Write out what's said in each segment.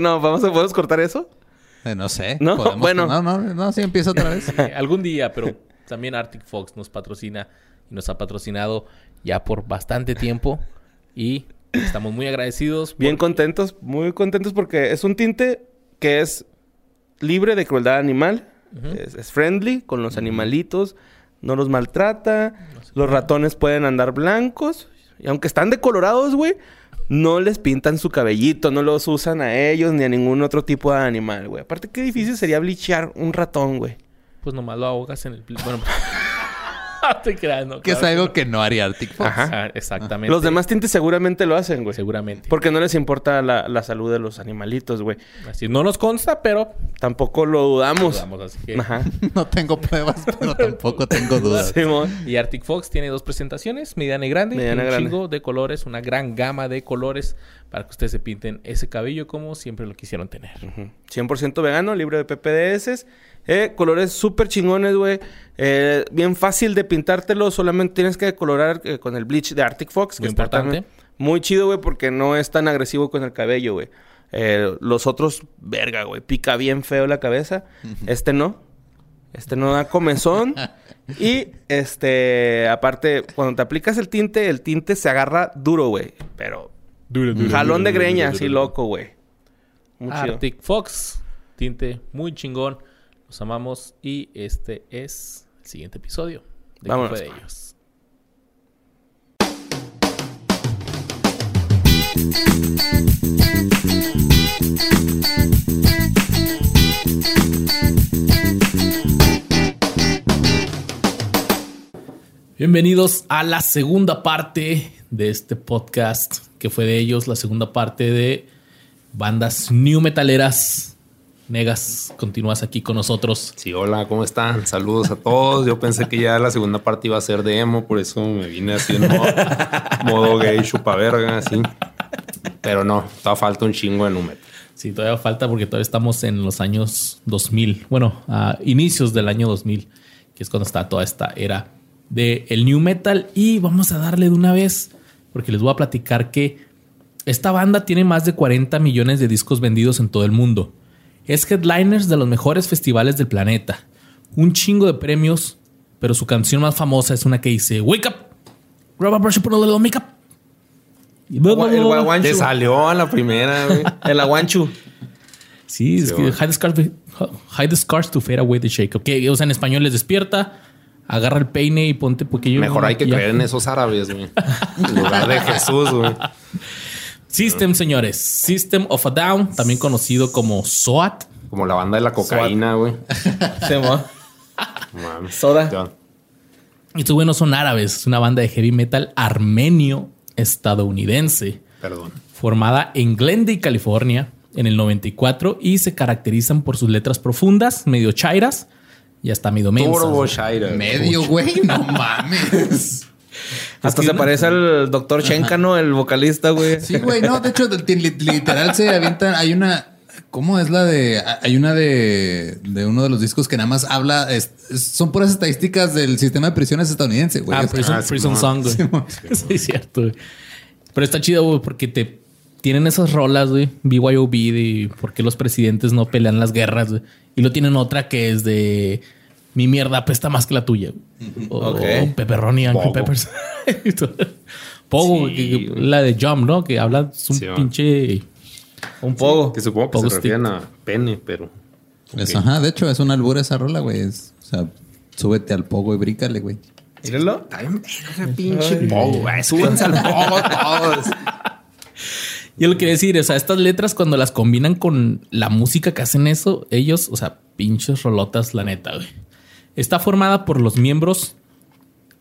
no, vamos a, ¿podemos cortar eso? Eh, no sé. ¿No? podemos- Bueno. No, no, no, sí, empieza otra vez. Eh, algún día, pero también Arctic Fox nos patrocina y nos ha patrocinado ya por bastante tiempo y estamos muy agradecidos. Bien porque- contentos, muy contentos porque es un tinte que es libre de crueldad animal, es, es friendly con los animalitos, no los maltrata, los ratones pueden andar blancos y aunque están decolorados, güey, no les pintan su cabellito, no los usan a ellos ni a ningún otro tipo de animal, güey. Aparte, qué difícil sería blichear un ratón, güey. Pues nomás lo ahogas en el... Bueno, creas, no. que es claro algo que no haría Arctic Fox. Ajá. Exactamente. Los demás tintes seguramente lo hacen, güey. Seguramente. Porque no les importa la, la salud de los animalitos, güey. Así no nos consta, pero... Tampoco lo dudamos. Vamos, así que... Ajá. No tengo pruebas, pero tampoco tengo dudas. Simón. Y Arctic Fox tiene dos presentaciones, mediana y grande. Mediana y un grande. chingo de colores, una gran gama de colores para que ustedes se pinten ese cabello como siempre lo quisieron tener. Ujú. 100% vegano, libre de PPDS. Eh, colores súper chingones, güey. Eh, bien fácil de pintártelo. Solamente tienes que decolorar eh, con el bleach de Arctic Fox. Muy está importante. Muy chido, güey, porque no es tan agresivo con el cabello, güey. Eh, los otros, verga, güey. Pica bien feo la cabeza. Este no. Este no da comezón. y, este, aparte, cuando te aplicas el tinte, el tinte se agarra duro, güey. Pero Duro, jalón de greña, así loco, güey. Muy chido. Arctic Fox, tinte muy chingón. Los amamos y este es el siguiente episodio de ¿Qué Vámonos. fue de ellos. Bienvenidos a la segunda parte de este podcast que fue de ellos, la segunda parte de bandas new metaleras. Negas, continúas aquí con nosotros. Sí, hola, ¿cómo están? Saludos a todos. Yo pensé que ya la segunda parte iba a ser de emo, por eso me vine así en modo, modo gay, chupa verga, así. Pero no, todavía falta un chingo de número. Sí, todavía falta porque todavía estamos en los años 2000. Bueno, a inicios del año 2000, que es cuando está toda esta era de el new metal. Y vamos a darle de una vez, porque les voy a platicar que esta banda tiene más de 40 millones de discos vendidos en todo el mundo. Es headliners de los mejores festivales del planeta. Un chingo de premios, pero su canción más famosa es una que dice Wake up, grab a brush and put a little makeup. Y bla, bla, El bla, bla. guaguancho. Te salió a la primera, güey. El aguanchu. Sí, es Sí, que hide the, scars, hide the scars to fade away the shake. Que, o sea, en español les despierta, agarra el peine y ponte pequeño. Mejor hay que creer en esos árabes, güey. En lugar de Jesús, güey. System, señores. System of a Down, también conocido como SOAT. Como la banda de la cocaína, güey. Soda. Ya. Estos güey no son árabes, es una banda de heavy metal armenio estadounidense, Perdón. formada en Glendale, California, en el 94 y se caracterizan por sus letras profundas, medio chairas y hasta medio mensas. Turbo Shire. Medio, güey, no mames. Hasta se parece al doctor Chencano, el vocalista, güey. Sí, güey, no, de hecho, li- li- literal se avientan. Hay una. ¿Cómo es la de.? Hay una de, de uno de los discos que nada más habla. es- son puras estadísticas del sistema de prisiones estadounidense, güey. Ah, Prison, Ah, sí, Prison no. Song, güey. Sí, Sí, es cierto, güey. Pero está chido, güey, porque te tienen esas rolas, güey. BYOB de por qué los presidentes no pelean las guerras, güey. Y lo tienen otra que es de mi mierda apesta más que la tuya. O, Ok. o Pepperoni, Pogo. Peppers. Pogo, que- que- la de Jump, ¿no? Que habla es un Sí, pinche. Un poco. Que supongo que Pogo se refieren a pene, pero. es- ajá, de hecho, es una albura esa rola, güey. Es- o sea, súbete al pogo y brícale, güey. Mírenlo. Pinche pogo, güey. Súbanse al pogo todos. Yo lo quería decir, o sea, estas letras cuando las combinan con la música que hacen eso, ellos, o sea, pinches rolotas, la neta, güey. Está formada por los miembros,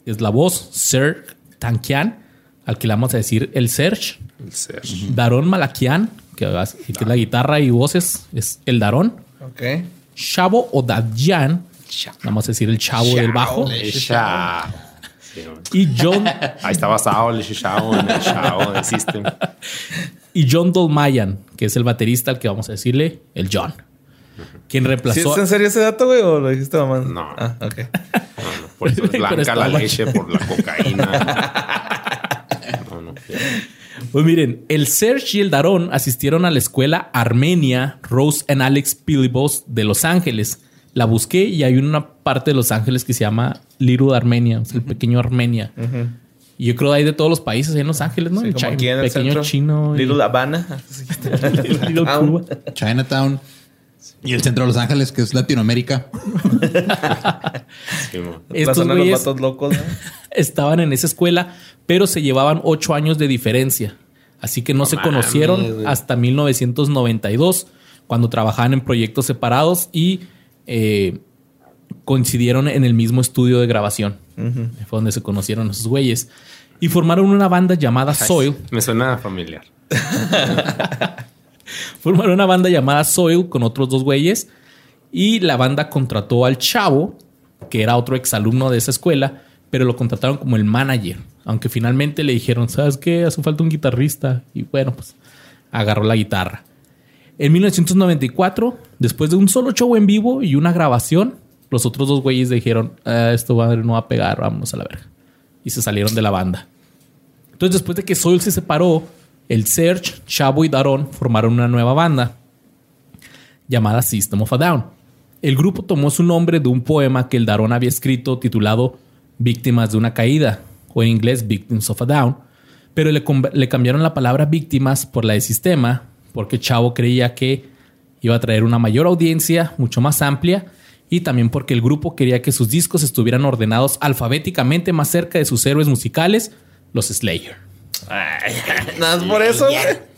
es la voz, Ser Tankian, al que le vamos a decir el Serge, El ser. Daron Malakian, que, que es la guitarra y voces, es el Darón, Ok. Chavo Odadjian, vamos a decir el chavo del bajo. Sí, güey. y John, Ahí está basado el chavo en el chavo de System. y John Dolmayan, que es el baterista al que vamos a decirle el John. Quien ¿Sí reemplazó es en serio ese dato, güey? ¿O lo dijiste mamá? No. Ah, ok. No, no, por eso es blanca la leche por la cocaína. No, no. Pues miren, el Serge y el Darón asistieron a la escuela Armenia Rose and Alex Pilibos de Los Ángeles. La busqué y hay una parte de Los Ángeles que se llama Little Armenia, o sea, el pequeño Armenia. Y yo creo que hay de todos los países ahí en Los Ángeles, ¿no? Sí, el como chi- aquí en el pequeño centro. chino. y- Little Habana. Little. Cuba. Chinatown. Y el centro de Los Ángeles, que es Latinoamérica. Sí, Estos los vatos locos. ¿no? estaban en esa escuela, pero se llevaban ocho años de diferencia. Así que no, se conocieron güey. hasta 1992, cuando trabajaban en proyectos separados y eh, coincidieron en el mismo estudio de grabación. Fue donde se conocieron esos güeyes. Y formaron una banda llamada Soil. Me suena familiar. Formaron una banda llamada Soil con otros dos güeyes. Y la banda contrató al chavo, que era otro exalumno de esa escuela, pero lo contrataron como el manager. Aunque finalmente le dijeron, ¿sabes qué? Hace falta un guitarrista. Y bueno, pues agarró la guitarra. En 1994, después de un solo show en vivo y una grabación, los otros dos güeyes dijeron, "Ah, esto va, no va a pegar, vámonos a la verga. Y se salieron de la banda. Entonces, después de que Soil se separó, el Serge, Chavo y Daron formaron una nueva banda llamada System of a Down. El grupo tomó su nombre de un poema que el Daron había escrito titulado Víctimas de una caída, o en inglés Victims of a Down, pero le cambiaron la palabra víctimas por la de sistema, porque Chavo creía que iba a traer una mayor audiencia, mucho más amplia, y también porque el grupo quería que sus discos estuvieran ordenados alfabéticamente más cerca de sus héroes musicales, los Slayer. Nada más por eso, güey.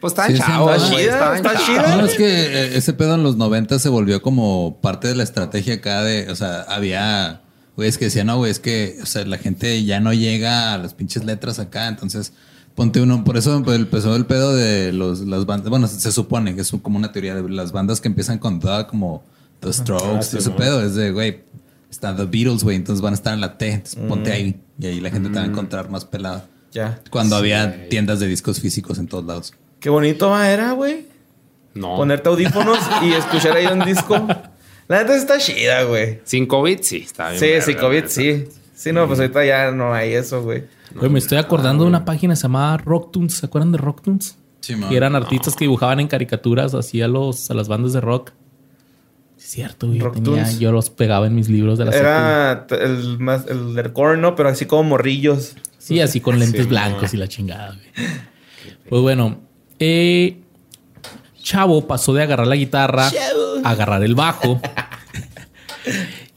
Pues está Sí, chavo, está güey, chida, está chavos. chida. No, es que eh, ese pedo en los 90 se volvió como parte de la estrategia acá de, o sea, había güeyes que decían, no, güey, es que, o sea, la gente ya no llega a las pinches letras acá, entonces ponte uno, por eso pues, empezó el pedo de los, las bandas, bueno, se supone que es como una teoría de las bandas que empiezan con toda como The Strokes, sí, ese pedo, es de, güey, está The Beatles, güey, entonces van a estar en la T, entonces ponte ahí, y ahí la gente te va a encontrar más pelada. Ya. Cuando había tiendas de discos físicos en todos lados. Qué bonito era, güey. No. Ponerte audífonos y escuchar ahí un disco. La neta está chida, güey. Sin COVID, sí, está bien. Sí, la COVID, sí. Sí, no, pues ahorita ya no hay eso, güey. Güey, me estoy acordando de una página llamada Rocktunes. ¿Se acuerdan de Rocktunes? Sí, man. Que eran artistas que dibujaban en caricaturas así a, los, a las bandas de rock. Es cierto, güey. yo tenía- Rocktunes. yo los pegaba en mis libros de la. Era el más el del corno, pero así como morrillos. Sí, así con lentes Sí, blancos no. y la chingada, güey. Pues bueno, eh, Chavo pasó de agarrar la guitarra a agarrar el bajo.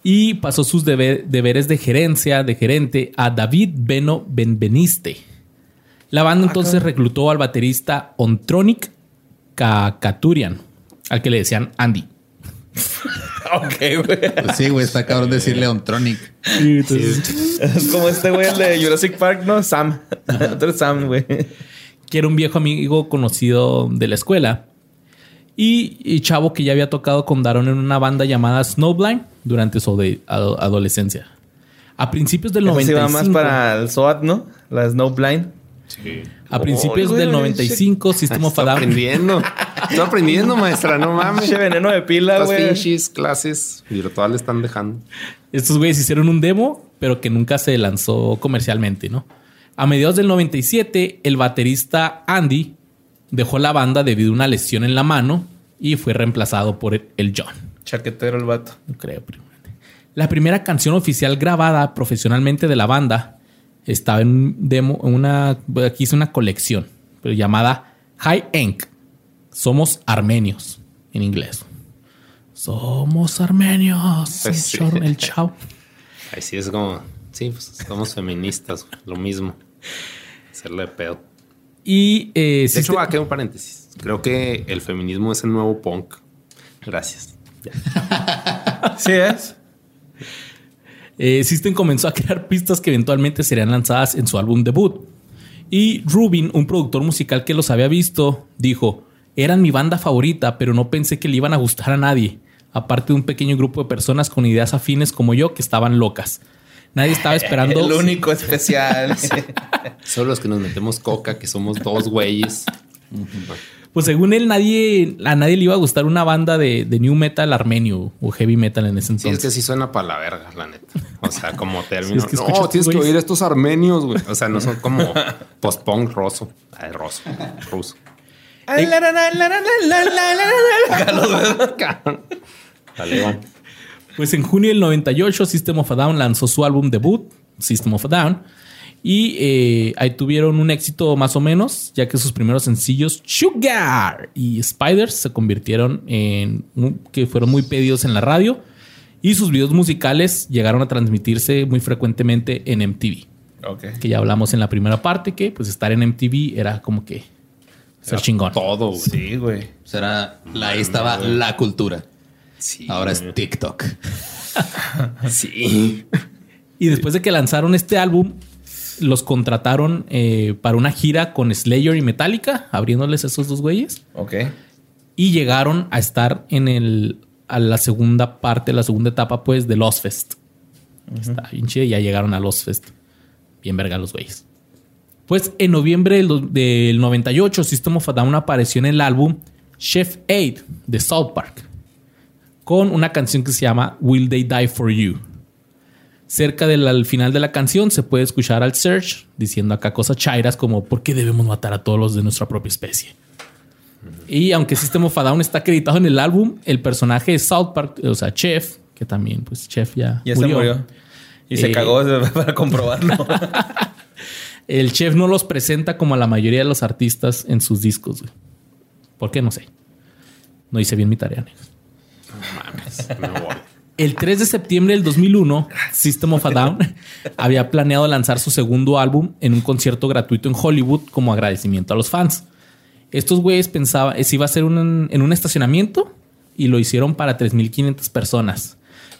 y pasó sus debe- deberes de gerencia, de gerente, a David Beno Benveniste. La banda entonces reclutó al baterista Ontronic Kakaturian, al que le decían Andy. Ok, güey. Pues sí, güey, está cabrón decirle Ontronic. Es como este güey, el de Jurassic Park, ¿no? Sam. Otro es Sam, güey. que era un viejo amigo conocido de la escuela. Y, y Chavo que ya había tocado con Daron en una banda llamada Snowblind durante su adolescencia. A principios del Eso sí 95. va más para el SWAT, ¿no? La Snowblind. Sí. A principios del 95, System of a Estoy Down. aprendiendo. Estoy aprendiendo, maestra, no mames. Pinche veneno de pila, Estas güey. pinches clases virtuales están dejando. Estos güeyes hicieron un demo, pero que nunca se lanzó comercialmente, ¿no? A mediados del 97, el baterista Andy dejó la banda debido a una lesión en la mano y fue reemplazado por el- John. Chaquetero el vato. No creo, pero- La primera canción oficial grabada profesionalmente de la banda estaba en un demo, en una, aquí hice una colección, pero llamada High Enk. Somos armenios en inglés. Somos armenios. Pues sí. el, chor- el chavo. Ahí sí es como, sí, pues somos feministas, lo mismo. Hacerle de pedo. Y eh, De hecho, aquí un paréntesis. Creo que el feminismo es el nuevo punk. Gracias. Sí es. Eh, System comenzó a crear pistas que eventualmente serían lanzadas en su álbum debut. Y Rubin, un productor musical que los había visto, dijo, eran mi banda favorita, pero no pensé que le iban a gustar a nadie, aparte de un pequeño grupo de personas con ideas afines como yo que estaban locas. Nadie estaba esperando... El único especial. Solo los que nos metemos coca, que somos dos güeyes. Pues según él, nadie, a nadie le iba a gustar una banda de, de new metal armenio o heavy metal en ese Sí, entonces. es que sí suena para la verga, la neta. O sea, como término. es que no, tienes que oír estos armenios, güey. O sea, no son como post-punk roso. Ay, roso. Ruso. Dale, Iván. Pues en junio del 98, System of a Down lanzó su álbum debut, System of a Down. Y eh, ahí tuvieron un éxito más o menos, ya que sus primeros sencillos, Sugar y Spiders, se convirtieron en que fueron muy pedidos en la radio. Y sus videos musicales llegaron a transmitirse muy frecuentemente en MTV. Que ya hablamos en la primera parte, que pues estar en MTV era como que ser chingón. Todo, güey. Sí, güey. Será, la, ahí estaba la cultura. Sí. Ahora es TikTok. Sí. Y después de que lanzaron este álbum, los contrataron eh, para una gira con Slayer y Metallica, abriéndoles esos dos güeyes. Ok. Y llegaron a estar en el a la segunda parte, la segunda etapa, pues, de Lost Fest. Está bien chido. Ya llegaron a Lost Fest. Bien verga los güeyes. Pues en noviembre del, del 98, System of a Down apareció en el álbum Chef Aid de South Park. Con una canción que se llama Will They Die For You. Cerca del al final de la canción se puede escuchar al Search diciendo acá cosas chairas como ¿por qué debemos matar a todos los de nuestra propia especie? Y aunque System of a Down está acreditado en el álbum, el personaje de South Park, o sea, Chef, que también, pues Chef ya, Ya se murió. Y se Eh, cagó para comprobarlo. El Chef no los presenta como a la mayoría de los artistas en sus discos. güey. ¿Por qué? No sé. No hice bien mi tarea. negro. Mames, me voy. El 3 de septiembre del 2001, System of a Down había planeado lanzar su segundo álbum en un concierto gratuito en Hollywood como agradecimiento a los fans. Estos güeyes pensaban, se iba a hacer un- en un estacionamiento y lo hicieron para 3.500 personas.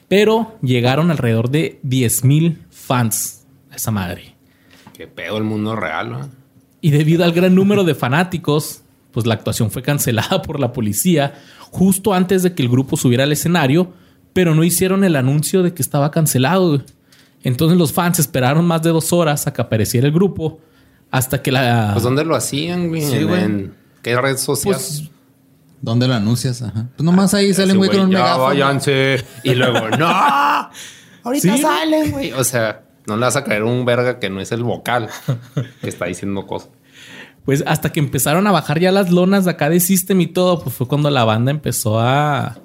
Pero llegaron alrededor de 10.000 fans a esa madre. Qué pedo el mundo real, ¿no? Y debido al gran número de fanáticos, pues la actuación fue cancelada por la policía justo antes de que el grupo subiera al escenario, pero no hicieron el anuncio de que estaba cancelado. güey. Entonces los fans esperaron más de dos horas a que apareciera el grupo hasta que la... Pues ¿dónde lo hacían, güey? Sí, ¿En- güey. ¿En qué red social? Pues, ¿Dónde lo anuncias? Ajá. Pues nomás ahí sale un güey con un ya megáfono. váyanse. Y luego, ¡no! Ahorita Sí. salen, güey. O sea, no le vas a caer un verga que no es el vocal que está diciendo cosas. pues hasta que empezaron a bajar ya las lonas de acá de System y todo, pues fue cuando la banda empezó a...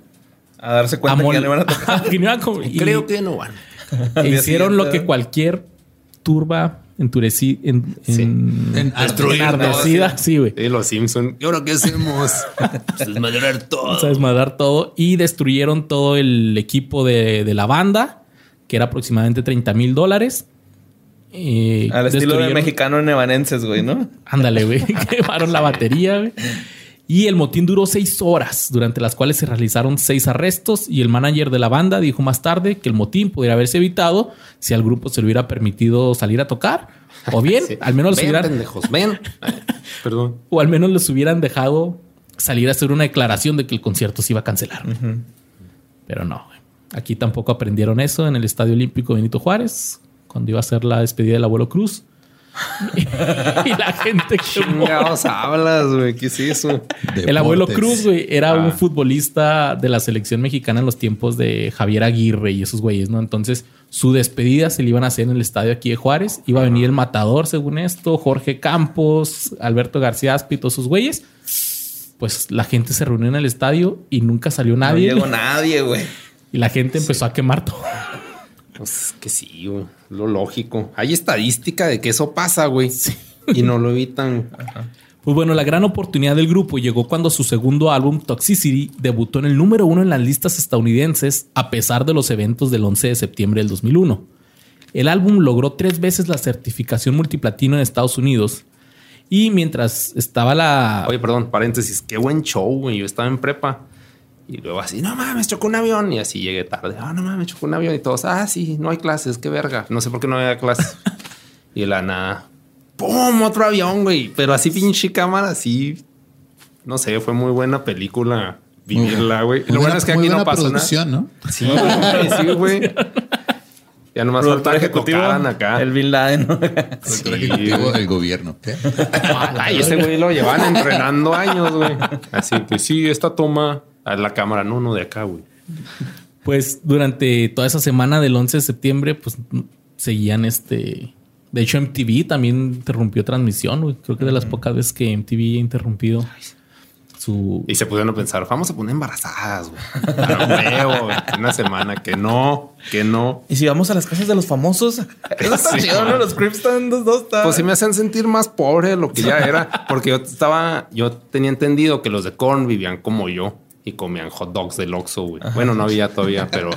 A darse cuenta que ya no a tocar. que no iban a y- Creo que no van. e hicieron lo que cualquier turba entureci, en, Sí. en- enardecida, sí, güey. Sí, los Simpson. ¿Y ahora qué hacemos? Pues desmadrar todo. A desmadrar todo y destruyeron todo el equipo de, de la banda, que era aproximadamente 30 mil dólares. Eh, Al estilo de mexicano en Evanenses, güey, ¿no? Ándale, güey. Quemaron la batería, güey. Y el motín duró seis horas, durante las cuales se realizaron seis arrestos. Y el manager de la banda dijo más tarde que el motín pudiera haberse evitado si al grupo se le hubiera permitido salir a tocar. O bien, Sí. al menos les ven, hubieran, pendejos, ven. Ay, Perdón. o al menos les hubieran dejado salir a hacer una declaración de que el concierto se iba a cancelar. Pero no, aquí tampoco aprendieron eso en el Estadio Olímpico Benito Juárez, cuando iba a ser la despedida del abuelo Cruz. y la gente quemó. Chingados hablas, güey. ¿Qué es eso? El abuelo. Cruz, güey, era Ah. un futbolista de la selección mexicana en los tiempos de Javier Aguirre y esos güeyes, ¿no? Entonces, su despedida se le iban a hacer en el estadio aquí de Juárez. Iba a venir el matador, según esto, Jorge Campos, Alberto García Aspi, todos esos güeyes. Pues la gente se reunió en el estadio y nunca salió nadie. No llegó nadie, güey. y la gente empezó a quemar todo. Pues que sí, güey. Lo lógico. Hay estadística de que eso pasa, güey. Y no lo evitan. Pues bueno, la gran oportunidad del grupo llegó cuando su segundo álbum, Toxicity, debutó en el número uno en las listas estadounidenses a pesar de los eventos del 11 de septiembre del 2001. El álbum logró tres veces la certificación multiplatino en Estados Unidos y mientras estaba la... Oye, perdón, paréntesis. Qué buen show, güey. Yo estaba en prepa. Y luego así, no mames, chocó un avión. Y así llegué tarde. Ah, no mames, chocó un avión. Y todos, ah, sí, no hay clases, qué verga. No sé por qué no había clases. y la nada, ¡pum! Otro avión, güey. Pero así pinche cámara, así. No sé, fue muy buena película vivirla, güey. Lo bueno es que aquí no pasó nada. ¿no? Sí, güey, sí, güey. Ya nomás Productor falta que tocaran acá. el Bin Laden. ¿no? Del gobierno. Ay, ese güey lo llevan entrenando años, güey. Así, pues sí, esta toma a la cámara, no, no de acá, güey. Pues durante toda esa semana del 11 de septiembre, pues seguían este. De hecho, MTV también interrumpió transmisión. güey. Creo que de las pocas veces que MTV ha interrumpido su. Y se pusieron a pensar, vamos a poner embarazadas, güey. Una semana que no, que no. Y si vamos a las casas de los famosos, Sí, ¿no? man. Los Crips están dos, dos, está- Pues sí me hacen sentir más pobre de lo que ya era. Porque yo estaba, yo tenía entendido que los de Korn vivían como yo y comían hot dogs del Oxxo, güey. Bueno, no había todavía, pero...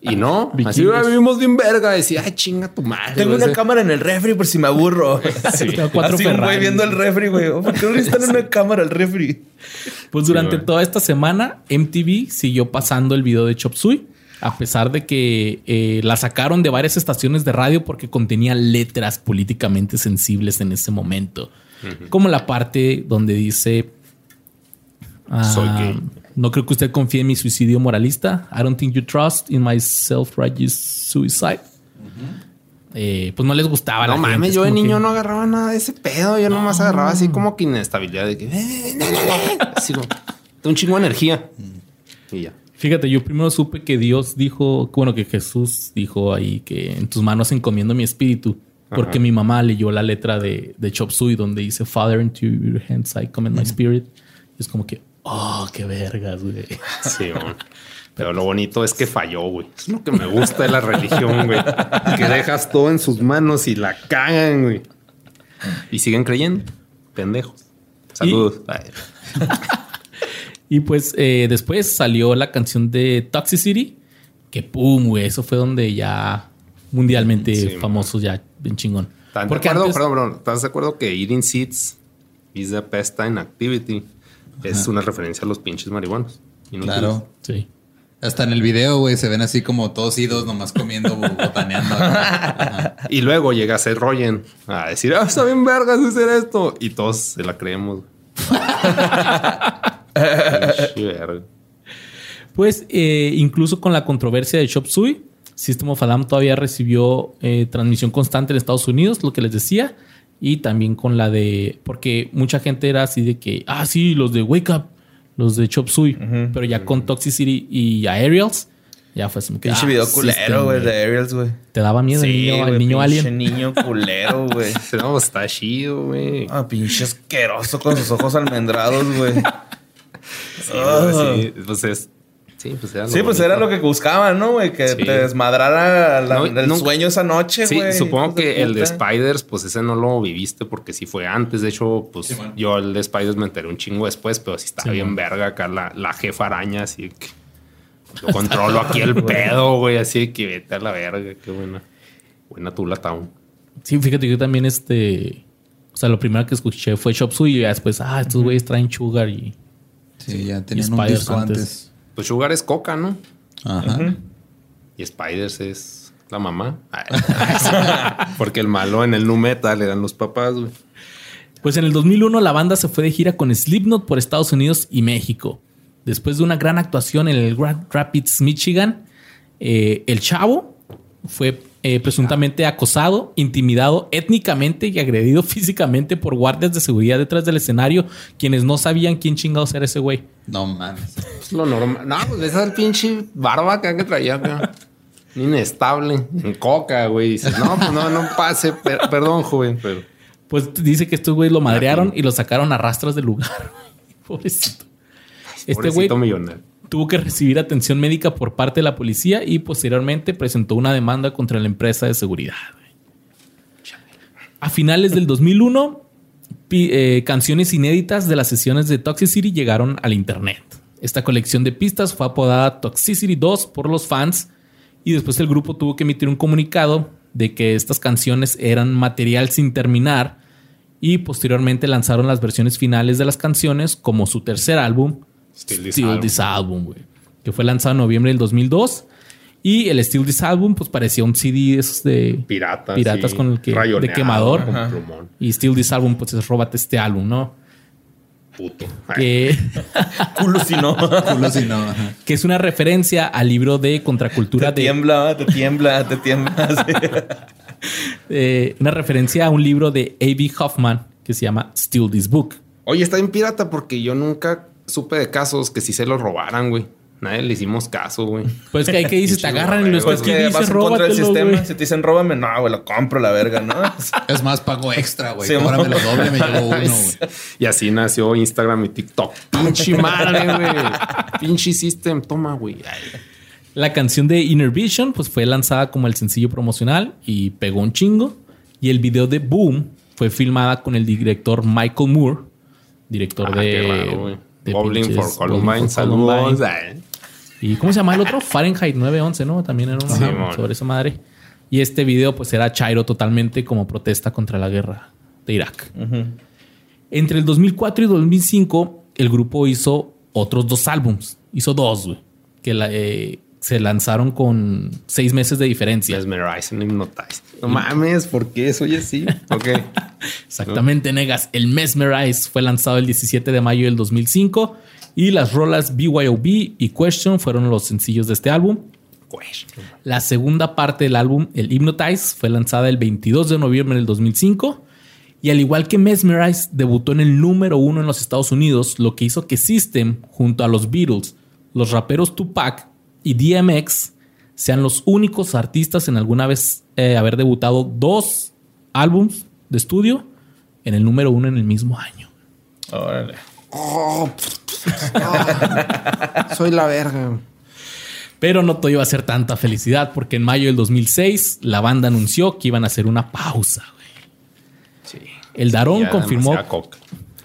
Y no, así. "Ah, vivimos bien verga. Decía, ay, chinga tu madre. Tengo güey". una cámara en el refri por si me aburro. Sí. Tengo cuatro Así un güey viendo el refri, güey. Oh, ¿Por qué no necesitan una cámara al refri? Pues durante toda esta semana, MTV siguió pasando el video de Chop Suey, a pesar de que eh, la sacaron de varias estaciones de radio porque contenía letras políticamente sensibles en ese momento. Como la parte donde dice... ah, Soy gay. No creo que usted confíe en mi suicidio moralista. I don't think you trust in my self-righteous suicide. Eh, pues no les gustaba. la No gente. mames, Es yo de niño que- no agarraba nada de ese pedo. Yo nomás agarraba así como que inestabilidad de que... Así como... de un chingo de energía. Y ya. Fíjate, yo primero supe que Dios dijo, bueno, que Jesús dijo ahí que en tus manos encomiendo mi espíritu. Porque Ajá. mi mamá leyó la letra de, de Chop Suey donde dice Father into your hands I commend my spirit. Y es como que, oh, qué vergas, güey. Sí, güey. Pero lo bonito es que falló, güey. Es lo que me gusta de la religión, güey. Que dejas todo en sus manos y la cagan, güey. Y siguen creyendo. Pendejos. Saludos. Y pues eh, después salió la canción de Toxicity, que pum, güey, eso fue donde ya mundialmente Sí, famosos, ya bien chingón. ¿Estás de Porque acuerdo? antes- Perdón, perdón. ¿Estás de acuerdo que Eating Seeds is the pastime activity? Es una referencia a los pinches marihuanos. Inútiles. Claro. Sí. Hasta en el video, güey, se ven así como todos idos, nomás comiendo, bo- botaneando. Y luego llega Seth Rogen a decir, ah, está bien vergas hacer esto. Y todos se la creemos. Pues eh, incluso con la controversia de Chop Suey, System of a Down todavía recibió eh, transmisión constante en Estados Unidos, lo que les decía, y también con la de, porque mucha gente era así de que, ah, sí, los de Wake Up, los de Chop Suey, pero ya con Toxicity y Aerials, ya fue así. Pinche ah, video culero, güey, güey. de Aerials, güey. Te daba miedo el niño, el güey, niño pinche alien. niño culero, güey. No, está chido, güey. Ah, pinche asqueroso con sus ojos almendrados, güey. Sí, sí, pues es. Sí, pues era lo Sí, pues era lo que buscaban, ¿no, güey? Que Sí. te desmadrara la- No, el nunca- sueño esa noche, Sí, supongo de que el de. Spiders, pues ese no lo viviste porque sí fue antes. De hecho, pues yo el de Spiders me enteré un chingo después, pero sí estaba Sí, bien man. verga acá la, la jefa araña, así que yo controlo aquí el pedo, güey, así que vete a la verga, qué buena. Buena tula town. Sí, fíjate, yo también este... O sea, lo primero que escuché fue Suey y después, ah, estos güeyes traen Sugar y... Sí, ya tenían Y un disco antes. antes. Pues Sugar es coca, ¿no? Ajá. Y Spiders es la mamá. Porque el malo en el nu metal eran los papás, güey. Pues en el 2001 la banda se fue de gira con Slipknot por Estados Unidos y México. Después de una gran actuación en el Grand Rapids, Michigan, eh, el chavo fue eh, presuntamente acosado, intimidado étnicamente y agredido físicamente por guardias de seguridad detrás del escenario, quienes no sabían quién chingados era ese güey. No mames. Pues lo normal. No, pues esa es el pinche barba acá que traía acá. Inestable. En coca, güey. Dices, no, pues no, no pase. Per- perdón, joven, pero. Pues dice que estos güeyes lo madrearon y lo sacaron a rastras del lugar. Pobrecito. Este güey pobrecito millonario. Tuvo que recibir atención médica por parte de la policía y posteriormente presentó una demanda contra la empresa de seguridad. A finales del 2001, pi- eh, canciones inéditas de las sesiones de Toxicity llegaron al internet. Esta colección de pistas fue apodada Toxicity 2 por los fans y después el grupo tuvo que emitir un comunicado de que estas canciones eran material sin terminar y posteriormente lanzaron las versiones finales de las canciones como su tercer álbum, Still This Still Album. This Album, güey. Que fue lanzado en noviembre del 2002. Y el Still This Album, pues parecía un CD de esos de Piratas. Piratas con el que- de quemador. con Ajá. plumón. Y Still This Album, pues es róbate este álbum, ¿no? Puto. que, Culo si no. Culo si no. que es una referencia al libro de contracultura te de tiembla, te tiembla, te tiembla. sí. eh, una referencia a un libro de A.B. Hoffman que se llama Steal This Book. Oye, está bien pirata porque yo nunca supe de casos que si se los robaran, güey. Nadie le hicimos caso, güey. Pues que hay que dices, te agarran y lo estás Pues que vas en contra del sistema. güey. Si te dicen róbame, no, güey, lo compro la verga, ¿no? Es más, pago extra, güey. Sí, Cóbrame lo doble, me llevo uno, güey. Y así nació Instagram y TikTok. Pinche madre, güey. Pinche system. Toma, güey. Ay. La canción de Inner Vision pues fue lanzada como el sencillo promocional y pegó un chingo. Y el video de Boom fue filmada con el director Michael Moore, director Ah, de, qué raro, güey. de Bowling pinches for Columbine. Saludos. ¿Y cómo se llama el otro? Fahrenheit 911, ¿no? También era un Sí, sobre esa madre. Y este video pues era Chairo totalmente como protesta contra la guerra de Irak. Entre el 2004 y 2005 el grupo hizo otros dos álbums. Hizo dos, güey. Que la- eh, se lanzaron con seis meses de diferencia. Mesmerize and Hypnotize. No mames, ¿por qué soy así? Ok. Exactamente, negas. El Mesmerize fue lanzado el 17 de mayo del 2005 y las rolas BYOB y Question fueron los sencillos de este álbum. Question. La segunda parte del álbum, el Hypnotize, fue lanzada el 22 de noviembre del 2005 y al igual que Mesmerize, debutó en el número uno en los Estados Unidos, lo que hizo que System, junto a los Beatles, los raperos Tupac y DMX, sean los únicos artistas en alguna vez eh, haber debutado dos álbums de estudio en el número uno en el mismo año. Órale. Soy la verga. Pero no todo iba a ser tanta felicidad porque en mayo del 2006 la banda anunció que iban a hacer una pausa. güey. Sí. El Darón confirmó,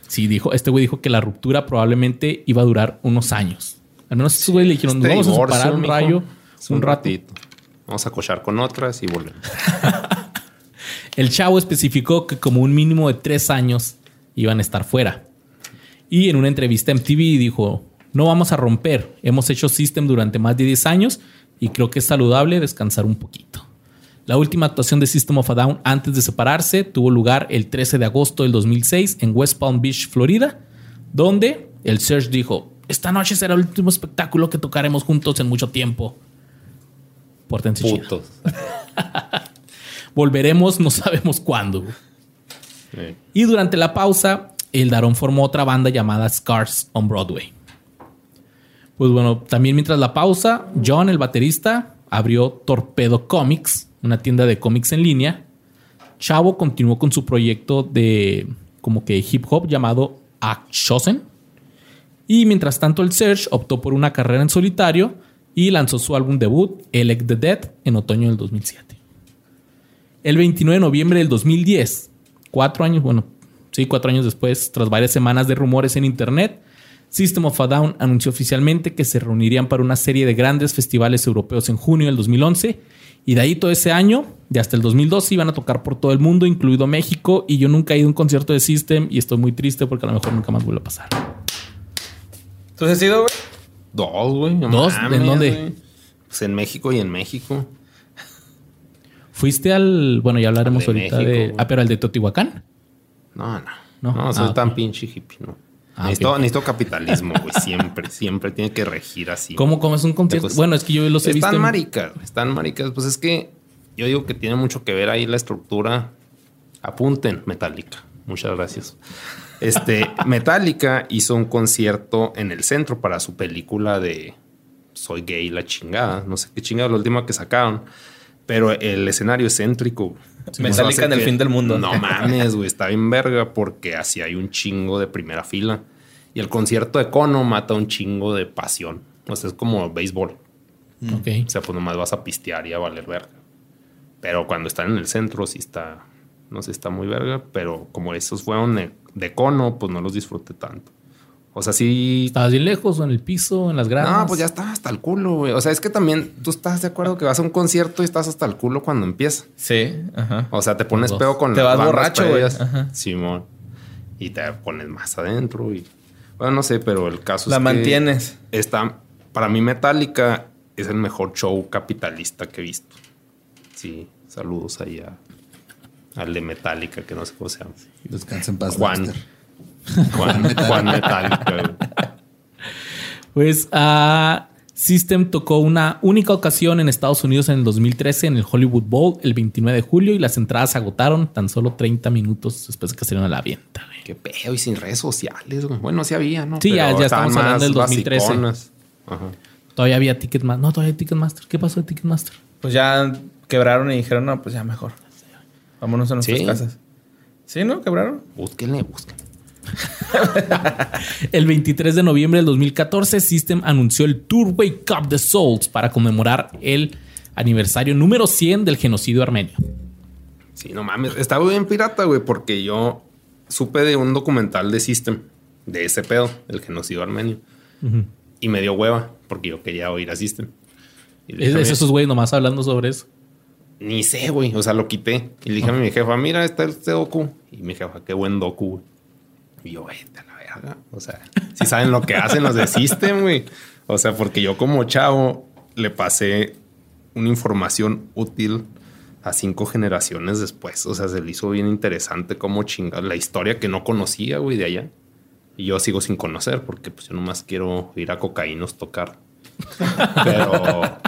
sí, dijo, este güey dijo que la ruptura probablemente iba a durar unos años. Al menos estos güeyes le dijeron, Este vamos a separar un rayo, es un ratito. Vamos a cochar con otras y volvemos. El chavo especificó que como un mínimo de tres años iban a estar fuera. Y en una entrevista en MTV dijo, no vamos a romper, hemos hecho System durante más de 10 años y creo que es saludable descansar un poquito. La última actuación de System of a Down antes de separarse tuvo lugar el 13 de agosto del 2006 en West Palm Beach, Florida, donde el Serge dijo, esta noche será el último espectáculo que tocaremos juntos en mucho tiempo. Pórtense. Putos. Volveremos, no sabemos cuándo. Sí. Y durante la pausa, el Darón formó otra banda llamada Scars on Broadway. Pues bueno, también mientras la pausa, John, el baterista, abrió Torpedo Comics, una tienda de cómics en línea. Chavo continuó con su proyecto de como que hip hop llamado Akshosen. Y mientras tanto, el Serge optó por una carrera en solitario y lanzó su álbum debut, Elect the Dead, en otoño del 2007. El 29 de noviembre del 2010, cuatro años, bueno, sí, cuatro años después, tras varias semanas de rumores en internet, System of a Down anunció oficialmente que se reunirían para una serie de grandes festivales europeos en junio del 2011 y de ahí todo ese año, de hasta el 2012, iban a tocar por todo el mundo, incluido México, y yo nunca he ido a un concierto de System y estoy muy triste porque a lo mejor nunca más vuelve a pasar. ¿Tú has sido, güey? Dos, güey. no ¿Dos? mames, ¿En dónde? güey. Pues en México y en México. ¿Fuiste al, bueno, ya hablaremos de ahorita México, de, güey. ah, pero al de Teotihuacán? No, no. No. No, soy Ah, tan pinche hippie, no. Ah, necesito, ok. necesito capitalismo, güey. Siempre, siempre tiene que regir así. ¿Cómo, cómo es un concierto? Pues, bueno, es que yo los he visto. Están maricas, están maricas. Pues es que yo digo que tiene mucho que ver ahí la estructura. Apunten, Metallica. Muchas gracias. Este, Metallica hizo un concierto en el centro para su película de Soy gay, la chingada. No sé qué chingada, la última que sacaron. Pero el escenario es céntrico. Metallica en el que- fin del mundo. No mames, güey. Está bien verga porque así hay un chingo de primera fila. Y el concierto de Cono mata un chingo de pasión. O sea, es como béisbol. Ok. O sea, pues nomás vas a pistear y a valer verga. Pero cuando están en el centro, sí está, no sé, está muy verga. Pero como esos fueron de, cono, pues no los disfruté tanto. O sea, sí. ¿Estabas bien lejos o en el piso, en las gradas? No, pues ya estaba hasta el culo, güey. O sea, es que también tú estás de acuerdo que vas a un concierto y estás hasta el culo cuando empieza. Sí, ajá. O sea, te pones pedo con Te vas borracho, güey. Simón. Y te pones más adentro y... Bueno, no sé, pero el caso La es que mantienes. Está... Para mí Metallica es el mejor show capitalista que he visto. Sí, saludos ahí a- al de Metallica, que no sé cómo se llama. Descansa en paz, Juan. Juan, Metallica. Juan Metallica, güey. Pues ah, System tocó una única ocasión en Estados Unidos en el 2013 en el Hollywood Bowl el 29 de julio y las entradas se agotaron tan solo 30 minutos después de que salieron a la venta. güey. Qué pedo y sin redes sociales, güey. Bueno, sí había, ¿no? Sí, ya- Pero ya estamos hablando del 2013. basiconas. Ajá. Todavía había Ticketmaster. No, todavía hay Ticketmaster. ¿Qué pasó de Ticketmaster? Pues ya quebraron y dijeron, no, pues ya mejor. Vámonos a nuestras Sí. casas. ¿Sí, no? ¿Quebraron? Búsquenle, búsquenle. El 23 de noviembre del 2014, System anunció el Tour Wake Up the Souls para conmemorar el aniversario número 100 del genocidio armenio. Sí, no mames. Estaba bien pirata, güey, porque yo supe de un documental de System, de ese pedo, el genocidio armenio. Y me dio hueva, porque yo quería oír a System. Y Es, es esos güeyes nomás hablando sobre eso. Ni sé, güey. O sea, lo quité. Y le dije a mi jefa, mira, está este docu. Y mi jefa, qué buen docu, güey. Y yo, vete a la verga. O sea, si saben lo que hacen los de System, güey. O sea, porque yo como chavo le pasé una información útil a cinco generaciones después. O sea, se le hizo bien interesante cómo chingar la historia que no conocía, güey, de allá. Y yo sigo sin conocer porque pues yo nomás quiero ir a cocaínos tocar. Pero...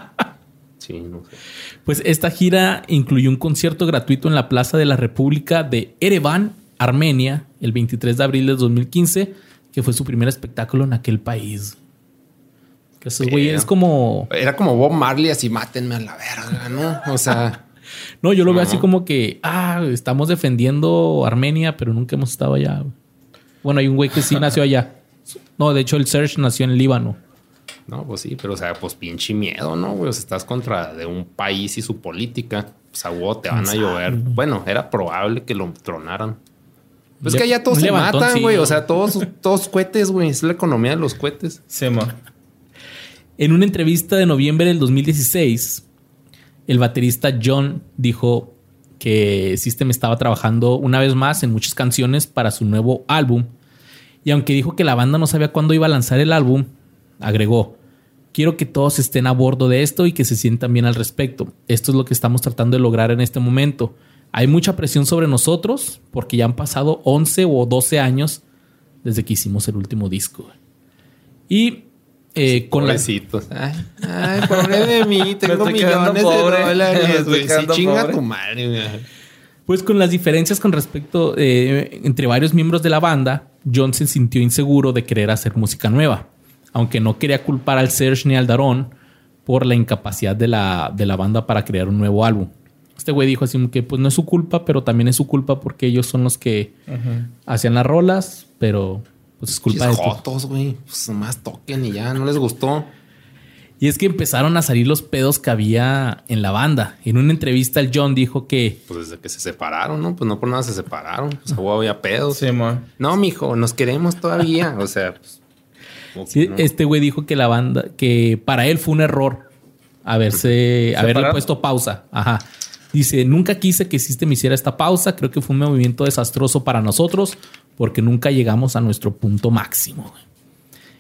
Sí, no sé. Pues esta gira incluyó un concierto gratuito en la Plaza de la República de Ereván, Armenia, el 23 de abril de 2015, que fue su primer espectáculo en aquel país. Que Esos güeyes es como... Era como Bob Marley, así mátenme a la verga, ¿no? O sea, No, yo lo veo así como que, ah, estamos defendiendo Armenia, pero nunca hemos estado allá. Bueno, hay un güey que sí nació allá. No, de hecho el Serge nació en Líbano. No, pues sí, pero o sea, pues pinche miedo, ¿no? Güey, o sea, estás contra de un país y su política. Pues a huevo te van a llover. Bueno, era probable que lo tronaran. Pues Le- que allá todos se levantón, matan, sí. güey. O sea, todos, todos cohetes, güey. Es la economía de los cohetes. Mo. En una entrevista de noviembre del 2016, el baterista John dijo que System estaba trabajando una vez más en muchas canciones para su nuevo álbum. Y aunque dijo que la banda no sabía cuándo iba a lanzar el álbum, agregó, quiero que todos estén a bordo de esto y que se sientan bien al respecto. Esto es lo que estamos tratando de lograr en este momento. Hay mucha presión sobre nosotros porque ya han pasado 11 o 12 años desde que hicimos el último disco. Y eh, con la... Ay, ay, pobre de mí. Tengo millones pobre. de dólares, estoy güey. Sí, quedando chinga pobre. tu madre, güey. Pues con las diferencias con respecto eh, entre varios miembros de la banda, John se sintió inseguro de querer hacer música nueva, aunque no quería culpar al Serge ni al Daron por la incapacidad de la, de la banda para crear un nuevo álbum. Este güey dijo así como que pues no es su culpa, pero también es su culpa porque ellos son los que hacían las rolas, pero pues es culpa de Pinches todos. jotos, güey. Pues nomás toquen y ya. No les gustó. Y es que empezaron a salir los pedos que había en la banda. En una entrevista el John dijo que Pues desde que se separaron, ¿no? Pues no por nada se separaron. Pues a huevo había pedos. Sí, mo. No, mijo, nos queremos todavía. O sea, pues, Sí, no. este güey dijo que la banda, que para él fue un error haberse, haberle puesto pausa. Ajá. Dice, nunca quise que System hiciera esta pausa. Creo que fue un movimiento desastroso para nosotros porque nunca llegamos a nuestro punto máximo.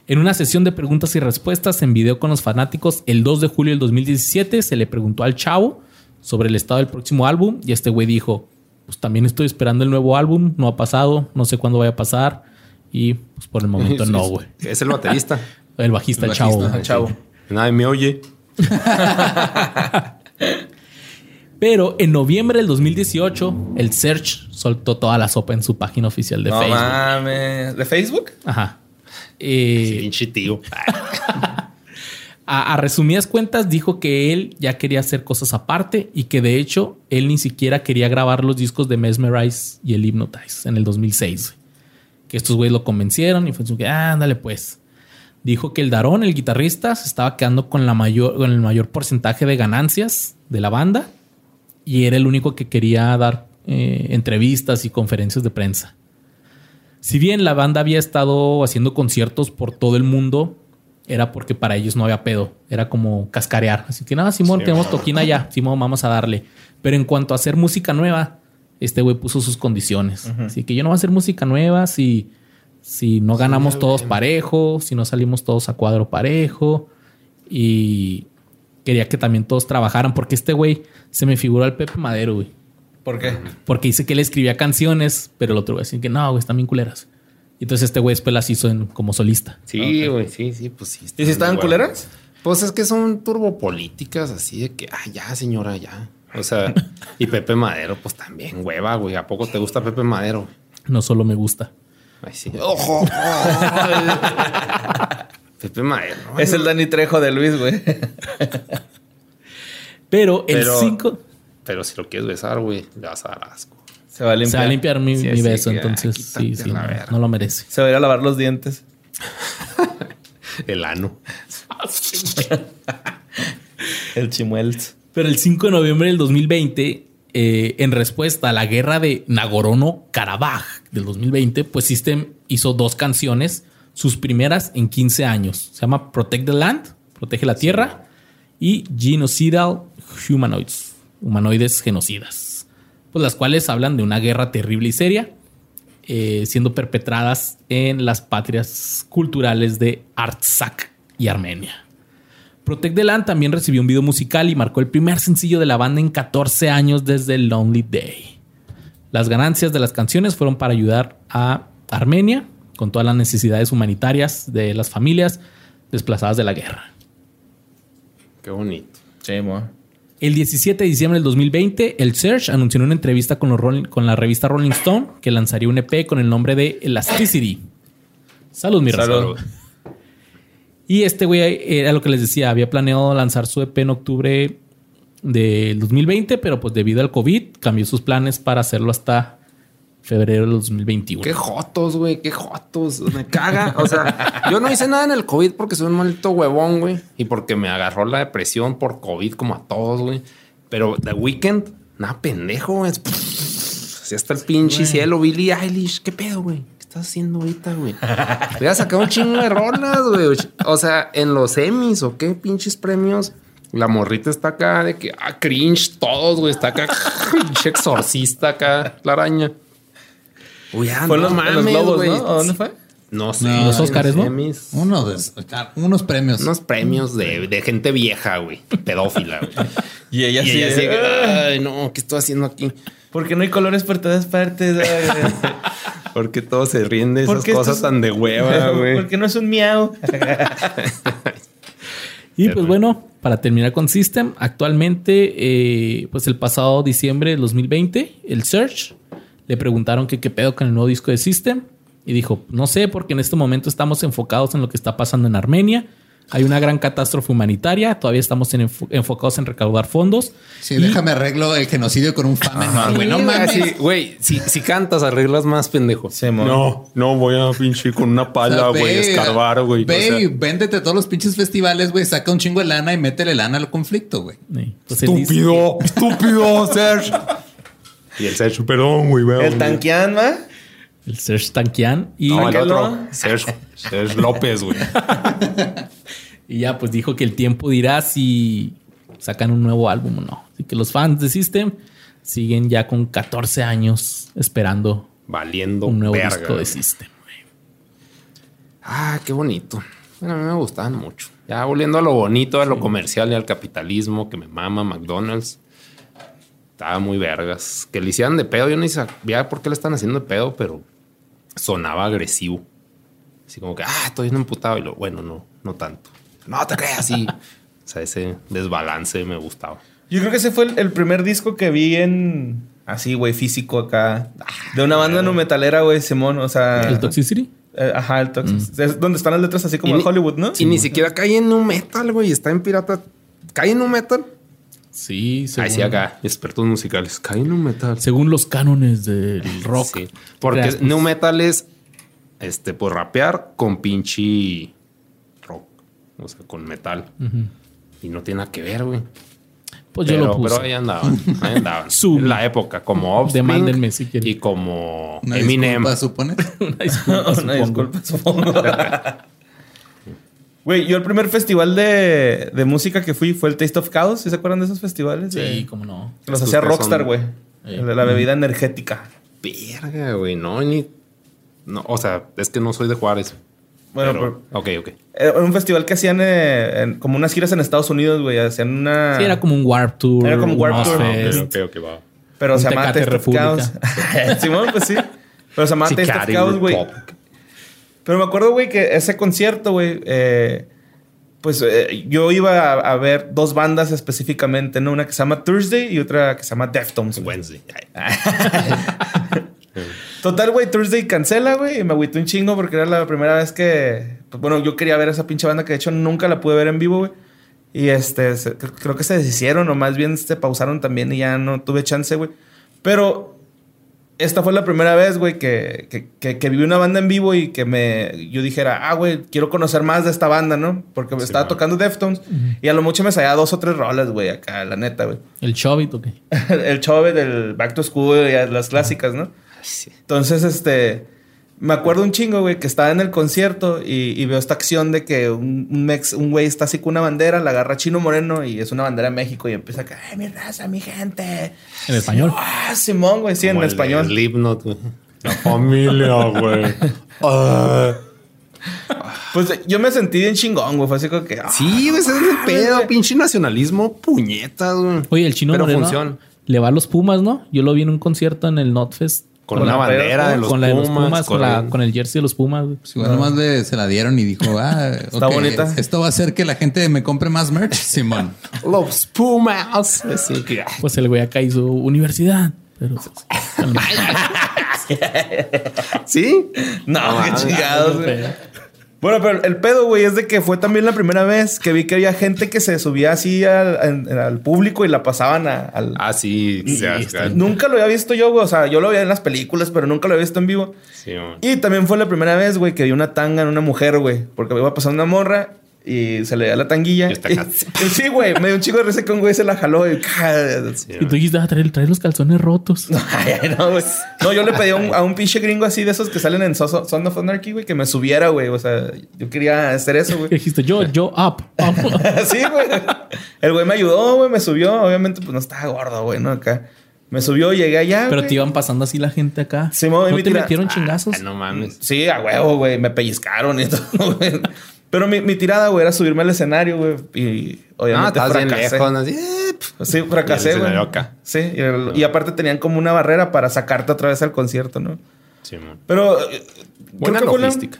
En una sesión de preguntas y respuestas en video con los fanáticos el 2 de julio del 2017 se le preguntó al chavo sobre el estado del próximo álbum y este güey dijo, pues también estoy esperando el nuevo álbum, no ha pasado, no sé cuándo vaya a pasar y pues por el momento no, güey. Es el baterista. El bajista, El chavo. bajista. Chavo. Nadie me oye. Pero en noviembre del 2018, el Search soltó toda la sopa en su página oficial de no Facebook. mames. ¿De Facebook? Ajá. Eh, Pinche tío. a, a resumidas cuentas, dijo que él ya quería hacer cosas aparte y que de hecho él ni siquiera quería grabar los discos de Mesmerize y el Hypnotize en el 2006. Que estos güeyes lo convencieron y fue que, "Ah, ándale pues. Dijo que el Darón, el guitarrista, se estaba quedando con, la mayor, con el mayor porcentaje de ganancias de la banda y era el único que quería dar eh, entrevistas y conferencias de prensa. Si bien la banda había estado haciendo conciertos por todo el mundo, era porque para ellos no había pedo. Era como cascarear. Así que nada, Simón, Sí, tenemos toquina ya. Simón, vamos a darle. Pero en cuanto a hacer música nueva, este güey puso sus condiciones. Así que yo no voy a hacer música nueva si, si no ganamos todos parejo, si no salimos todos a cuadro parejo. Y quería que también todos trabajaran, porque este güey se me figuró al Pepe Madero, güey. ¿Por qué? Porque dice que él escribía canciones, pero el otro güey así que no, güey, están bien culeras. Y entonces este güey después las hizo en, como solista. Sí, güey, sí, sí, pues sí. ¿Y si estaban culeras? Pues es que son turbopolíticas así de que, ah, ya, señora, ya. O sea, y Pepe Madero, pues también, hueva, güey. ¿A poco te gusta Pepe Madero? No solo me gusta. Ay, sí. ¡Ojo! Pepe Madero. ¿no? Es el Dani Trejo de Luis, güey. Pero el Pero- 5 Pero si lo quieres besar, güey, le vas a dar asco. Se va a se limpiar. va a limpiar mi, Sí, mi sí, beso, entonces sí, sí, no, no lo merece. Se va a ir a lavar los dientes. El ano. El chimuels. Pero el 5 de noviembre del 2020, eh, en respuesta a la guerra de Nagorno-Karabaj del 2020, pues System hizo dos canciones, sus primeras en 15 años. Se llama Protect the Land, Protege la Tierra, y Genocidal Humanoids, humanoides genocidas, pues las cuales hablan de una guerra terrible y seria, eh, siendo perpetradas en las patrias culturales de Artsakh y Armenia. Protect the Land también recibió un video musical y marcó el primer sencillo de la banda en 14 años desde Lonely Day. Las ganancias de las canciones fueron para ayudar a Armenia con todas las necesidades humanitarias de las familias desplazadas de la guerra. Qué bonito. Sí, mo. El 17 de diciembre del 2020, el Search anunció en una entrevista con, los Rolling- con la revista Rolling Stone que lanzaría un EP con el nombre de Elasticity. Salud, mi. Salud. Y este güey era lo que les decía, había planeado lanzar su EP en octubre del 2020, pero pues debido al COVID cambió sus planes para hacerlo hasta febrero del 2021. Qué jotos, güey, qué jotos. Me caga. O sea, yo no hice nada en el COVID porque soy un maldito huevón, güey. Y porque me agarró la depresión por COVID como a todos, güey. Pero The Weeknd, nada pendejo, güey. Así hasta el pinche cielo. Billie Eilish, ¿qué pedo, güey? ¿Qué estás haciendo ahorita, güey? Voy a sacar un chingo de rolas, güey. O sea, en los Emmys o qué pinches premios. La morrita está acá de que, ah, cringe todos, güey. Está acá, pinche exorcista acá, la araña. Uy, ya, Fue no los, los mames, globos, güey. ¿no? ¿A dónde fue? No sé. No, los Óscares, ¿no? Emmys. Uno de, unos premios. Unos premios de, de gente vieja, güey. Pedófila, güey. Y ella Y sí. ella así, "Ah, ay, no, ¿qué estoy haciendo aquí? ¿Por qué no hay colores por todas partes? Porque todos se ríen de esas ¿Por qué esto cosas es- tan de hueva, güey. ¿Por qué no es un miau? Y pues bueno, para terminar con System, actualmente, eh, pues el pasado diciembre del 2020, el Search le preguntaron que qué pedo con el nuevo disco de System y dijo, no sé, porque en este momento estamos enfocados en lo que está pasando en Armenia. Hay una gran catástrofe humanitaria, todavía estamos en enfo- enfocados en recaudar fondos. Sí, Y- déjame arreglo el genocidio con un fame. No, güey, no mames. Güey, si, si cantas, arreglas más, pendejo. Sí, no, no voy a pinche con una pala, güey, escarbar, güey. Ve O sea, y véndete todos los pinches festivales, güey. Saca un chingo de lana y métele lana al conflicto, güey. Sí, pues estúpido, estúpido, Serge. Y el Serge, perdón, güey, güey. El tanquean, ¿va? El Serge Tankian. Y, No, el otro. Serge, Serge López, güey. y ya pues dijo que el tiempo dirá si sacan un nuevo álbum o no. Así que los fans de System siguen ya con 14 años esperando Valiendo un nuevo verga, disco de güey. System. Ah, qué bonito. Bueno, a mí me gustaban mucho. Ya volviendo a lo bonito, a lo comercial y al capitalismo que me mama McDonald's. Estaba muy vergas. Que le hicieran de pedo. Yo ni sabía por qué le están haciendo de pedo, pero sonaba agresivo. Así como que, ah, estoy bien emputado. Y lo, bueno, no, no tanto. No te creas así. o sea, ese desbalance me gustaba. Yo creo que ese fue el, el primer disco que vi en... Así, güey, físico acá. De una banda no metalera, güey, Simón. O sea... ¿El Toxicity? eh, ajá, el Toxic. Es donde están las letras así como Y de ni- Hollywood, ¿no? Y ni siquiera cae en un metal, güey. Está en pirata. ¿Cae en un metal? Sí, según, Ahí sí, acá, expertos musicales. Cae en un metal. según los cánones del rock. Sí, porque Creas, nu metal es este, pues rapear con pinche rock, o sea, con metal. Y no tiene nada que ver, güey. Pues yo pero, lo puse. pero ahí andaban, ahí andaban. En la época, como Offspring Demándenme si quieren. y como Una Eminem. disculpa, supone. Una disculpa, Una disculpa, supongo. Güey, yo el primer festival de, de música que fui fue el Taste of Chaos. ¿Sí se acuerdan de esos festivales? Sí, De- cómo no. Los hacía Rockstar, güey. El de la bebida energética. Verga, güey, no, ni... No, o sea, es que no soy de Juárez. Bueno, pero, ok, ok. Era un festival que hacían eh, en- como unas giras en Estados Unidos, güey. Hacían una... Sí, era como un Warp Tour. Era como un Warped Tour. Ok, va. Pero un se llamaba Tecate Taste of. Chaos. Simón, pues sí. Pero se llamaba Taste of Chaos, güey. Pero me acuerdo, güey, que ese concierto, güey, eh, pues eh, yo iba a, a ver dos bandas específicamente, ¿no? Una que se llama Thursday y otra que se llama Deftones. Wednesday. Total, güey, Thursday cancela, güey, y me agüité un chingo porque era la primera vez que, pues, bueno, yo quería ver esa pinche banda que de hecho nunca la pude ver en vivo, güey. Y este, se- cre- creo que se deshicieron o más bien se pausaron también y ya no tuve chance, güey. Pero esta fue la primera vez, güey, que, que, que, que viví una banda en vivo y que me, yo dijera, ah, güey, quiero conocer más de esta banda, ¿no? Porque me Sí, estaba man. tocando Deftones y a lo mucho me salía dos o tres rolas, güey, acá, la neta, güey. El Chobit, ok. El chove del Back to School y las clásicas, ¿no? Sí. Entonces, este, me acuerdo un chingo, güey, que estaba en el concierto y, y veo esta acción de que un, un mex, un güey está así con una bandera, la agarra Chino Moreno y es una bandera de México y empieza a caer, ¡ay, mi raza, mi gente! En español. ¡Ah, Simón, güey! Sí, en el español. Slipknot, güey. La familia, güey. Ah. Pues yo me sentí bien chingón, güey. Fue así como que. ah, Sí, güey, ese es el pedo. Pinche nacionalismo, puñetas, güey. Oye, el chino Pero moreno funciona. le va a los Pumas, ¿no? Yo lo vi en un concierto en el Notfest. Con, Con una la bandera de los con la de los Pumas. Pumas, con, la- con el jersey de los Pumas. Pues igual nomás le, se la dieron y dijo, ah, Está ok, bonita. Esto va a hacer que la gente me compre más merch, Simón. Los Pumas. Pues el güey acá hizo universidad. Pero ¿Sí? No, qué chingados, güey. Bueno, pero el pedo, güey, es de que fue también la primera vez que vi que había gente que se subía así al, público y la pasaban a- al. Ah, sí. Y- se y- hace- nunca lo había visto yo, güey. O sea, yo lo veía en las películas, pero nunca lo había visto en vivo. Sí. Y también fue la primera vez, güey, que vi una tanga en una mujer, güey. Porque iba a pasar una morra y se le veía la tanguilla. Y está acá. Sí, güey. Me dio un chico de risa un güey se la jaló y... Sí, y tú güey. dijiste, ah, traer, traer los calzones rotos. Ay, ay, no, güey. No, yo le pedí a un, a un pinche gringo así de esos que salen en So- So- Son of Anarchy, güey, que me subiera, güey. O sea, yo quería hacer eso, güey. dijiste, yo, yo, up. up. sí, güey. El güey me ayudó, güey, me subió. Obviamente, pues no estaba gordo, güey, ¿no? Acá. Me subió, llegué allá. Pero güey. te iban pasando así la gente acá. Simón, y ¿No mi te tira- metieron chingazos? Ah, no mames. Sí, a huevo, güey. Me pellizcaron y todo, güey. Pero mi, mi tirada, güey, era subirme al escenario, güey. Y Ah, obviamente estás bien fracasé. lejos. Así. Sí, fracasé, güey. escenario acá. Sí, y, el- y aparte tenían como una barrera para sacarte otra vez al concierto, ¿no? Sí, man. Pero... eh, Buena logística.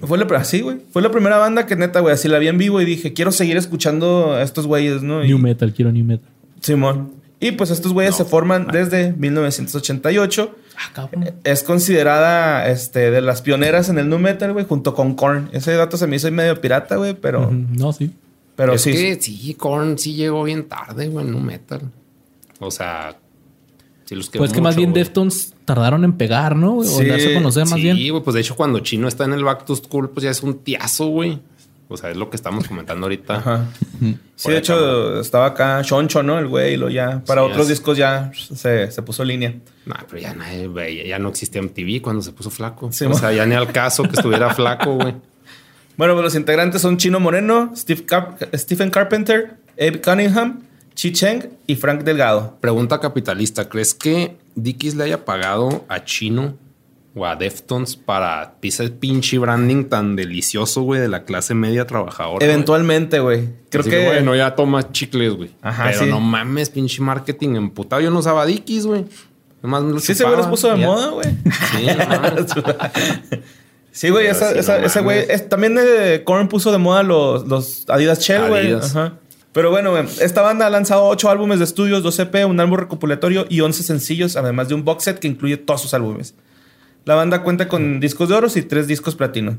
Fue la, sí, güey. Fue la primera banda que neta, güey, así la vi en vivo y dije, quiero seguir escuchando a estos güeyes, ¿no? Y- New metal, quiero new metal. Simón. Y pues estos güeyes se forman desde 1988. Ah, cabrón. Es considerada este, de las pioneras en el nu metal, güey, junto con Korn. Ese dato se me hizo medio pirata, güey, pero, No, sí. pero es sí. que sí, Korn sí llegó bien tarde, güey, en un metal. O sea, sí los Pues que más mucho, bien. Deftones tardaron en pegar, ¿no? O Sí, darse a conocer más sí, bien. güey, pues de hecho cuando Chino está en el Back to School, pues ya es un tiazo, güey. O sea, es lo que estamos comentando ahorita. Ajá. Sí, de hecho, estaba acá Choncho, ¿no? El güey, y lo ya. Para Sí, otros es. discos ya se, se puso línea. No, pero ya, nadie, güey, ya no existía MTV cuando se puso flaco. Sí, o sea, ya ni al caso que estuviera flaco, güey. Bueno, pues los integrantes son Chino Moreno, Steve Cap- Stephen Carpenter, Abe Cunningham, Chi Cheng y Frank Delgado. Pregunta capitalista: ¿crees que Dickies le haya pagado a Chino o a Deftones para ese pinche branding tan delicioso, güey, de la clase media trabajadora? Eventualmente, güey. Creo Así que. bueno, ya tomas chicles, güey. Ajá, Pero sí. no mames, pinche marketing emputado. Yo no usaba Dickies, güey. Nomás me lo Sí, ese güey los puso de ya. moda, güey. Sí, no. Sí, güey, esa- sí, esa- no ese güey. es- También eh, Korn puso de moda los, los Adidas Shell, güey. Ajá. Pero bueno, güey, esta banda ha lanzado 8 álbumes de estudios, 2 EP, un álbum recopilatorio y 11 sencillos, además de un box set que incluye todos sus álbumes. La banda cuenta con discos de oro y 3 discos platino.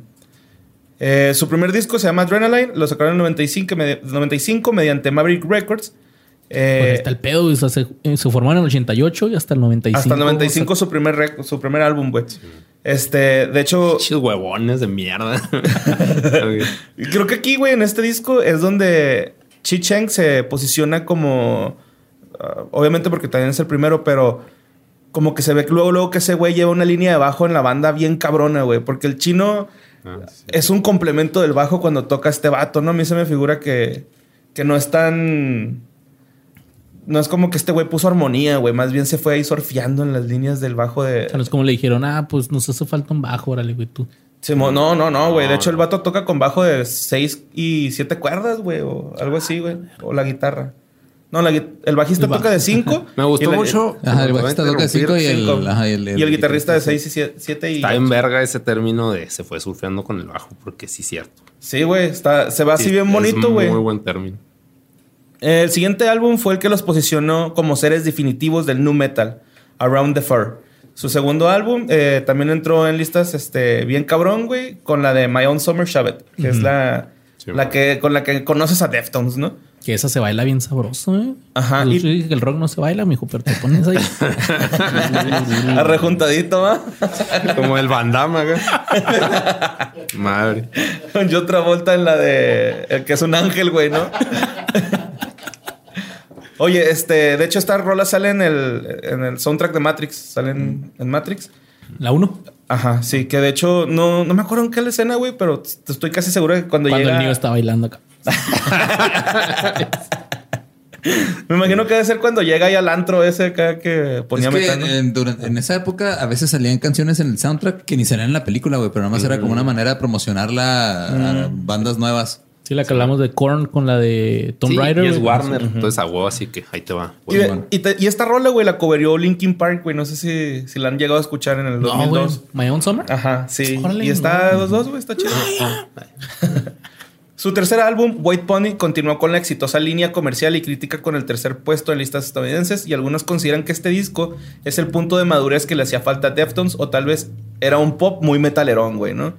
Eh, su primer disco se llama Adrenaline, lo sacaron en el 95, medi- 95 mediante Maverick Records. Eh, Pues está el pedo. O sea, se, eh, se formaron en el 88 y hasta el 95. hasta el 95 su primer, rec- su primer álbum, güey. Este, de hecho, Pinches huevones de mierda. Creo que aquí, güey, en este disco es donde Chi Cheng se posiciona como. ah, obviamente porque también es el primero, pero como que se ve que luego, luego que ese güey lleva una línea de bajo en la banda bien cabrona, güey. Porque el chino Ah, sí. es un complemento del bajo cuando toca este vato, ¿no? A mí se me figura que, que no es tan. No es como que este güey puso armonía, güey. Más bien se fue ahí surfeando en las líneas del bajo de. O sea, no es como le dijeron, ah, pues nos hace falta un bajo, órale, güey, tú. No, no, no, güey. De hecho, el vato toca con bajo de 6 y 7 cuerdas, güey. O algo así, güey. O la guitarra. No, la el bajista El toca de 5. Me gustó mucho. Ajá, el bajista toca de 5 y el, y el, Y el guitarrista de 6 y 7 y... Está en verga ese término de se fue surfeando con el bajo, porque sí es cierto. Sí, güey. Está, se va así Sí, bien bonito, güey. Muy buen término. El siguiente álbum fue el que los posicionó como seres definitivos del nu metal, Around the Fur. Su segundo álbum eh, también entró en listas este, bien cabrón, güey, con la de My Own Summer Shabbat, que es la, Sí, la que, con la que conoces a Deftones, ¿no? Que esa se baila bien sabroso, ¿eh? Ajá, Yo y- dije que el rock no se baila, mijo, pero te pones ahí. Arrejuntadito, ¿va? Como el bandama, Madre. Con otra vuelta en la de el que es un ángel, güey, ¿no? Oye, este, de hecho, esta rola sale en el, en el soundtrack de Matrix. Sale en, en Matrix. La uno. Ajá, sí, que de hecho no, no me acuerdo en qué escena, güey, pero estoy casi seguro de que cuando, Cuando llega. el niño está bailando acá. Me imagino que debe ser cuando llega ahí al antro ese acá que ponía es en, durante- en esa época a veces salían canciones en el soundtrack que ni salían en la película, güey, pero nada más era como una manera de promocionarla a bandas nuevas. Sí, la que hablamos de Korn con la de Tomb Sí, Raider. y es güey. Warner. Entonces a huevo, así que ahí te va. Y, de- y te- y esta rola, güey, la coverió Linkin Park, güey. No sé si, si la han llegado a escuchar en el No, güey. 2002. My Own Summer. Ajá, sí. Órale, y está güey. dos dos, güey, está chido. Su tercer álbum, White Pony, continuó con la exitosa línea comercial y crítica con el tercer puesto en listas estadounidenses y algunos consideran que este disco es el punto de madurez que le hacía falta a Deftones o tal vez era un pop muy metalerón, güey, ¿no?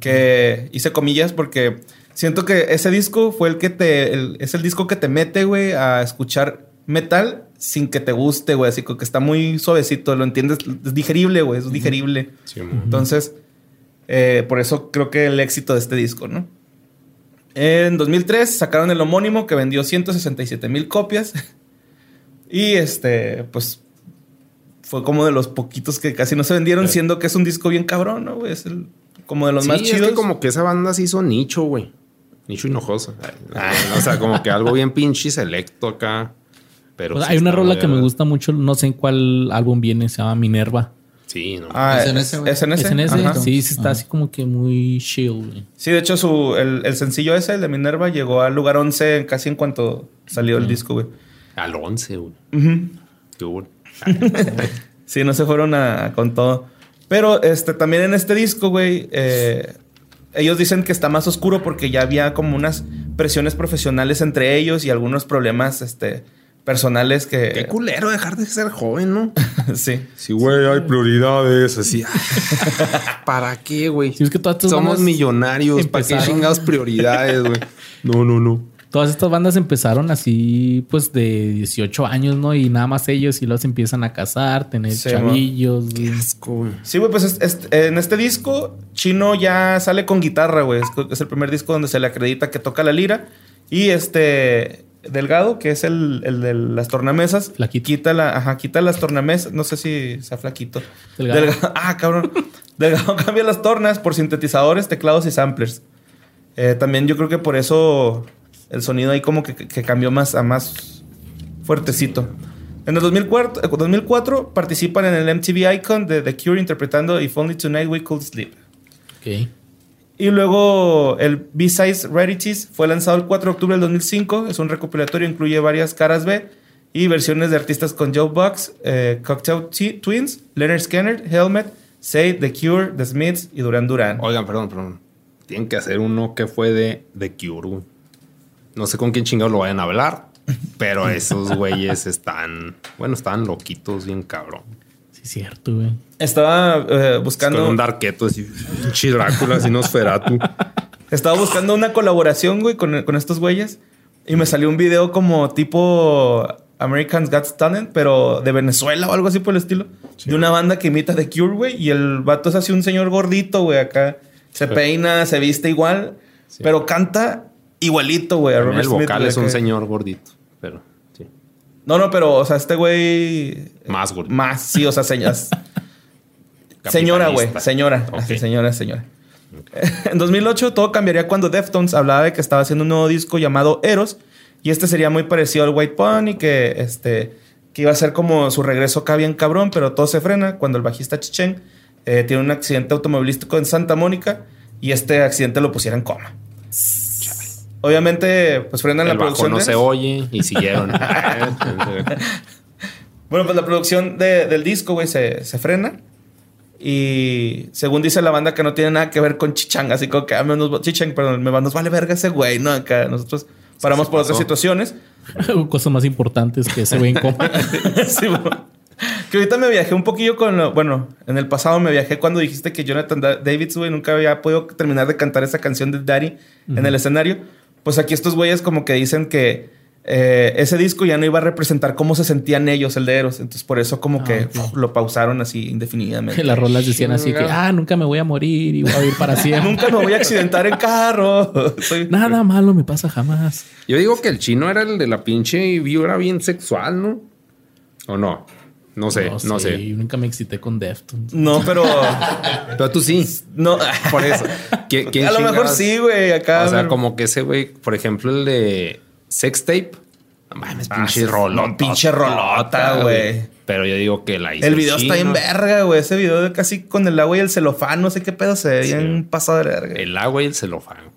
Que hice comillas porque siento que ese disco fue el que te... el- es el disco que te mete, güey, a escuchar metal sin que te guste, güey, así que está muy suavecito, lo entiendes, es digerible, güey, es digerible. Sí. Entonces, eh, por eso creo que el éxito de este disco, ¿no? En 2003 sacaron el homónimo que vendió 167 mil copias. y este, pues, fue como de los poquitos que casi no se vendieron, siendo que es un disco bien cabrón, ¿no? güey? Es el, como de los Sí, más es chidos. que como que esa banda se hizo nicho, güey. Nicho no, o sea, como que algo bien pinche selecto acá. Pero Pues sí hay una rola que me gusta mucho, no sé en cuál álbum viene, se llama Minerva. Sí, no. Ah, ¿Es en es ese, güey? es en ese. ¿Es en ese? Ajá. Sí, sí está Ajá. así como que muy chill, güey. Sí, de hecho, su, el, el sencillo ese, el de Minerva, llegó al lugar 11 casi en cuanto salió el disco, güey. Al 11, güey. Ujú. Qué bueno. Sí, no se fueron a, con todo. Pero este, también en este disco, güey, eh, ellos dicen que está más oscuro porque ya había como unas presiones profesionales entre ellos y algunos problemas este, personales que... Qué culero dejar de ser joven, ¿no? sí. Sí, güey, hay prioridades, así. ¿Para qué, güey? Es que todas Somos millonarios. ¿Para qué chingados prioridades, güey? No, no, no. Todas estas bandas empezaron así, pues de 18 años, ¿no? Y nada más ellos y los empiezan a casar, tener Sí, chavillos. güey. Asco, güey. Sí, güey, pues es- es- en este disco, Chino ya sale con guitarra, güey. Es, es el primer disco donde se le acredita que toca la lira. Y este Delgado, que es el, el de las tornamesas, Flaquito. quita la, ajá, quita las tornamesas. No sé si sea flaquito. Delgado. Delgado- ah, cabrón. Delgado cambia las tornas por sintetizadores, teclados y samplers. Eh, también yo creo que por eso el sonido ahí como que, que cambió más a más fuertecito. En el 2004, eh, 2004 participan en el MTV Icon de The Cure interpretando If Only Tonight We Could Sleep. Ok. Y luego el B-Size Rarities fue lanzado el 4 de octubre del 2005. Es un recopilatorio, incluye varias caras B y versiones de artistas con Joe Bucks, eh, Cocktail T- Twins, Leonard Skinner, Helmet, Say, The Cure, The Smiths y Duran Duran. Oigan, perdón, perdón. Tienen que hacer uno que fue de The Cure, güey. No sé con quién chingados lo vayan a hablar, pero esos güeyes están, bueno, están loquitos, bien cabrón. Sí, es cierto, güey. Estaba eh, Con buscando. un darketo así, Drácula, así Nosferatu. Estaba buscando una colaboración, güey, con, con estos güeyes. Y me salió un video como tipo Americans Got Talent, pero de Venezuela o algo así por el estilo. De una banda que imita The Cure, güey. Y el vato es así un señor gordito, güey, acá. Se peina, se viste igual, Sí. pero canta igualito, güey. a Robert el vocal es un señor gordito, pero sí. No, no, pero, o sea, este güey. Más gordito. Más, sí, o sea, señas. señora, güey. Señora. Ok. Así, señora, señora. En 2008 todo cambiaría cuando Deftones hablaba de que estaba haciendo un nuevo disco llamado Eros y este sería muy parecido al White Pony que este que iba a ser como su regreso acá bien cabrón, pero todo se frena cuando el bajista Chichen eh, tiene un accidente automovilístico en Santa Mónica y este accidente lo pusiera en coma. Obviamente, pues frenan El la bajo producción. no de se oye y siguieron. Bueno, pues la producción de- del disco, güey, se, se frena. Y según dice la banda que no tiene nada que ver con Chichang, así como que ah, me nos, Chichang, perdón, me, nos vale verga ese güey, ¿no? Acá nosotros paramos sí por otras situaciones. Cosas más importantes que se ven como. Sí, bueno. Que ahorita me viajé un poquillo con lo- Bueno, en el pasado me viajé cuando dijiste que Jonathan Da- Davis, güey, nunca había podido terminar de cantar esa canción de Daddy en el escenario. Pues aquí estos güeyes como que dicen que eh, ese disco ya no iba a representar cómo se sentían ellos, el de Eros. Entonces por eso como Ah, que uf, lo pausaron así indefinidamente. Las rolas decían así que, ah, nunca me voy a morir y voy a vivir para siempre. Nunca me voy a accidentar en carro. Soy- Nada malo me pasa jamás. Yo digo que el chino era el de la pinche vibra bien sexual, ¿no? ¿O no? No sé, no, sé. Yo nunca me excité con Deftones. No, pero... Pero tú sí. No. Por eso. ¿Qui- quién a lo mejor sí, güey. Acá... O sea, como que ese güey, por ejemplo, el de Sex Tape. No mames, Ah, pinche sí, rolota. pinche rolota, güey. Pero yo digo que la hizo El video está en verga, güey. Ese video de casi con el agua y el celofán, no sé qué pedo se veía Sí. en pasado de verga. El agua y el celofán.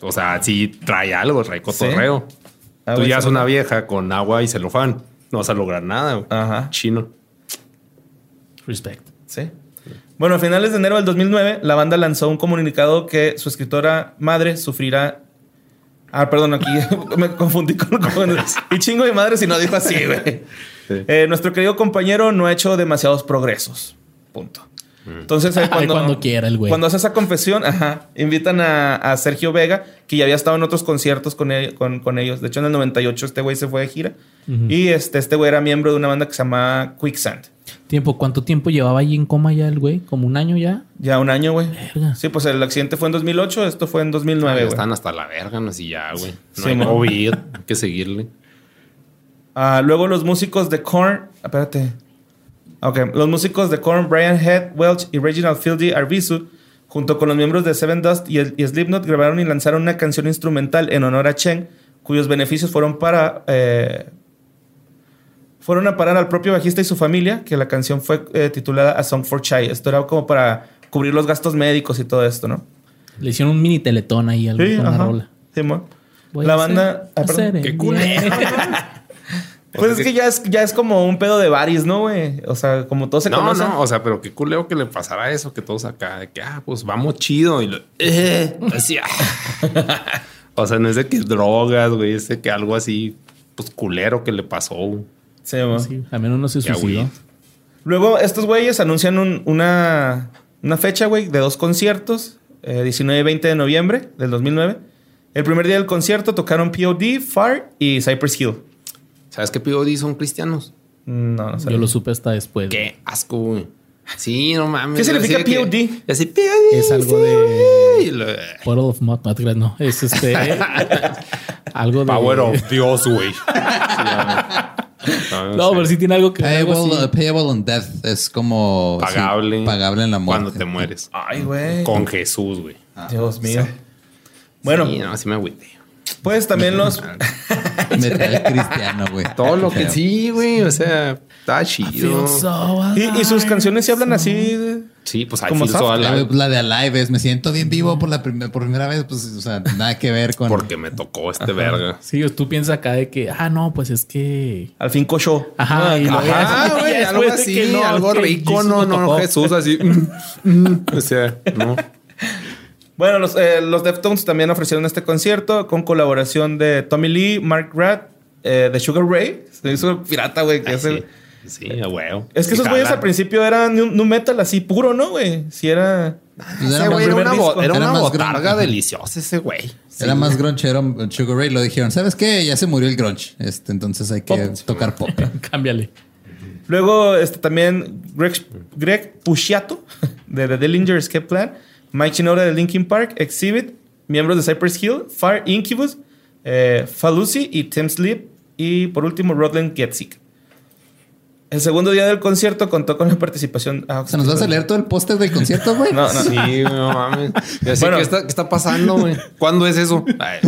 O sea, sí trae algo, trae cotorreo. Ah, Tú güey, ya es una vieja con agua y celofán. No vas a lograr nada. Ajá. Chino. Respect. Sí. Bueno, a finales de enero del 2009, la banda lanzó un comunicado que su escritora madre sufrirá. Ah, perdón, aquí me confundí con. con- y chingo de madre si no dijo así, güey. Sí. Eh, nuestro querido compañero no ha hecho demasiados progresos. Punto. Entonces, eh, Ay, cuando, cuando quiera el güey. Cuando hace esa confesión, ajá, invitan a, a Sergio Vega, que ya había estado en otros conciertos con, el- con, con ellos. De hecho, en el 98 este güey se fue de gira. Y este, este güey era miembro de una banda que se llama Quicksand. Tiempo, ¿cuánto tiempo llevaba ahí en coma ya el güey? ¿Como un año ya? Ya un año, güey. Verga. Sí, pues el accidente fue en 2008, esto fue en 2009, Ah, güey. están hasta la verga, no sé ya, güey. No Sí, hay mo. COVID, hay que seguirle. Ah, luego los músicos de Korn, espérate. Ok, los músicos de Korn, Brian Head, Welch y Reginald Fieldy Arvizu, junto con los miembros de Seven Dust y, el- y Slipknot, grabaron y lanzaron una canción instrumental en honor a Chen, cuyos beneficios fueron para eh, fueron a parar al propio bajista y su familia, que la canción fue eh, titulada A Song for Chai. Esto era como para cubrir los gastos médicos y todo esto, ¿no? Le hicieron un mini teletón ahí al Sí, con la rola. Simón. Voy La a banda. hacer- ah, hacer Qué culero. Pues es que ya es, ya es como un pedo de baris, ¿no, güey? O sea, como todos se No, conocen. no, o sea, pero qué culeo que le pasara eso, que todos acá, de que, ah, pues vamos chido. Y lo, eh, así, ah. O sea, no es de que drogas, güey, es de que algo así, pues culero que le pasó. Sí. Sí, al menos no se suicidó. Luego, estos güeyes anuncian un- una, una fecha, güey, de dos conciertos, eh, 19 y 20 de noviembre del 2009. El primer día del concierto tocaron POD, FAR y Cypress Hill. ¿Sabes qué POD son cristianos? No, no sé. Yo lo supe hasta después. Qué asco, güey. Sí, no mames. ¿Qué significa POD? Así, POD. Es algo de- lo- Puddle of Mud, no. Es este. algo de. Power of Dios, güey. No, pero sí tiene algo que algo Payable, payable on death es como sí, Pagable. pagable en la muerte. Cuando te mueres. Ay, güey. Con Jesús, güey. Dios mío. Bueno, Sí, no, así me agüité. Pues también los... Metal cristiano, güey. Todo lo que sí, güey. O sea, está chido. so y, y sus canciones sí hablan así. de- Sí, pues I Como so. La, alive. la de Alive es me siento bien vivo por la primer- por primera vez, pues, o sea, nada que ver con. Porque me tocó este verga. Sí, tú piensas acá de que, ah, no, pues es que. Al fin cochó. Ajá, y luego ya- Ajá, ya güey, algo así, no, algo rico, no, no. Jesús así. mm, mm, o sea, no. Bueno, los, eh, los Deftones también ofrecieron este concierto con colaboración de Tommy Lee, Mark Rath, eh, de Sugar Ray. Se hizo pirata, güey. que Ay, hace- sí, sí, a huevo. Es que Sí, esos güeyes al principio eran nu, metal así puro, ¿no, güey? Si era... Pues era, güey era una, era Era una más botarga grande. deliciosa ese güey. era más grunchero Sugar Ray. Lo dijeron, ¿sabes qué? Ya se murió el grunge. Este, entonces hay que tocar pop. Cámbiale. Luego este, también Greg, Greg Puciato de The Dillinger Escape Plan, Mike Shinoda de Linkin Park, Exhibit, miembros de Cypress Hill, Fire Incubus, eh, Falusi y Tim Sleep y por último Rodland Getzik. El segundo día del concierto contó con la participación... ah, ¿Se nos vas a leer todo el póster del concierto, güey? No, no. Sí, no mames. Así, Bueno. ¿qué, está, qué está pasando, güey? ¿Cuándo es eso? Ay,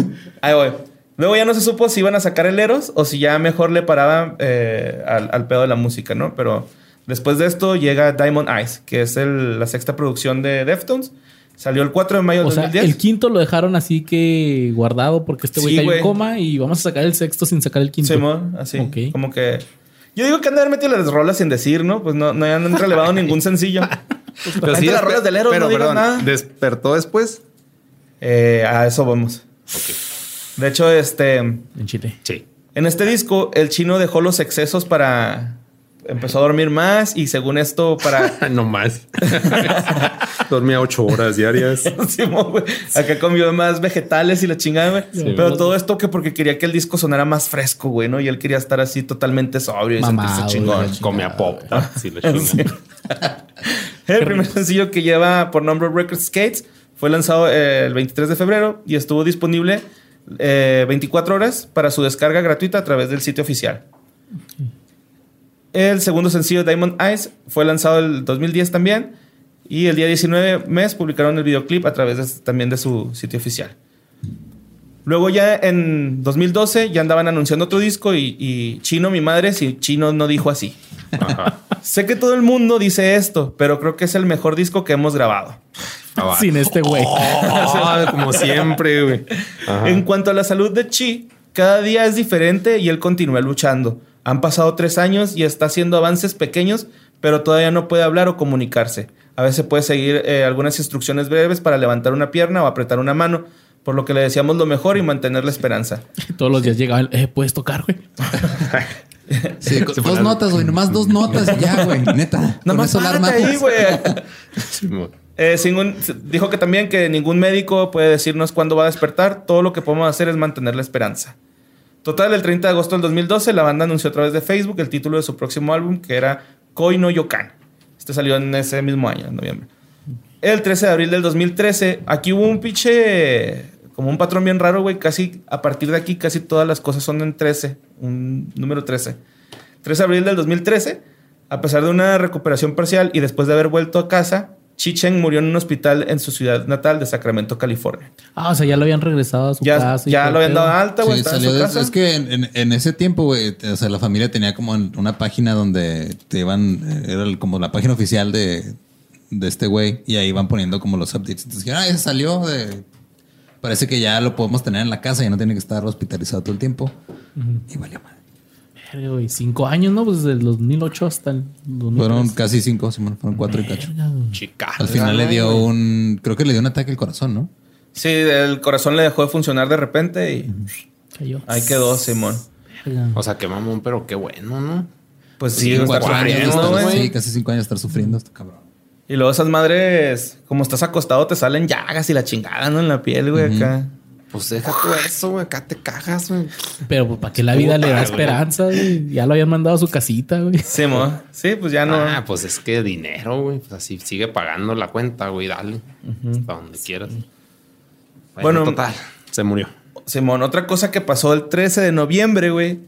Ahí voy. Luego ya no se supo si iban a sacar el Eros o si ya mejor le paraban eh, al, al pedo de la música, ¿no? Pero después de esto llega Diamond Eyes, que es el- la sexta producción de Deftones. Salió el 4 de mayo O del sea, 2010. el quinto lo dejaron así que guardado porque este güey Sí, cayó en coma y vamos a sacar el sexto sin sacar el quinto. Simón, así. Ok. Como que. Yo digo que han de haber metido las rolas sin decir, ¿no? Pues no, no han relevado ningún sencillo. Pues, Pero sí, las rolas del Eros, pero, no perdón, nada. ¿despertó después? Eh, a eso vamos. De hecho, este. En Chile. Sí. En este disco, el chino dejó los excesos para. Empezó a dormir más y según esto, para. no más. Dormía ocho horas diarias. Acá comió más vegetales y la chingada, güey. Sí. Pero todo esto que porque quería que el disco sonara más fresco, güey, ¿no? Y él quería estar así totalmente sobrio y Mamado, sentirse chingón. güey. Comía pop. Sí, chingo. El primer sencillo que lleva por nombre Record Skates fue lanzado eh, el 23 de febrero y estuvo disponible eh, 24 horas para su descarga gratuita a través del sitio oficial. El segundo sencillo Diamond Eyes fue lanzado el 2010 también y el día 19 mes publicaron el videoclip a través de- también de su sitio oficial. Luego ya en 2012 ya andaban anunciando otro disco y, y Chino, mi madre, si Chino no dijo así. Ajá. Sé que todo el mundo dice esto, pero creo que es el mejor disco que hemos grabado. Ah. Sin este güey. Ah, como siempre, güey. En cuanto a la salud de Chi, cada día es diferente y él continúa luchando. Han pasado tres años y está haciendo avances pequeños, pero todavía no puede hablar o comunicarse. A veces puede seguir eh, algunas instrucciones breves para levantar una pierna o apretar una mano, por lo que le deseamos lo mejor y mantener la esperanza. Todos los días llegaban, eh, ¿puedes tocar, güey? Sí, con- dos notas, güey. Nomás dos notas y ya, güey. Neta. Nada Con más eso la párate ahí, güey. Eh, sin un- dijo que también que ningún médico puede decirnos cuándo va a despertar. Todo lo que podemos hacer es mantener la esperanza. Total, el 30 de agosto del 2012, la banda anunció a través de Facebook el título de su próximo álbum, que era Koi no Yokan. Este salió en ese mismo año, en noviembre. El 13 de abril del 2013, aquí hubo un pinche, como un patrón bien raro, güey. Casi, a partir de aquí, casi todas las cosas son en 13, un número 13. 13 de abril del 2013, a pesar de una recuperación parcial y después de haber vuelto a casa, Chichen murió en un hospital en su ciudad natal de Sacramento, California. Ah, o sea, ya lo habían regresado a su Ya, casa. ya lo habían dado alta, güey. Sí, estaba en salió su de- casa. es que en, en- en ese tiempo, güey, o sea, la familia tenía como en una página donde te iban, eh, era como la página oficial de, de este güey, y ahí iban poniendo como los updates. Entonces dijeron, ah, ya salió de. Parece que ya lo podemos tener en la casa y no tiene que estar hospitalizado todo el tiempo. Y valió madre. Verga, güey, Cinco años, ¿no? Pues desde el 2008 hasta el 2013. Fueron casi cinco, Simón, fueron cuatro y cacho. Chica. Al final le dio un. Creo que le dio un ataque al corazón, ¿no? Sí, el corazón le dejó de funcionar de repente y Cayó. ahí quedó Simón. Verga. O sea, qué mamón, pero qué bueno, ¿no? Pues sí, Sí, está sufriendo, estar- güey. Sí, casi cinco años estar sufriendo esto, cabrón. Y luego esas madres, como estás acostado, te salen llagas y la chingada, ¿no? En la piel, güey, acá. Pues deja todo eso, güey. Acá te cagas, güey. Pero pues, ¿para qué la vida le da esperanza, güey? Ya lo habían mandado a su casita, güey. Simón. Sí, pues ya no. Ah, pues es que dinero, güey. Pues así sigue pagando la cuenta, güey. Dale. Hasta donde quieras. Bueno, Bueno, total. Se murió. Simón, otra cosa que pasó el 13 de noviembre, güey,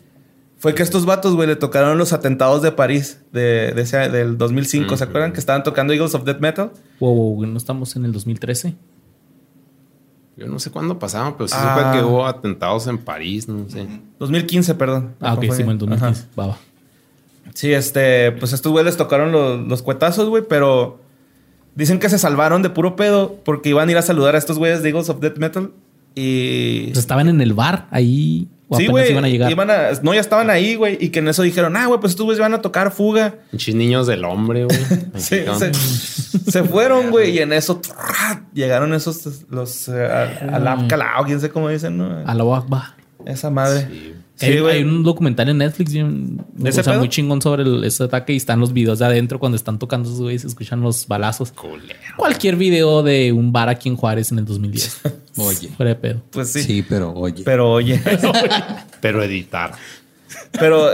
fue que estos vatos, güey, le tocaron los atentados de París de, de ese- del 2005. ¿Se acuerdan que estaban tocando Eagles of Death Metal? Wow, wow, güey, no estamos en el 2013. Yo no sé cuándo pasaron, pero sí Ah. supe que hubo atentados en París, no sé. 2015, perdón. Ah, ok, sí, en el 2015. Ajá. Va, va. Sí, este, pues estos güeyes les tocaron los, los cuetazos, güey, pero dicen que se salvaron de puro pedo porque iban a ir a saludar a estos güeyes de Eagles of Death Metal y... Pues estaban en el bar ahí. O sí, güey, iban a llegar. iban a- no, ya estaban ahí, güey, y que en eso dijeron, ah, güey, pues estos güeyes van a tocar fuga. Pinches niños del hombre, güey. Sí, se, se fueron, güey, y en eso llegaron esos, los, eh, a- Alab Calao, quién sé cómo dicen, ¿no? A la. Esa madre. Sí. Sí, hay, un documental en Netflix bien- ¿De o sea, pedo? muy chingón sobre el- ese ataque y están los videos de adentro cuando están tocando esos güeyes, se escuchan los balazos. Culero. Cualquier video de un bar aquí en Juárez en el 2010. Oye. Fuera de pedo. Pues Sí, sí. pero oye. Pero oye, Pero editar. pero,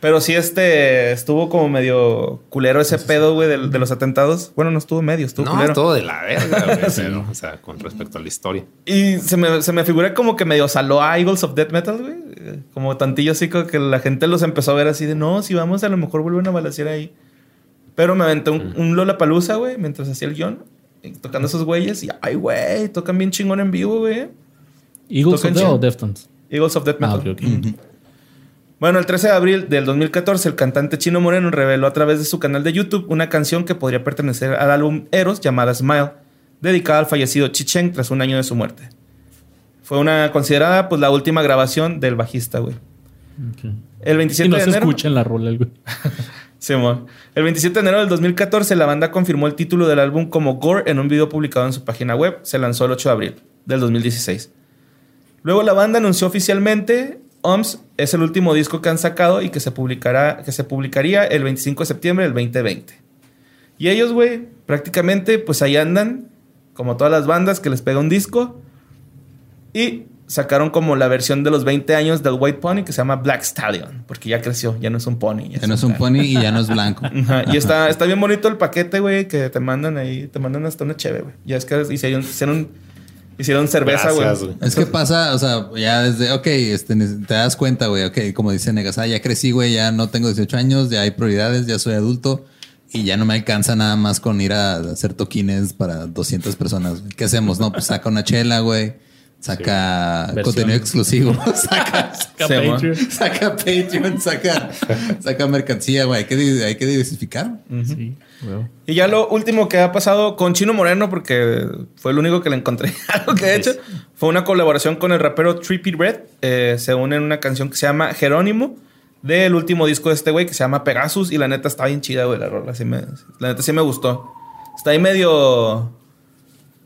pero sí, este estuvo como medio culero ese pedo, güey, de, de los atentados. Bueno, no estuvo medio, estuvo No, culero. todo de la verga, güey. pero, o sea, con respecto a la historia. Y se me, se me figura como que medio saló a Eagles of Death Metal, güey. Como tantillo así, que la gente los empezó a ver así de no, si vamos, a lo mejor vuelven a balasear ahí. Pero me aventé un, un Lollapalooza, güey, mientras hacía el guion, tocando esos güeyes. Y ay, güey, tocan bien chingón en vivo, güey. Eagles Tocan of Death o. Deftones. Eagles of Death Ah, Metal. ok, ok. Bueno, el 13 de abril del 2014, el cantante Chino Moreno reveló a través de su canal de YouTube una canción que podría pertenecer al álbum Eros llamada Smile. dedicada al fallecido Chicheng tras un año de su muerte. Fue una considerada pues la última grabación del bajista, güey. El 27 Y no de se enero. escucha en la rola, güey. Simón. El 27 de enero del 2014, la banda confirmó el título del álbum como Gore en un video publicado en su página web. Se lanzó el 8 de abril del 2016. Luego la banda anunció oficialmente OMS es el último disco que han sacado y que se, publicará, que se publicaría el 25 de septiembre del 2020. Y ellos, güey, prácticamente, pues ahí andan, como todas las bandas que les pega un disco. Y sacaron como la versión de los 20 años del White Pony que se llama Black Stallion, porque ya creció, ya no es un pony. Ya no es un pony y ya no es blanco. Ajá, Y está, está bien bonito el paquete, güey, que te mandan ahí, te mandan hasta una cheve, güey. Ya es que hicieron, hicieron, hicieron cerveza, güey. Es que pasa, o sea, ya desde, ok, este, te das cuenta, güey, ok, como dice Negas, ah, ya crecí, güey, ya no tengo 18 años, ya hay prioridades, ya soy adulto y ya no me alcanza nada más con ir a hacer toquines para 200 personas. ¿Qué hacemos? No, pues saca una chela, güey, saca contenido exclusivo, saca, Saca. Patreon. saca Patreon, saca, saca mercancía, güey, hay que, hay que diversificar. Sí. Y ya lo último que ha pasado con Chino Moreno, porque fue el único que le encontré algo que he hecho, fue una colaboración con el rapero Trippy Red. Eh, se une en una canción que se llama Jerónimo, del último disco de este güey que se llama Pegasus. Y la neta está bien chida, güey, la rola. Sí me, la neta sí me gustó. Está ahí medio.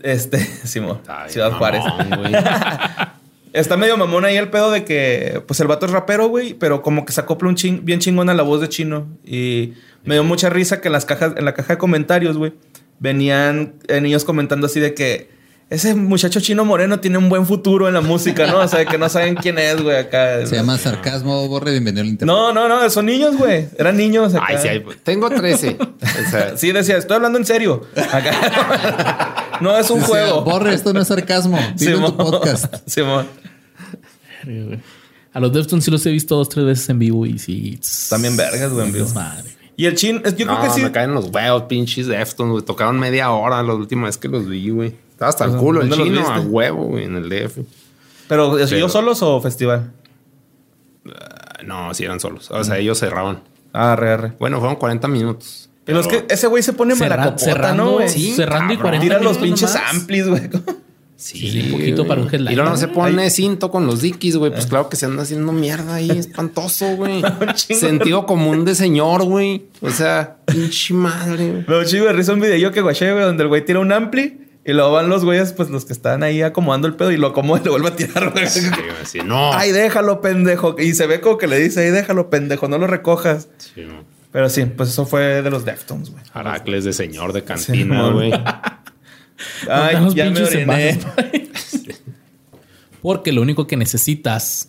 Este, Simón, Ay, Ciudad Juárez. güey. Está medio mamón ahí el pedo de que, pues el vato es rapero, güey, pero como que se acopla un ching, bien chingón a la voz de chino. Y me dio mucha risa que en las cajas, en la caja de comentarios, güey, venían eh, niños comentando así de que ese muchacho chino moreno tiene un buen futuro en la música, ¿no? O sea, que no saben quién es, güey, acá. Se llama sarcasmo, borre, bienvenido al internet. No, no, no, son niños, güey. Eran niños. Acá. Ay, sí, hay- tengo 13. O sea, Sí, decía, estoy hablando en serio. Acá. no es un juego. Borre, esto no es sarcasmo. Dilo en tu Simón. podcast. Simón. A los Deftones sí los he visto dos, tres veces en vivo y sí. También vergas, güey, en vivo. güey. Y el chin, es- yo no, creo que sí. me caen los huevos, pinches Deftones, güey. Tocaron media hora la última vez que los vi, güey. Estaba hasta el culo el ¿Dónde los chino a huevo, güey, en el DF. Pero, ¿ellos Pero- solos o festival? Ah, No, sí eran solos. O sea, ellos cerraban. Ah, re, re. Bueno, fueron 40 minutos. Pero es que ese güey se pone Cerra- malacopota, cerrando, ¿no, güey? sí, cerrando y cabrón. 40 Tira los pinches nomás. amplis, güey. Sí, un poquito para un headliner. Y luego no se pone Ay. cinto con los dickies, güey. Pues claro que se anda haciendo mierda ahí. Espantoso, güey. chingo. Sentido común de señor, güey. O sea, pinche madre, güey. Lo chido de risa un video que guaché, güey, donde el güey tira un ampli y luego van los güeyes, pues los que están ahí acomodando el pedo y lo acomoda y lo vuelve a tirar, güey. Sí, güey, así, no. Ay, déjalo, pendejo. Y se ve como que le dice, ay, déjalo, pendejo, no lo recojas. Sí, no. Pero sí, pues eso fue de los Deftones, güey. Aracles de señor de cantina, güey. Ay, los ya me oriné. Porque lo único que necesitas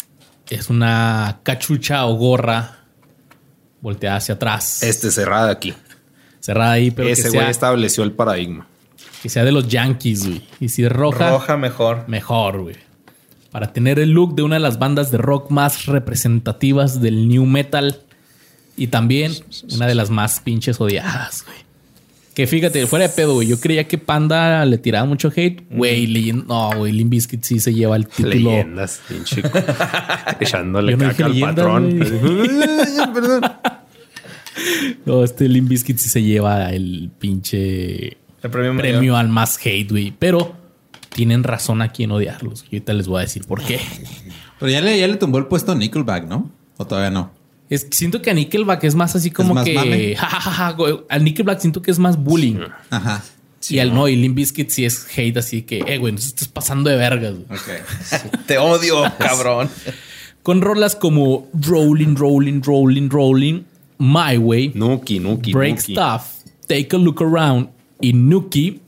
es una cachucha o gorra volteada hacia atrás. Este cerrada aquí. cerrada ahí, pero Ese que güey sea, estableció el paradigma. Que sea de los Yankees, güey. Y si es roja, Roja mejor. mejor, güey. Para tener el look de una de las bandas de rock más representativas del new metal y también una de las más pinches odiadas, güey. Que fíjate, fuera de pedo, güey. Yo creía que Panda le tiraba mucho hate. Güey, leyen- no, güey. Limp Bizkit sí se lleva el título. Leyendas, pinche. Echándole no caca al patrón. güey. No, este Limp Bizkit sí se lleva el pinche El premio, al más hate, güey. Pero tienen razón aquí en odiarlos. Y ahorita les voy a decir por qué. Pero ya le, ya le tumbó el puesto a Nickelback, ¿no? O todavía no. Es, siento que a Nickelback es más así como más que. ja, ja, ja. Al Nickelback siento que es más bullying. Ajá. y al no, y Limp Bizkit sí es hate, así que, eh, güey, no estás pasando de vergas. güey. Ok. Te odio, cabrón. Con rolas como Rolling, Rolling, Rolling, Rolling, My Way, Nuki, Nuki, Break Nuki. Stuff, Take a Look Around y Nuki.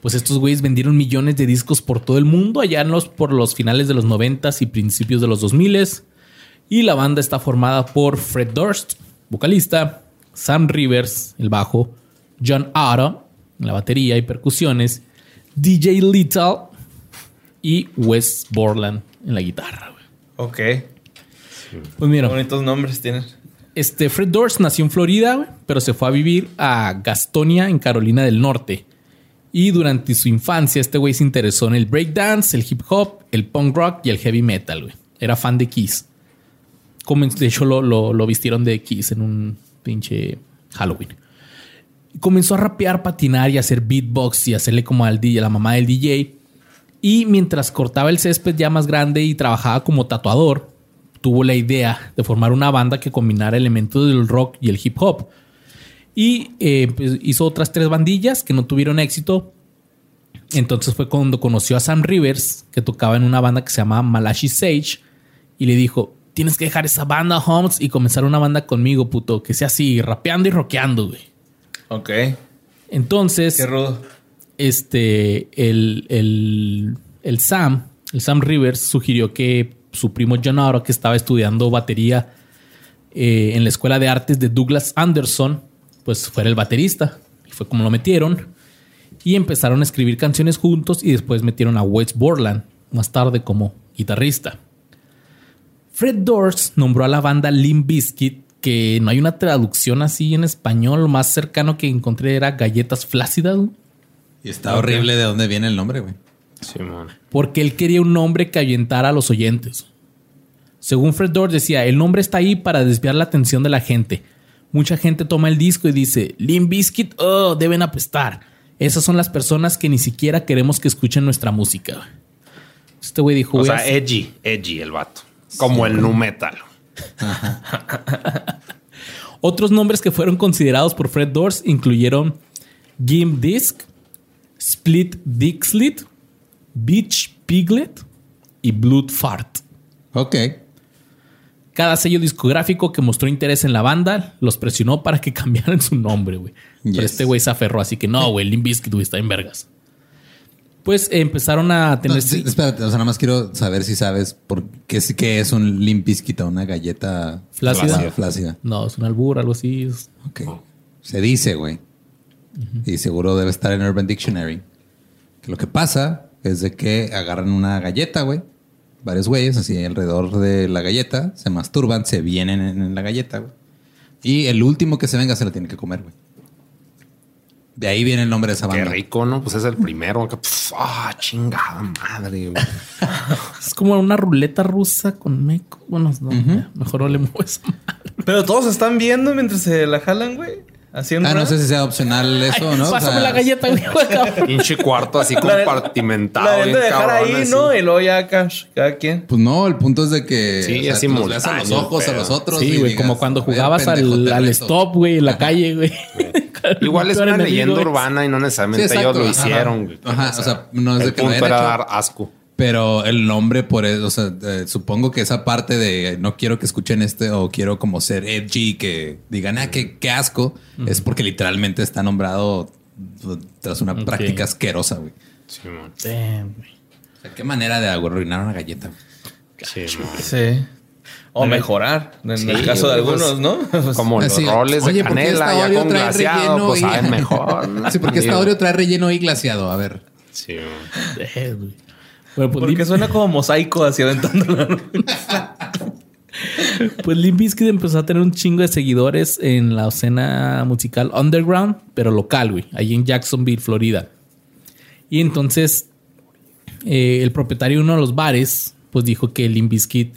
Pues estos güeyes vendieron millones de discos por todo el mundo, allá en los, por los finales de los 90s y principios de los 2000s. Y la banda está formada por Fred Durst, vocalista, Sam Rivers, el bajo, John Otto, en la batería y percusiones, DJ Little y Wes Borland en la guitarra. güey. Ok. Pues mira, Bonitos nombres tienen. Este Fred Durst nació en Florida, pero se fue a vivir a Gastonia, en Carolina del Norte. Y durante su infancia, este güey se interesó en el breakdance, el hip hop, el punk rock y el heavy metal. Era fan de Kiss. Como de hecho lo, lo- vistieron de Kiss en un pinche Halloween. Comenzó a rapear, patinar y hacer beatbox y hacerle como al DJ, a la mamá del DJ. Y mientras cortaba el césped ya más grande y trabajaba como tatuador, tuvo la idea de formar una banda que combinara elementos del rock y el hip hop. Y eh, pues, hizo otras tres bandillas que no tuvieron éxito. Entonces fue cuando conoció a Sam Rivers, que tocaba en una banda que se llamaba Malachi Sage, y le dijo: Tienes que dejar esa banda, Holmes, y comenzar una banda conmigo, puto, que sea así, rapeando y rockeando, güey. Ok. Entonces, Qué rudo. este, el, el, el Sam, el Sam Rivers, sugirió que su primo John Aro, que estaba estudiando batería eh, en la Escuela de Artes de Douglas Anderson, pues fuera el baterista. Y fue como lo metieron. Y empezaron a escribir canciones juntos y después metieron a Wes Borland más tarde como guitarrista. Fred Durst nombró a la banda Limp Bizkit, que no hay una traducción así en español. Lo más cercano que encontré era galletas flácidas. Y está horrible de dónde viene el nombre, güey. Simón. porque él quería un nombre que ahuyentara a los oyentes. Según Fred Durst decía, el nombre está ahí para desviar la atención de la gente. Mucha gente toma el disco y dice, Limp Bizkit, oh, deben apestar. Esas son las personas que ni siquiera queremos que escuchen nuestra música. Este güey dijo, O "Voy a sea, edgy, edgy el vato. Como el nu metal. Otros nombres que fueron considerados por Fred Durst incluyeron Gim Disc, Split Dixlit, Beach Piglet y Blood Fart. Ok. Cada sello discográfico que mostró interés en la banda los presionó para que cambiaran su nombre, güey. Pero este güey se aferró, así que no, güey, Limp Bizkit, güey, está en vergas. Pues eh, empezaron a No, tener... sí, espérate, o sea, nada más quiero saber si sabes por qué, es- qué es un Limp Bizkit o una galleta Flácida. flácida. No, es un albur, algo así. es- Ok. Se dice, güey. Y seguro debe estar en Urban Dictionary. Que lo que pasa es de que agarran una galleta, güey. Varios güeyes así alrededor de la galleta, se masturban, se vienen en, en la galleta, güey. Y el último que se venga se la tiene que comer, güey. De ahí viene el nombre de esa Qué banda. rico, ¿no? Pues es el primero. Ah, chingada madre. güey. Es como una ruleta rusa con meco. Bueno, no, mejor no le muevo esa madre. Pero todos están viendo mientras se la jalan, güey. Haciendo. Ah, no sé si sea opcional eso, Ay, ¿no? O Pásame sea, la galleta, güey. Pinche cuarto así compartimentado. La deben de bien dejar cabrón, ahí, así. ¿no? Y luego ya acá, cada quien. Pues no, el punto es de que Sí, o sea, los a los ojos a los otros. Sí, güey, como cuando "Vaya jugabas al, al reto". stop, güey, en la calle, güey. Igual es una leyenda urbana y no necesariamente ellos lo hicieron. güey. Ajá, o sea, no es de el que punto era dar asco. Pero el nombre por eso, o sea, eh, supongo que esa parte de no quiero que escuchen este o quiero como ser edgy, que digan, ah, qué, qué asco, es porque literalmente está nombrado uh, tras una práctica asquerosa, güey. Damn, güey. O sea, qué manera de arruinar una galleta. güey. Simón. Sí. O mejorar, en Sí, el caso de pues, algunos, ¿no? Pues, Como los Así, roles de oye, ¿por qué canela ya con glaseado, pues y- saben mejor. Sí, porque esta Oreo trae relleno y glaseado. A ver. Damn, güey. Bueno, pues, Porque Limp- suena como mosaico así aventándolo. pues Limp Bizkit empezó a tener un chingo de seguidores en la escena musical underground, pero local, güey, ahí en Jacksonville, Florida. Y entonces eh, el propietario de uno de los bares, pues dijo que Limp Bizkit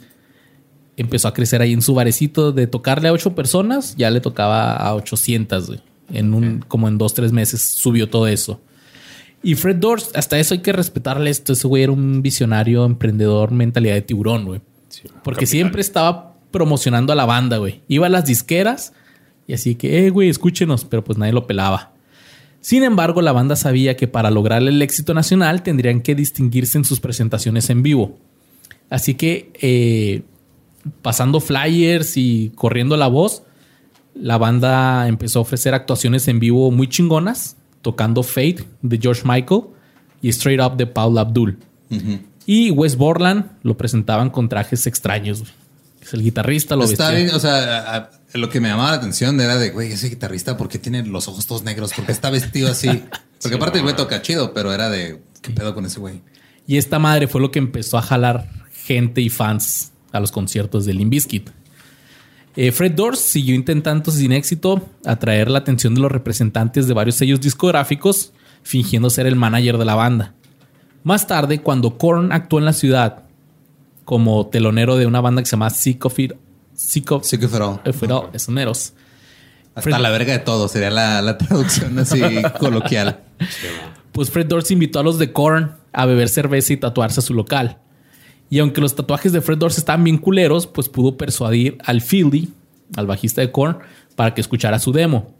empezó a crecer ahí en su barecito de tocarle a ocho personas, ya le tocaba a 800, güey. En un, como en dos, tres meses subió todo eso. Y Fred Durst, hasta eso hay que respetarle esto. Ese güey era un visionario, emprendedor, mentalidad de tiburón, güey. Porque capital. siempre estaba promocionando a la banda, güey. Iba a las disqueras y así que, eh, güey, escúchenos, pero pues nadie lo pelaba. Sin embargo, la banda sabía que para lograr el éxito nacional tendrían que distinguirse en sus presentaciones en vivo. Así que, eh, pasando flyers y corriendo la voz, la banda empezó a ofrecer actuaciones en vivo muy chingonas, tocando Fate de George Michael y Straight Up de Paul Abdul. Y Wes Borland lo presentaban con trajes extraños. güey. Es el guitarrista, lo Está vestía. bien, o sea, a- a- lo que me llamaba la atención era de, güey, ese guitarrista, ¿por qué tiene los ojos todos negros? ¿Por qué está vestido así? Porque aparte el güey toca chido, pero era de, ¿qué pedo con ese güey? Y esta madre fue lo que empezó a jalar gente y fans a los conciertos de Limp Bizkit. Eh, Fred Durst siguió intentando sin éxito atraer la atención de los representantes de varios sellos discográficos, fingiendo ser el manager de la banda. Más tarde, cuando Korn actuó en la ciudad como telonero de una banda que se llama Sick of It, Sick of fueron esoneros. Hasta la verga de todo sería la, la traducción así coloquial. Pues Fred Durst invitó a los de Korn a beber cerveza y tatuarse a su local. Y aunque los tatuajes de Fred Durst estaban bien culeros, pues pudo persuadir al Fieldy, al bajista de Korn, para que escuchara su demo.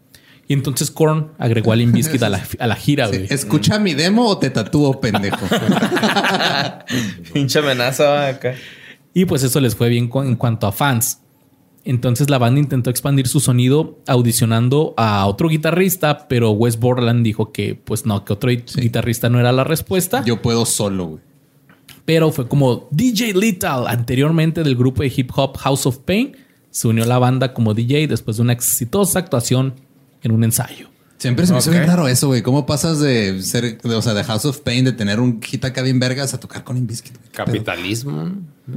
Y entonces Korn agregó a Limp Bizkit a la, a la gira, güey. ¿Escucha mi demo o te tatúo, pendejo? Pinche amenaza acá. Y pues eso les fue bien en cuanto a fans. Entonces la banda intentó expandir su sonido audicionando a otro guitarrista, pero Wes Borland dijo que pues no, que otro guitarrista no era la respuesta. Yo puedo solo, güey. Pero fue como DJ Lethal, anteriormente del grupo de hip hop House of Pain, se unió a la banda como DJ después de una exitosa actuación en un ensayo. Siempre se me hizo bien raro eso, güey. ¿Cómo pasas de ser, de, o sea, de House of Pain, de tener un hit acá bien vergas a tocar con Inviskit? Capitalismo.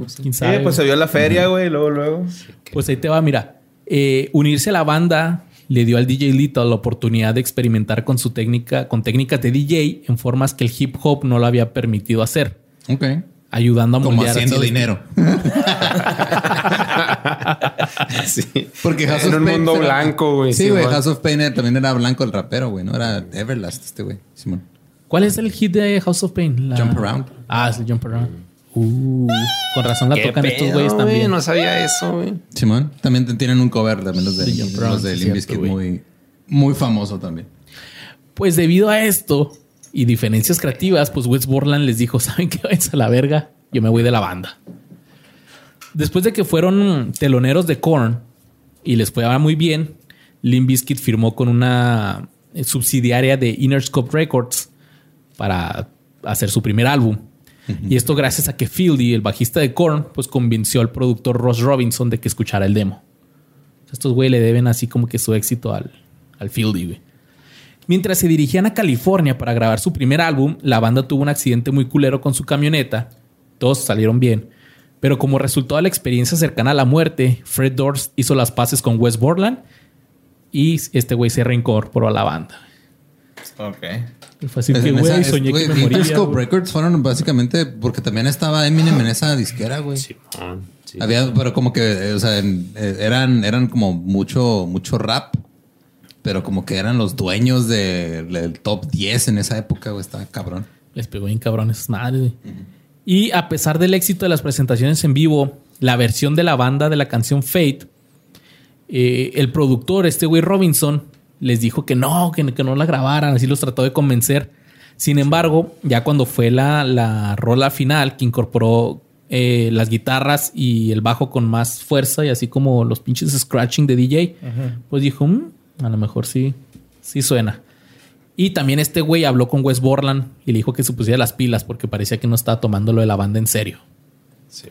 Sé. ¿Quién Sí, sabe? pues se vio la feria, güey, luego, luego. Pues ahí te va, mira. Eh, unirse a la banda le dio al DJ Little la oportunidad de experimentar con su técnica, con técnicas de DJ en formas que el hip hop no lo había permitido hacer, Ok. ayudando a Como haciendo así- dinero. sí. Porque House en of un Pain mundo era- blanco, güey. Sí, güey. House of Pain era- también era blanco el rapero, güey. No era Everlast este, güey. Simón. ¿Cuál es el hit de House of Pain? La- Jump Around. Ah, es el Jump Around. Uh, con razón la ¿Qué tocan estos güeyes güey? también. No sabía eso, güey. Simón. También te- tienen un cover también los de, Around, los de sí, Limp Bizkit muy, muy famoso también. Pues debido a esto y diferencias creativas, pues Wes Borland les dijo, ¿saben qué? Váyanse a la verga, yo me voy de la banda. Después de que fueron teloneros de Korn y les fue muy bien, Limp Bizkit firmó con una eh, subsidiaria de Interscope Records para hacer su primer álbum. Y esto gracias a que Fieldy, el bajista de Korn, pues convenció al productor Ross Robinson de que escuchara el demo. Estos güey le deben así como que su éxito al, al Fieldy, güey. Mientras se dirigían a California para grabar su primer álbum, la banda tuvo un accidente muy culero con su camioneta. Todos salieron bien. Pero como resultado de la experiencia cercana a la muerte, Fred Durst hizo las paces con Wes Borland y este güey se reincorporó a la banda. Ok. Y fue así que, güey, esa- soñé güey, que me moría. Interscope. Records fueron básicamente porque también estaba Eminem en esa disquera, güey. Simón. Sí. Había, pero como que, eh, o sea, eh, eran, eran como mucho, mucho rap, pero como que eran los dueños de- del top 10 en esa época, güey. Estaba cabrón. Les pegó bien cabrón esas madres. güey. Y a pesar del éxito de las presentaciones en vivo, la versión de la banda de la canción Fate, eh, el productor, este güey Robinson, les dijo que no, que, que no la grabaran. Así los trató de convencer. Sin embargo, ya cuando fue la, la rola final, que incorporó eh, las guitarras y el bajo con más fuerza y así como los pinches scratching de DJ, pues dijo, "Mm, a lo mejor sí, sí suena. Y también este güey habló con Wes Borland y le dijo que se pusiera las pilas porque parecía que no estaba tomando lo de la banda en serio. Sí.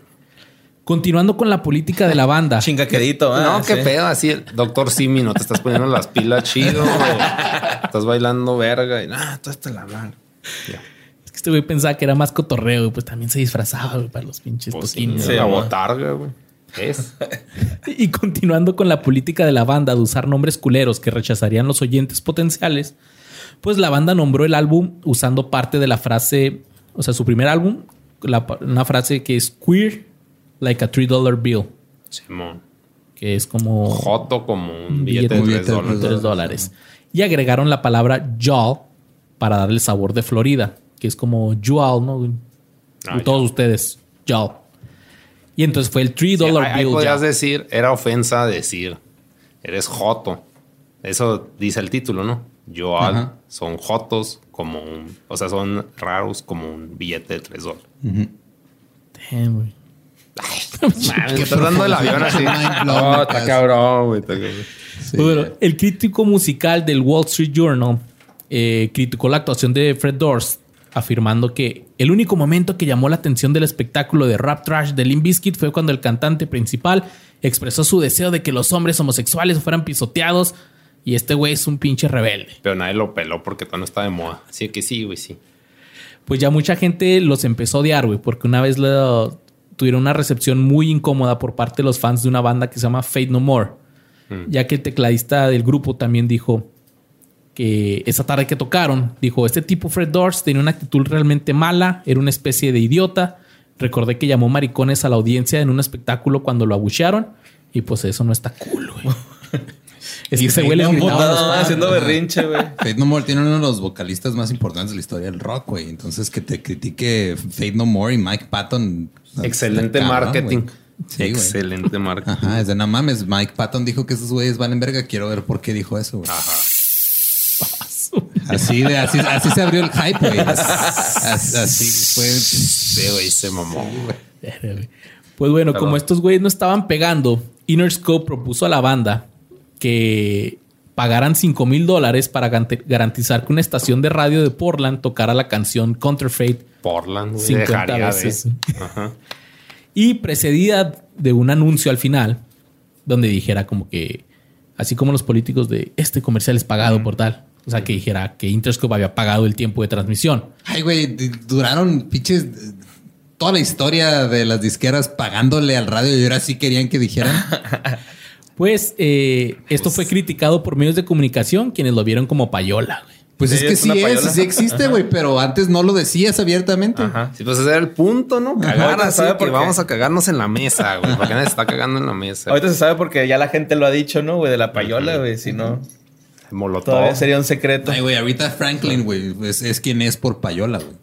Continuando con la política de la banda. Chingaquedito, ah, no, qué sí. pedo, así el doctor Simi, no te estás poniendo las pilas chido. Estás bailando verga y nah, todo esto la mal. Ya. Es que este güey pensaba que era más cotorreo y pues también se disfrazaba güey, para los pinches Pues toquines. sí, amor. botarga, güey. Es. Y continuando con la política de la banda de usar nombres culeros que rechazarían los oyentes potenciales, pues la banda nombró el álbum usando parte de la frase, o sea, su primer álbum, la- una frase que es queer like a $3 dollar bill, Simón. que es como Joto como un billete, billete de de 3 tres dólares. 3 dólares. Y agregaron la palabra y'all para darle el sabor de Florida, que es como y'all, ¿no? Ah, Todos ustedes, y'all. Y entonces fue el 3 Sí, dollar ahí, bill. podrías decir, era ofensa decir, eres joto. Eso dice el título, ¿no? Yo Ajá. son jotos como un, o sea, son raros como un billete de 3 dólares. Damn, güey. Mames, me estás dando el avión así. No, está cabrón, güey. Sí. El crítico musical del Wall Street Journal eh, criticó la actuación de Fred Durst, afirmando que el único momento que llamó la atención del espectáculo de rap trash de Limp Bizkit fue cuando el cantante principal expresó su deseo de que los hombres homosexuales fueran pisoteados y este güey es un pinche rebelde. Pero nadie lo peló porque todavía no está de moda. Así que sí, güey, sí. Pues ya mucha gente los empezó a odiar, güey, porque una vez lo- tuvieron una recepción muy incómoda por parte de los fans de una banda que se llama Fate No More, ya que el tecladista del grupo también dijo que esa tarde que tocaron, dijo, este tipo Fred Durst tenía una actitud realmente mala, era una especie de idiota, recordé que llamó maricones a la audiencia en un espectáculo cuando lo abuchearon y pues eso no está cool, güey. Es que No, fans. haciendo berrinche, güey. Fate No More tiene uno de los vocalistas más importantes de la historia del rock, güey. Entonces que te critique Fate No More y Mike Patton. Excelente cabrón, marketing. güey. Sí, güey. Excelente marketing. Ajá, es de no mames. Mike Patton dijo que esos güeyes valen verga. Quiero ver por qué dijo eso, güey. Así de, así, así se abrió el hype, güey. Así, así fue. Sí, güey, se mamó. Pues bueno, Perdón. como estos güeyes no estaban pegando, Interscope propuso a la banda que pagaran 5 mil dólares para garantizar que una estación de radio de Portland tocara la canción Counterfeit Portland, güey. 50 dejaría veces. de. Ajá. y precedida de un anuncio al final donde dijera como que, así como los políticos de este comercial es pagado por tal. O sea, que dijera que Interscope había pagado el tiempo de transmisión. Ay, güey, duraron pinches eh, toda la historia de las disqueras pagándole al radio y ahora sí querían que dijeran. Pues eh, esto fue criticado por medios de comunicación, quienes lo vieron como payola. güey. Pues es que es sí es, sí existe, güey, pero antes no lo decías abiertamente. Ajá. Sí, pues ese era el punto, ¿no? Cagar Ahorita así, sabe que por qué. vamos a cagarnos en la mesa, güey. Porque nadie se está cagando en la mesa. Ahorita se sabe porque ya la gente lo ha dicho, ¿no, güey? De la payola, güey. Si no, Molotov. todavía sería un secreto. Ay, güey, ahorita Franklin, güey, es, es quien es por payola, güey.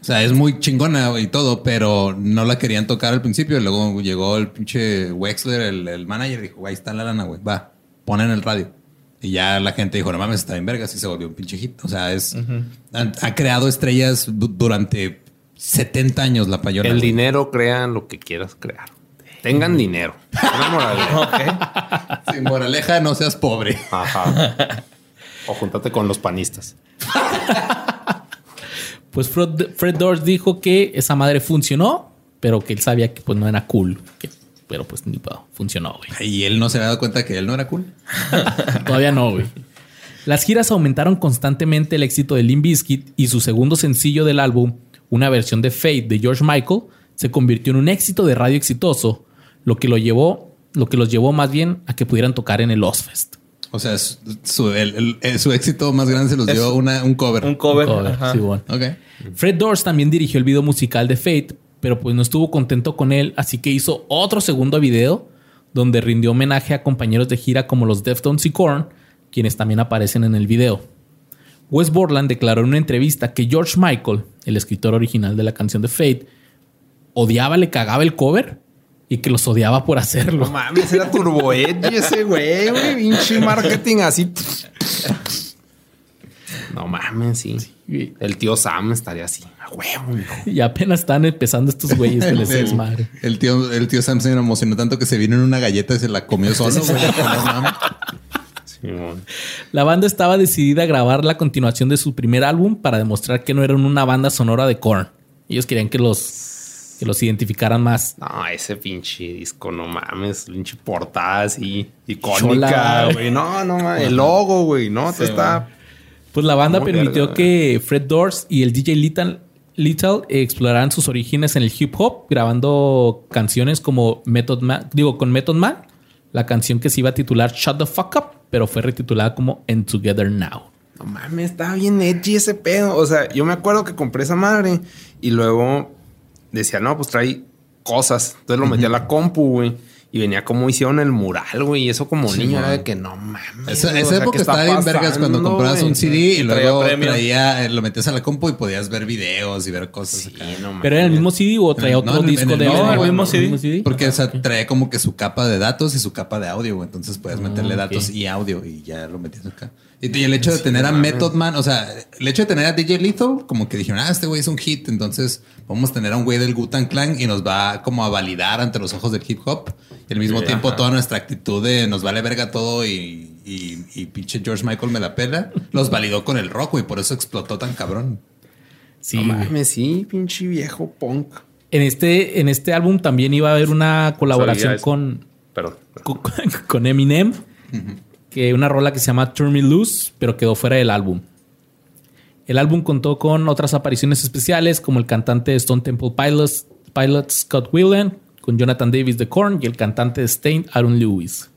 O sea, es muy chingona y todo, pero no la querían tocar al principio. Luego llegó el pinche Wexler, el, el manager, y dijo, güey, ahí está la lana, güey, va, pon en el radio. Y ya la gente dijo, no mames, está en vergas y se volvió un pinche hit. O sea, es ha, ha creado estrellas du- durante 70 años la payola. El dinero crean lo que quieras crear. Tengan dinero. Una moraleja. Ok. Sin moraleja, no seas pobre. Ajá. O júntate con los panistas. Pues Fred, Fred dijo que esa madre funcionó, pero que él sabía que pues no era cool. Que- pero pues ni pedo, funcionó, güey. Y él no se había dado cuenta que él no era cool. Todavía no, güey. Las giras aumentaron constantemente el éxito de Limp Bizkit y su segundo sencillo del álbum, una versión de Fate de George Michael, se convirtió en un éxito de radio exitoso, lo que lo llevó, lo que los llevó más bien a que pudieran tocar en el Ozfest. O sea, su, el- el- su éxito más grande se los dio una, un cover. Un cover. Cover, ajá. sí, bueno. Ok. Fred Durst también dirigió el video musical de Fate, pero pues no estuvo contento con él, así que hizo otro segundo video donde rindió homenaje a compañeros de gira como los Deftones y Korn, quienes también aparecen en el video. Wes Borland declaró en una entrevista que George Michael, el escritor original de la canción de Fate, odiaba, le cagaba el cover y que los odiaba por hacerlo. No mames, era Turbo Edge ese güey, güey. Pinche marketing así. No mames, sí. El tío Sam estaría así. A huevo, hijo. Y apenas están empezando estos güeyes con ese el, el tío, el tío Sam se emocionó tanto que se vino en una galleta y se la comió solo. güey. No mames. Simón. La banda estaba decidida a grabar la continuación de su primer álbum para demostrar que no eran una banda sonora de Korn. Ellos querían que los, que los identificaran más. No, ese pinche disco, no mames. Pinche portada así icónica, güey. No, no mames. El logo, güey. No, te está. Pues la banda permitió verga, que Fred Durst y el DJ Little, Little exploraran sus orígenes en el hip hop, grabando canciones como Method Man, digo, con Method Man, la canción que se iba a titular Shut the Fuck Up, pero fue retitulada como And Together Now. No mames, estaba bien edgy ese pedo. O sea, yo me acuerdo que compré esa madre y luego decía, no, pues trae cosas. Entonces lo metí a la compu, güey. Y venía como hicieron el mural, güey. Y eso como niño era de que no mames. Esa, esa o sea, época ¿qué está estaba bien vergas cuando comprabas un CD y, Y luego traía traía, eh, lo metías a la compu y podías ver videos y ver cosas Sí, acá. no mames. ¿Pero era el mismo CD o traía No, otro disco en el de DVD? el mismo CD. Porque o sea, trae como que su capa de datos y su capa de audio, güey. Entonces puedes meterle Ah, datos y audio y ya lo metías acá. Y, y el hecho de tener a Method Man, o sea, el hecho de tener a DJ Lethal, como que dijeron, ah, este güey es un hit, entonces vamos a tener a un güey del Gutan Clan y nos va como a validar ante los ojos del hip hop. Y al mismo Sí, tiempo ajá. toda nuestra actitud de nos vale verga todo y, y, y pinche George Michael me la pela, los validó con el rock, güey. Por eso explotó tan cabrón. Sí, No mames, sí, pinche viejo punk. En este, en este álbum también iba a haber una colaboración con, Perdón. con, con Eminem, que una rola que se llama Turn Me Loose, pero quedó fuera del álbum. El álbum contó con otras apariciones especiales, como el cantante de Stone Temple Pilots, Pilots Scott Weiland, con Jonathan Davis de Korn y el cantante de Stain, Aaron Lewis.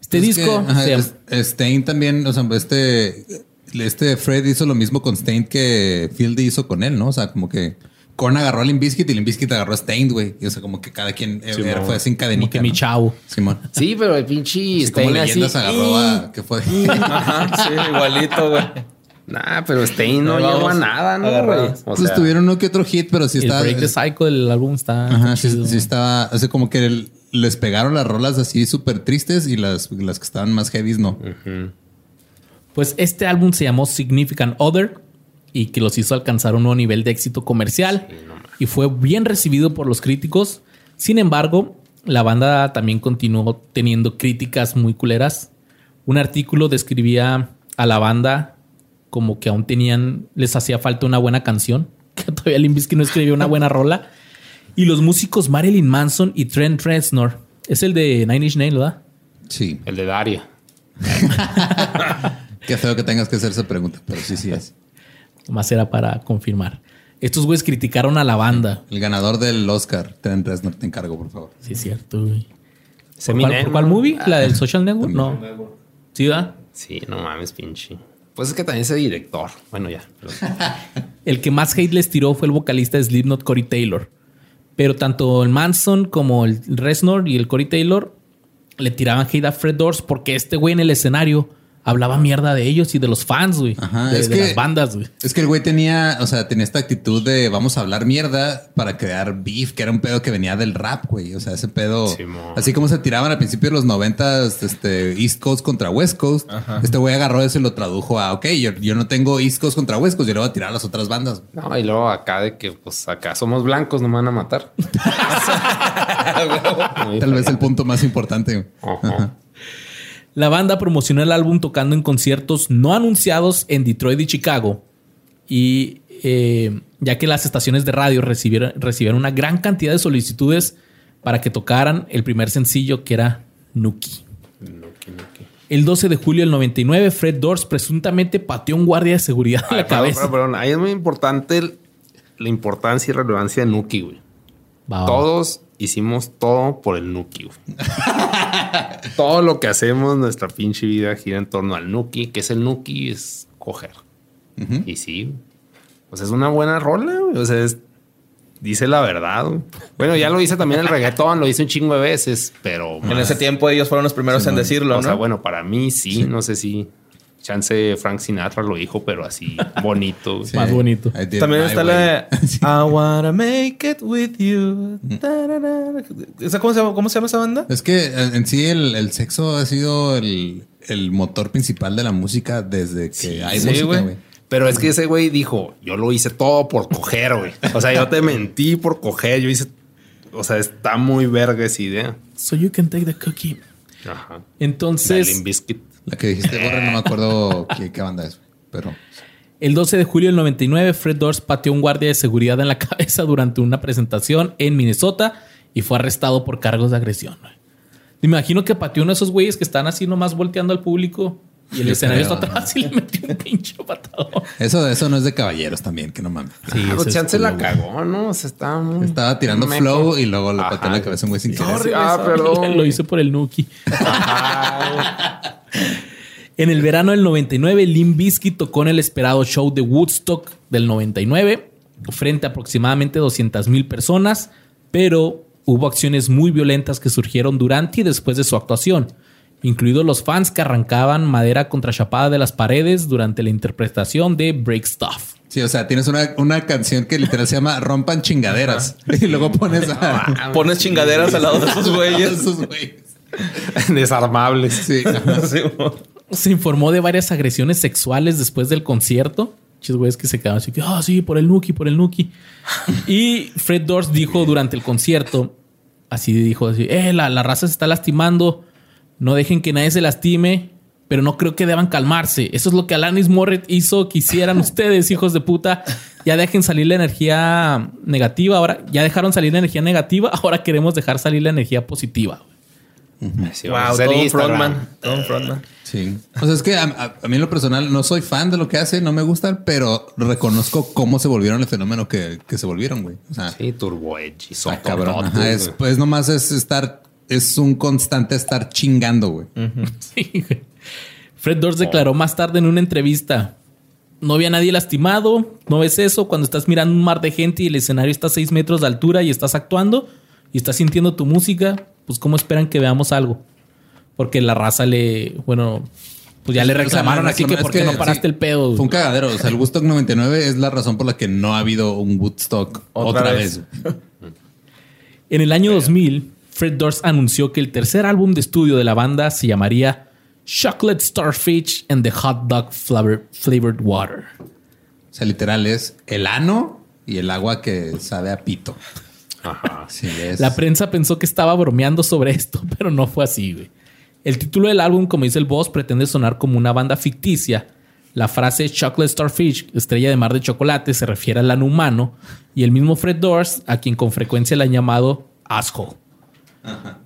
Este Es disco que, ajá, se llama- es- Stain también, o sea, este, este Fred hizo lo mismo con Stain que Fieldy hizo con él, ¿no? O sea, como que Korn agarró a Limp Bizkit y Limp Bizkit agarró a Stained, güey. Y o sea, como que cada quien eh, fue sin Como cadenita. que mi ¿no? chavo. Simón. Sí, pero el pinche Sí, como así. leyendas agarró a... ¿Qué fue? Ajá, sí, igualito, güey. Nah, pero Stein no Ahí llegó a vamos, nada, ¿no, güey? O pues sea, tuvieron uno que otro hit, pero sí el estaba... Break the Cycle del álbum está. Ajá, sí, chido. sí estaba... O sea, como que el- les pegaron las rolas así súper tristes y las, las que estaban más heavies no. Pues este álbum se llamó Significant Other y que los hizo alcanzar un nuevo nivel de éxito comercial y fue bien recibido por los críticos. Sin embargo, la banda también continuó teniendo críticas muy culeras. Un artículo describía a la banda como que aún tenían, les hacía falta una buena canción, que todavía Limp Bizkit no escribió una buena rola. Y los músicos Marilyn Manson y Trent Reznor, es el de Nine Inch Nails, ¿verdad? Sí. El de Daria. Qué feo que tengas que hacer esa pregunta, pero sí, sí es. Más era para confirmar. Estos güeyes criticaron a la banda. El ganador del Oscar, Trent Reznor, te encargo, por favor. Sí, es cierto, güey. ¿Por cuál, por cuál ¿no? movie? ¿La del Social Network? No. ¿Sí, da? Sí, no mames, pinche. Pues es que también ese director. Bueno, ya. pero- El que más hate les tiró fue el vocalista de Slipknot, Corey Taylor. Pero tanto el Manson como el Reznor y el Corey Taylor le tiraban hate a Fred Durst porque este güey en el escenario hablaba mierda de ellos y de los fans, güey. Ajá, de, es de que- las bandas, güey. Es que el güey tenía, o sea, tenía esta actitud de vamos a hablar mierda para crear beef, que era un pedo que venía del rap, güey. O sea, ese pedo, así como se tiraban al principio de los noventas, este, East Coast contra West Coast. Este güey agarró eso y lo tradujo a, ok, yo, yo no tengo East Coast contra West Coast, yo le voy a tirar a las otras bandas. No, y luego acá de que, pues acá somos blancos, no me van a matar. Tal vez el punto más importante. Ajá. La banda promocionó el álbum tocando en conciertos no anunciados en Detroit y Chicago. Y eh, ya que las estaciones de radio recibieron, recibieron una gran cantidad de solicitudes para que tocaran el primer sencillo que era Nuki. Nuki, Nuki. El 12 de julio del 99, Fred Durst presuntamente pateó a un guardia de seguridad Ay, la cabeza. perdón, perdón. Ahí es muy importante la importancia y relevancia de Nuki, güey. Va, va. Todos hicimos todo por el Nuki, todo lo que hacemos, nuestra pinche vida gira en torno al Nuki. que es el Nuki? Es coger. Y sí, pues es una buena rola, güey. O sea, es- dice la verdad. Bueno, ya lo dice también el reggaetón, lo dice un chingo de veces, pero... En ese tiempo ellos fueron los primeros en decirlo, o ¿no? sea, bueno, para mí sí, no sé si... Chance Frank Sinatra lo dijo, pero así bonito. Sí. Más bonito. También está way. la I wanna make it with you. ¿Esa cómo, se llama, ¿Cómo se llama esa banda? Es que eh, en sí el, el sexo ha sido el, el motor principal de la música desde que hay sí, música, güey. Pero es que ese güey dijo, yo lo hice todo por coger, güey. O sea, yo te mentí por coger. Yo hice... O sea, está muy verga esa idea. So you can take the cookie. Ajá. Entonces, Bizkit. La que dijiste, Borre, no me acuerdo qué, qué banda es, pero El 12 de julio del 99, Fred Durst pateó a un guardia de seguridad en la cabeza durante una presentación en Minnesota y fue arrestado por cargos de agresión. Me imagino que pateó uno de esos güeyes que están así nomás volteando al público y el escenario está atrás y le metió un pinche patadón. eso, eso no es de caballeros también, que no mames. Sí, Ah, pues es chance la cagó, ¿no? O sea, estaba muy... Estaba tirando meco. flow y luego le pateó en la cabeza un güey sin querer. Sorry, ah, perdón. Lo hice por el Nuki. En el verano del 99, Limp Bizkit tocó en el esperado show de Woodstock del 99 frente a aproximadamente 200 mil personas, pero hubo acciones muy violentas que surgieron durante y después de su actuación, incluidos los fans que arrancaban madera contrachapada de las paredes durante la interpretación de Break Stuff. Sí, o sea, tienes una, una canción que literal se llama Rompan chingaderas. Y luego pones a... Pones chingaderas al lado de esos güeyes. Desarmables. Sí. Se informó de varias agresiones sexuales después del concierto. Chis güeyes que se quedaron así que, ah, sí, por el Nuki, por el Nuki. y Fred Durst dijo durante el concierto, así dijo, así, eh, la, la raza se está lastimando, no dejen que nadie se lastime, pero no creo que deban calmarse. Eso es lo que Alanis Morret hizo que hicieran ustedes, hijos de puta. Ya dejen salir la energía negativa, ahora ya dejaron salir la energía negativa, ahora queremos dejar salir la energía positiva. Sí, Wow, todo frontman. Todo un frontman. Sí. O sea, es que a, a- a mí en lo personal no soy fan de lo que hace, no me gustan, pero reconozco cómo se volvieron el fenómeno que, que se volvieron, güey. O sea, Sí, Turbo Edge cabrón. Ajá, es, pues nomás es estar, es un constante estar chingando, güey. Sí, güey. Fred Durst declaró más tarde en una entrevista. no había nadie lastimado, no ves eso. Cuando estás mirando un mar de gente y el escenario está a 6 metros de altura y estás actuando y estás sintiendo tu música, pues ¿cómo esperan que veamos algo? Porque la raza le, bueno, pues ya le O sea, reclamaron así que es ¿por qué no paraste sí, el pedo? Fue un cagadero. O sea, el Woodstock 99 es la razón por la que no ha habido un Woodstock Otra otra, vez. vez. En el año 2000, Fred Durst anunció que el tercer álbum de estudio de la banda se llamaría Chocolate Starfish and the Hot Dog Flavor- Flavored Water. O sea, literal es el ano y el agua que sabe a pito. Ajá. Sí, es. La prensa pensó que estaba bromeando sobre esto, pero no fue así, güey. El título del álbum, como dice el boss, pretende sonar como una banda ficticia. La frase Chocolate Starfish, estrella de mar de chocolate, se refiere al ano humano y el mismo Fred Durst, a quien con frecuencia le han llamado asshole.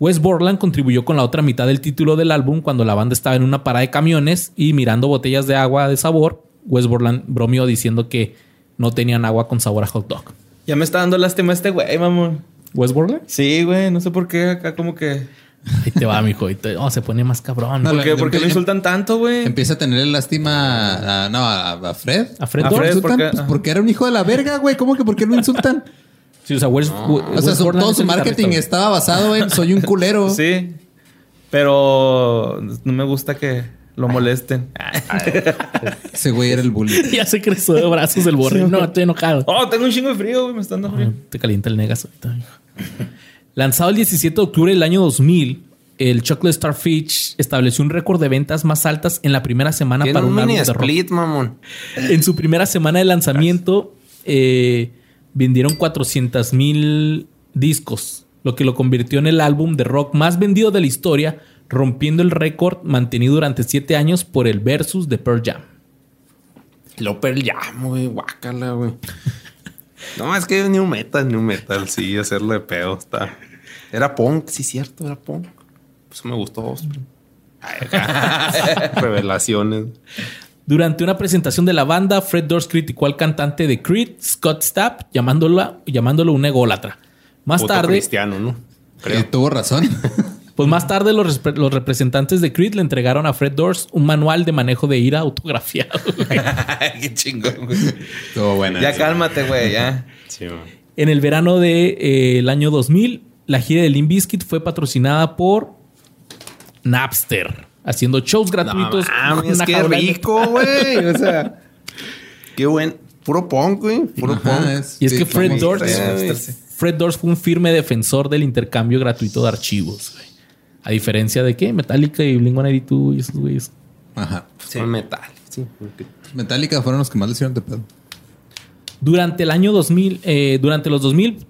Wes Borland contribuyó con la otra mitad del título del álbum cuando la banda estaba en una parada de camiones y mirando botellas de agua de sabor. Wes Borland bromeó diciendo que no tenían agua con sabor a hot dog. Ya me está dando lástima este güey, mamón. ¿Wes Borland? Sí, güey. No sé por qué acá como que... Ahí te va, mijo. Te- oh, se pone más cabrón. No, ¿Por qué, por qué lo insultan tanto, güey? Empieza a tenerle lástima a, no, a, a Fred. ¿A Fred A? Fred, ¿Insultan? ¿por qué? Pues porque era un hijo de la verga, güey. ¿Cómo que por qué lo insultan? Sí, o sea, o sea, su- todo su marketing estaba basado en soy un culero. Sí. Pero no me gusta que lo molesten. Ese güey era el bully. ya se creció de brazos el borre. No, estoy enojado. Oh, tengo un chingo de frío, güey. Me está dando frío. Te calienta el negas ahorita. Lanzado el 17 de octubre del año 2000, el Chocolate Starfish estableció un récord de ventas más altas en la primera semana para un un álbum mini de rock. split, mamón. En su primera semana de lanzamiento, eh, vendieron 400 mil discos, lo que lo convirtió en el álbum de rock más vendido de la historia, rompiendo el récord mantenido durante siete años por el Versus de Pearl Jam. Lo Pearl Jam, güey. Guácala, güey. No, es que New Metal, New Metal. Sí, hacerlo de pedo. Está... Era punk, sí, cierto, era punk. Pues me gustó. Revelaciones. Durante una presentación de la banda, Fred Durst criticó al cantante de Creed, Scott Stapp, llamándolo, llamándolo un ególatra. Más Puto tarde, cristiano, ¿no? Eh, tuvo razón. pues más tarde los, los representantes de Creed le entregaron a Fred Durst un manual de manejo de ira autografiado. Qué chingón, güey. Estuvo buena. Ya cálmate, güey, ya. Sí, en el verano del año 2000, la gira de Limp Bizkit fue patrocinada por Napster, haciendo shows gratuitos. No mames, una qué rico, güey. O sea, qué buen. Puro punk, güey. Puro Ajá, punk. es- Y es sí, que Fred sí. Fred Durst fue un firme defensor del intercambio gratuito de archivos. güey. A diferencia de qué? Metallica y Blink-182 y esos güeyes. Ajá. Fue metal. Sí. Metallica fueron los que más le hicieron de pedo. Durante el año 2000, eh, durante los 2000,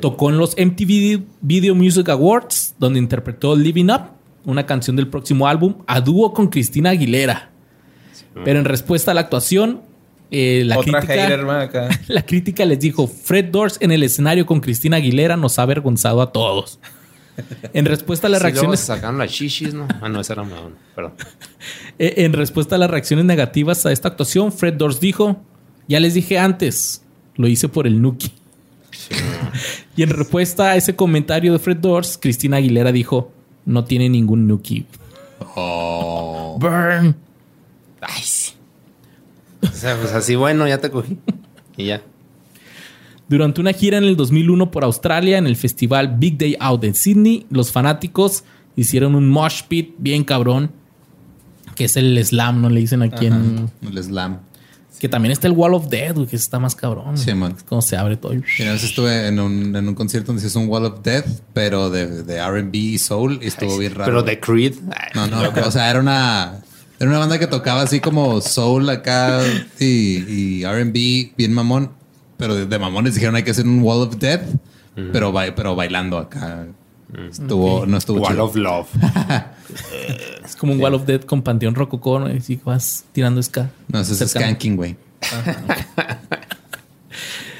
tocó en los MTV Video Music Awards, donde interpretó Living Up, una canción del próximo álbum, a dúo con Cristina Aguilera. Pero en respuesta a la actuación, eh, la, Otra crítica, hater, man, acá. la crítica les dijo, Fred Durst en el escenario con Cristina Aguilera nos ha avergonzado a todos. En respuesta a las Sí, luego reacciones... se sacaron las chichis, ¿no? Ah, no, esa era Madonna. Perdón. Eh, En respuesta a las reacciones negativas a esta actuación, Fred Durst dijo: Ya les dije antes, lo hice por el Nuki. y en respuesta a ese comentario de Fred Durst, Cristina Aguilera dijo: No tiene ningún Nuki. Oh. Burn. Ay, sí. O sea, pues así, bueno, ya te cogí. Y ya. Durante una gira en el 2001 por Australia, en el festival Big Day Out en Sydney, los fanáticos hicieron un mosh pit bien cabrón, que es el slam, ¿no? Le dicen aquí en. El slam. Que también está el Wall of Death, güey, que está más cabrón. Sí, man. Es como se abre todo. Y vez estuve en un, en un concierto donde se hizo un Wall of Death, pero de, de RB y Soul, y estuvo bien raro. Pero de Creed. ay, No, no, o sea, era una, era una banda que tocaba así como Soul acá y, y RB, bien mamón. Pero de, de mamones dijeron hay que hacer un Wall of Death, pero, ba- pero bailando acá. Estuvo, no estuvo Wall chido. of Love. Es como un Wall of Death con Panteón Rococó, ¿no? Y así vas tirando ska. No, eso es skanking, güey.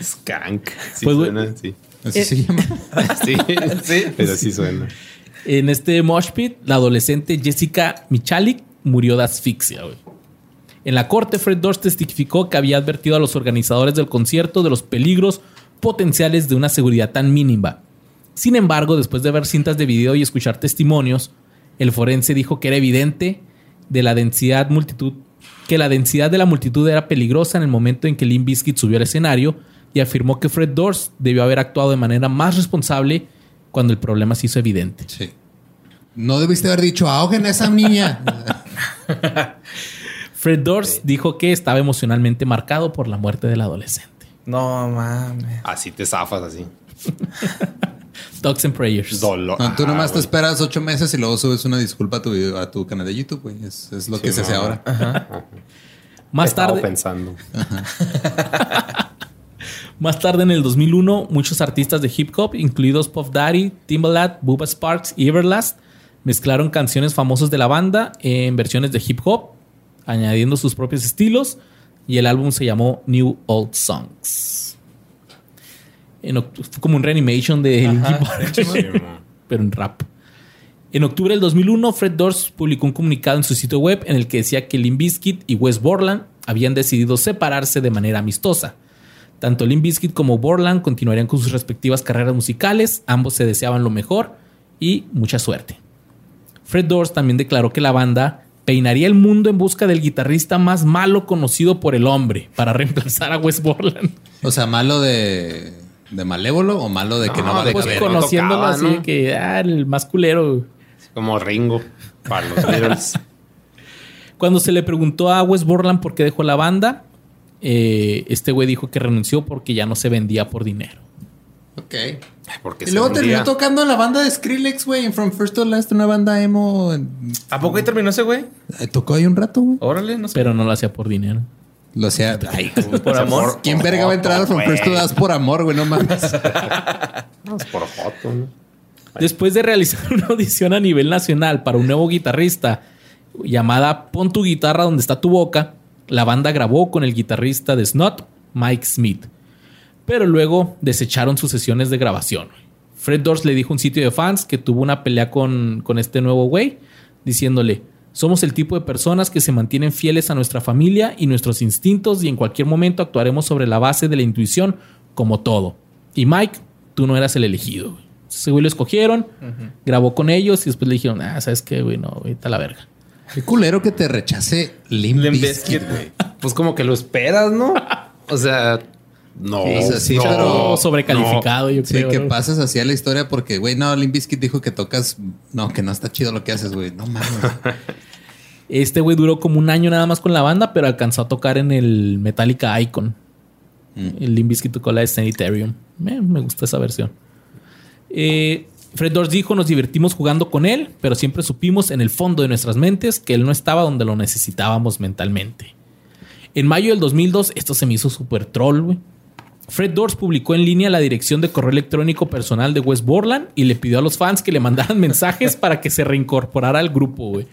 Skank. Sí Pues, suena, sí. Así Eh. se llama. Sí, sí. Pero sí suena. En este mosh pit, la adolescente Jessica Michalik murió de asfixia. güey. En la corte, Fred Durst testificó que había advertido a los organizadores del concierto de los peligros potenciales de una seguridad tan mínima. Sin embargo, después de ver cintas de video y escuchar testimonios, el forense dijo que era evidente de la densidad multitud que la densidad de la multitud era peligrosa en el momento en que Limp Bizkit subió al escenario y afirmó que Fred Durst debió haber actuado de manera más responsable cuando el problema se hizo evidente. Sí. No debiste haber dicho, ahoguen a esa niña. Fred Durst dijo que estaba emocionalmente marcado por la muerte del adolescente. No mames. Así te zafas así. Dogs and Prayers. Dolor. No, tú Ah, nomás te güey. esperas ocho meses y luego subes una disculpa a tu, video- a tu canal de YouTube, güey. Es, es lo que se hace no. ahora. Más Estaba tarde, pensando. Más tarde, en el 2001, muchos artistas de hip hop, incluidos Puff Daddy, Timbaland, Bubba Sparks y Everlast, mezclaron canciones famosas de la banda en versiones de hip hop, añadiendo sus propios estilos, y el álbum se llamó New Old Songs. En fue como un reanimation de Linkin Park, Sí, pero en rap. En octubre del 2001, Fred Durst publicó un comunicado en su sitio web en el que decía que Limp Bizkit y Wes Borland habían decidido separarse de manera amistosa. Tanto Limp Bizkit como Borland continuarían con sus respectivas carreras musicales, ambos se deseaban lo mejor y mucha suerte. Fred Durst también declaró que la banda peinaría el mundo en busca del guitarrista más malo conocido por el hombre para reemplazar a Wes Borland. O sea, malo de, de malévolo o malo de que no, No, va de Pues cabello. no conociéndolo tocaba, así, ¿no? que ah, el más culero. Como Ringo para los Beatles. Cuando se le preguntó a Wes Borland por qué dejó la banda, eh, este güey dijo que renunció porque ya no se vendía por dinero. Ok. Porque Y luego terminó tocando en la banda de Skrillex, güey, en From First to Last, una banda emo. en- ¿A poco ahí terminó ese güey? Eh, Tocó ahí un rato, güey. Órale, no sé. Pero no lo hacía por dinero. Lo hacía. Ay, Por amor. ¿Quién verga va a entrar a From First to Last por amor, güey? No mames. Por foto, ¿no? Después de realizar una audición a nivel nacional para un nuevo guitarrista llamada Pon tu guitarra donde está tu boca, la banda grabó con el guitarrista de Snot, Mike Smith. Pero luego desecharon sus sesiones de grabación. Fred Durst le dijo a un sitio de fans que tuvo una pelea con, con este nuevo güey, diciéndole, somos el tipo de personas que se mantienen fieles a nuestra familia y nuestros instintos y en cualquier momento actuaremos sobre la base de la intuición como todo. Y Mike, tú no eras el elegido. güey. Ese güey lo escogieron, grabó con ellos y después le dijeron, ah, ¿sabes qué, güey? No, ahorita la verga. Qué culero que te rechace Limp Bizkit. güey. Pues como que lo esperas, ¿no? O sea, no. Sí, o sea, sí, no, pero sobrecalificado, yo Sí, creo. que ¿no? pasas así a la historia porque, güey, no, Limp Bizkit dijo que tocas... No, que no está chido lo que haces, güey. No mames. Este güey duró como un año nada más con la banda, pero alcanzó a tocar en el Metallica Icon. El Limp Bizkit tocó la de Sanitarium. Me, me gusta esa versión. Eh, Fred Durst dijo, nos divertimos jugando con él, pero siempre supimos en el fondo de nuestras mentes que él no estaba donde lo necesitábamos mentalmente. En mayo del 2002, esto se me hizo súper troll, güey. Fred Durst publicó en línea la dirección de correo electrónico personal de Wes Borland y le pidió a los fans que le mandaran mensajes para que se reincorporara al grupo, güey.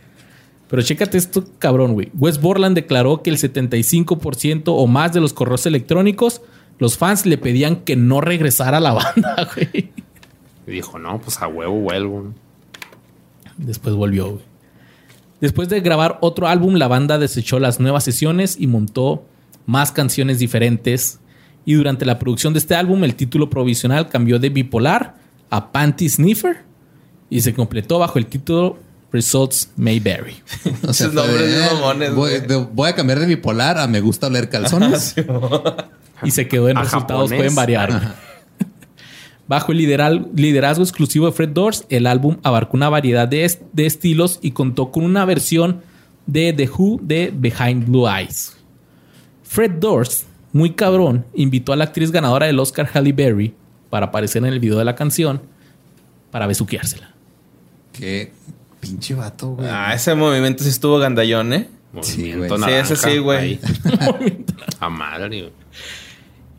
Pero chécate esto, cabrón, güey. Wes Borland declaró que el 75% o más de los correos electrónicos, los fans le pedían que no regresara a la banda, güey. Y dijo, no, pues a huevo vuelvo. Después volvió, güey. Después de grabar otro álbum, la banda desechó las nuevas sesiones y montó más canciones diferentes. Y durante la producción de este álbum, el título provisional cambió de bipolar a Panty Sniffer y se completó bajo el título Results May Vary. O sea, de, mamones, voy, de- voy a cambiar de bipolar a me gusta oler calzones. y se quedó en A resultados japonés. pueden variar. Bajo el lideral- liderazgo exclusivo de Fred Durst, el álbum abarcó una variedad de, est- de estilos y contó con una versión de The Who de Behind Blue Eyes. Fred Durst, muy cabrón, invitó a la actriz ganadora del Oscar Halle Berry para aparecer en el video de la canción para besuqueársela. Qué pinche vato, güey. Ah, ese movimiento sí estuvo gandallón, ¿eh? Sí, Movimiento güey. Sí, ese naranja sí, güey. A madre, güey.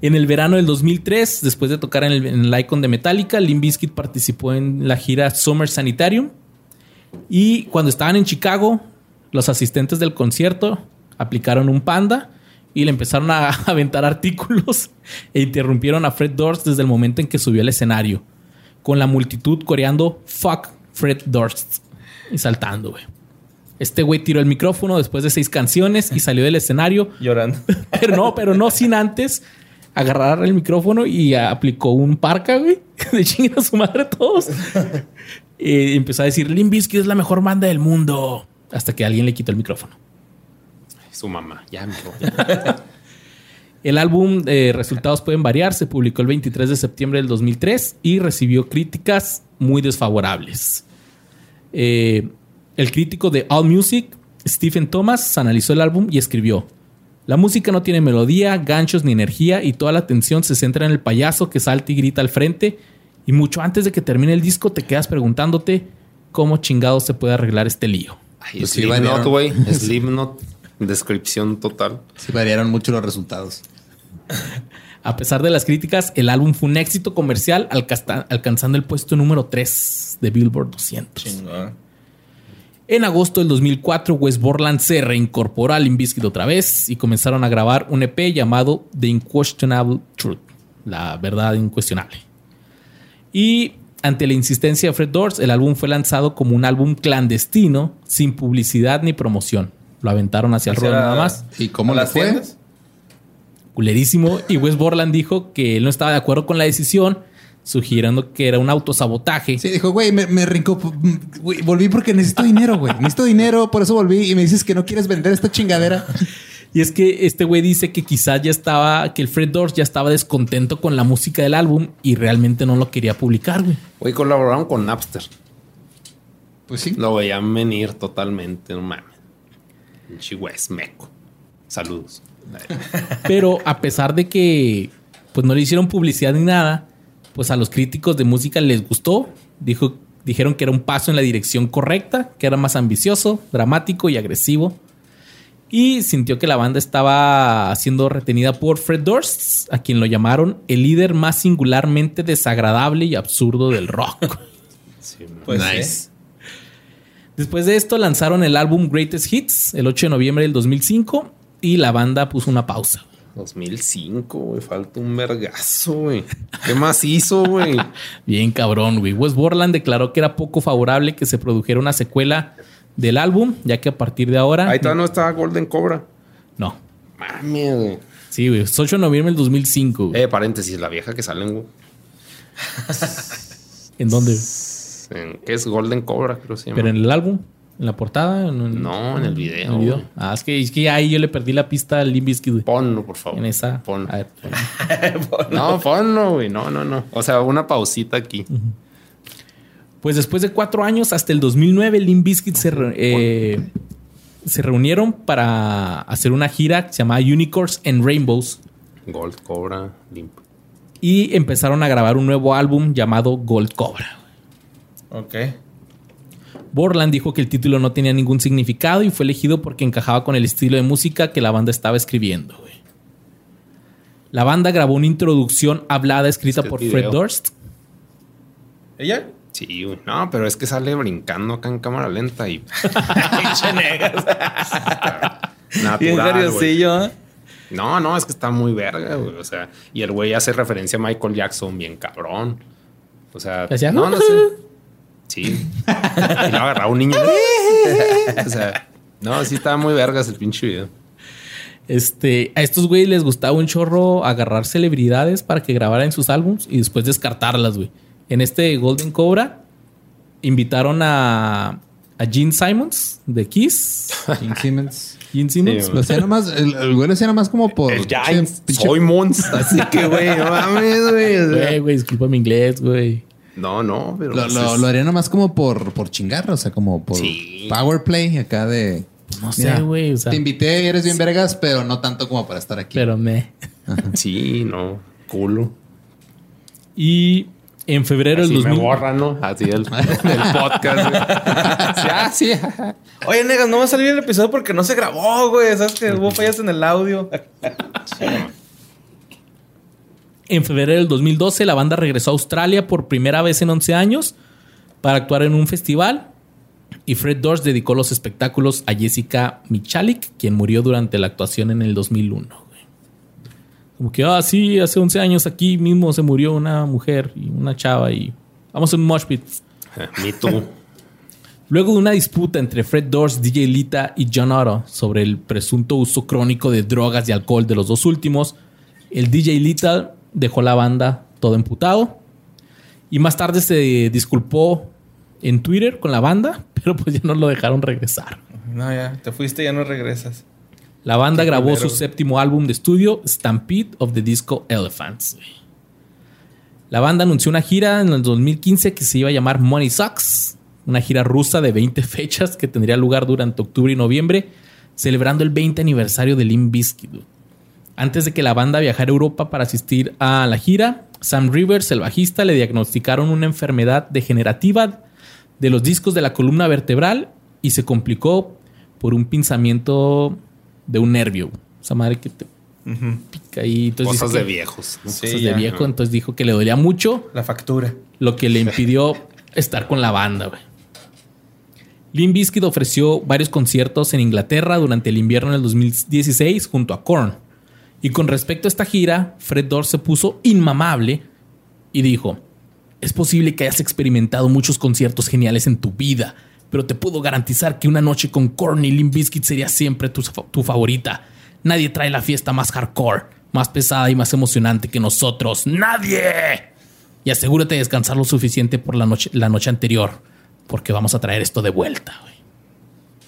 En el verano del 2003, después de tocar en el, en el Icon de Metallica, Limp Bizkit participó en la gira Summer Sanitarium. Y cuando estaban en Chicago, los asistentes del concierto aplicaron un panda y le empezaron a aventar artículos e interrumpieron a Fred Durst desde el momento en que subió al escenario, con la multitud coreando Fuck Fred Durst y saltando, güey. Este güey tiró el micrófono después de seis canciones y salió del escenario Llorando. pero no, pero no sin antes agarrar el micrófono y aplicó un parca, güey. De chingar a su madre todos. y empezó a decir, Limp Bizkit es la mejor banda del mundo. Hasta que alguien le quitó el micrófono. Su mamá. Ya, mijo. El álbum de resultados pueden variar. Se publicó el 23 de septiembre del 2003 y recibió críticas muy desfavorables. Eh, el crítico de All Music, Stephen Thomas, analizó el álbum y escribió: La música no tiene melodía, ganchos ni energía y toda la atención se centra en el payaso que salta y grita al frente. Y mucho antes de que termine el disco, te quedas preguntándote cómo chingado se puede arreglar este lío. Ay, Pues Slipknot, güey. Slipknot. Descripción total. Sí, variaron mucho los resultados. A pesar de las críticas, el álbum fue un éxito comercial, alcanzando el puesto número 3 de Billboard 200. Chingón. En agosto del 2004, Wes Borland se reincorporó a Limp Bizkit otra vez y comenzaron a grabar un EP llamado The Unquestionable Truth, la verdad incuestionable. Y ante la insistencia de Fred Durst, el álbum fue lanzado como un álbum clandestino, sin publicidad ni promoción. Lo aventaron hacia el ruedo nada más. ¿Y cómo ¿A le las fue? tiendas? Culerísimo. Y Wes Borland dijo que él no estaba de acuerdo con la decisión, sugiriendo que era un autosabotaje. Sí, dijo, güey, me, me rincó. volví porque necesito dinero, güey. Necesito dinero, por eso volví. Y me dices que no quieres vender esta chingadera. Y es que este güey dice que quizás ya estaba, que el Fred Durst ya estaba descontento con la música del álbum y realmente no lo quería publicar, güey. Güey, colaboraron con Napster. Pues sí. Lo veían venir totalmente, no mames. Pinche Wes, meco. Saludos. Pero a pesar de que pues no le hicieron publicidad ni nada, pues a los críticos de música les gustó. Dijo, dijeron que era un paso en la dirección correcta, que era más ambicioso, dramático y agresivo. Y sintió que la banda estaba siendo retenida por Fred Durst, a quien lo llamaron el líder más singularmente desagradable y absurdo del rock. Sí, Pues Nice. sí. Después de esto lanzaron el álbum Greatest Hits el 8 de noviembre del 2005 y la banda puso una pausa. 2005, güey. Falta un vergazo, güey. ¿Qué más hizo, güey? Bien cabrón, güey. Wes Borland declaró que era poco favorable que se produjera una secuela del álbum, ya que a partir de ahora... Ahí todavía no estaba Golden Cobra. No. Mami, güey. Sí, güey. Es 8 de noviembre del 2005. güey. Eh, paréntesis, la vieja que salen, güey. ¿En dónde? En- ¿Qué es Golden Cobra? Creo que se llama. ¿Pero en el álbum? ¿En la portada? ¿En- en- No, en el video, ¿En el video? güey. Ah, es que, es que ahí yo le perdí la pista al Limp Bizkit, güey. Ponlo, por favor. En esa... Ponlo. A ver, ponlo. No, ponlo, güey. No, no, no. O sea, una pausita aquí. Pues después de cuatro años, hasta el 2009, Limp Bizkit se, re- eh, se reunieron para hacer una gira que se llamaba Unicorns and Rainbows Gold Cobra, limp. y empezaron a grabar un nuevo álbum llamado Gold Cobra. Ok. Borland dijo que el título no tenía ningún significado y fue elegido porque encajaba con el estilo de música que la banda estaba escribiendo. güey. La banda grabó una introducción hablada escrita Es que el por video. Fred Durst. ¿Ella? Sí, güey. No, pero es que sale brincando acá en cámara lenta y Pinche negas. Bien natural, güey. jariosillo, ¿eh? No, no, es que está muy verga, güey. O sea, y el güey hace referencia a Michael Jackson bien cabrón. O sea, ¿Hacía? no, no sé. Sí. Y lo agarraba un niño. o sea, no, sí estaba muy vergas el pinche video. Este, a estos güeyes les gustaba un chorro agarrar celebridades para que grabaran sus álbums y después descartarlas, güey. En este Golden Cobra invitaron a, a Gene Simons de Kiss. King Simmons. Gene Simmons. Sí, Lo hacía nomás, el, el güey lo hacía nomás como por. El Giants. Soy Mons. Así que, güey, no mames, güey. Güey, güey, disculpa mi inglés, güey. No, no, pero. Lo, pues lo, es- lo haría nomás como por, por chingar, o sea, como por Sí. power play acá de. No sé, güey, o sea, Te invité y eres bien vergas, pero no tanto como para estar aquí. pero me. Sí, no. Culo. Y en febrero del Así me 2000 borra, ¿no? Así del, del podcast. ah, sí. Oye, negas, no va a salir el episodio porque no se grabó, güey. Sabes que hubo fallas en el audio. En febrero del 2012, la banda regresó a Australia por primera vez en 11 años para actuar en un festival. Y Fred Durst dedicó los espectáculos a Jessica Michalik, quien murió durante la actuación en el 2001. güey. Como que, ah, sí, hace 11 años aquí mismo se murió una mujer y una chava y vamos a un mosh pit. Me too. Luego de una disputa entre Fred Durst, DJ Lita y John Otto sobre el presunto uso crónico de drogas y alcohol de los dos últimos, el DJ Lita dejó la banda todo emputado y más tarde se disculpó en Twitter con la banda, pero pues ya no lo dejaron regresar. No, ya, te fuiste ya no regresas. La banda grabó su séptimo álbum de estudio, Stampede of the Disco Elephants. La banda anunció una gira en el 2015 que se iba a llamar Money Sucks, una gira rusa de 20 fechas que tendría lugar durante octubre y noviembre, celebrando el 20 aniversario de Limp Bizkit. Antes de que la banda viajara a Europa para asistir a la gira, Sam Rivers, el bajista, le diagnosticaron una enfermedad degenerativa de los discos de la columna vertebral y se complicó por un pinzamiento de un nervio. Esa madre que te pica ahí. Entonces Cosas de que- viejos. ¿no? Sí, cosas ya. de viejo. Entonces dijo que le dolía mucho, La factura. lo que le impidió estar con la banda. güey. Bizkit ofreció varios conciertos en Inglaterra durante el invierno del 2016 junto a Korn. Y con respecto a esta gira, Fred Durst se puso inmamable y dijo: Es posible que hayas experimentado muchos conciertos geniales en tu vida, pero te puedo garantizar que una noche con Korn y Limp Bizkit sería siempre tu, tu favorita. Nadie trae la fiesta más hardcore, más pesada y más emocionante que nosotros. ¡Nadie! Y asegúrate de descansar lo suficiente por la noche, la noche anterior, porque vamos a traer esto de vuelta. güey.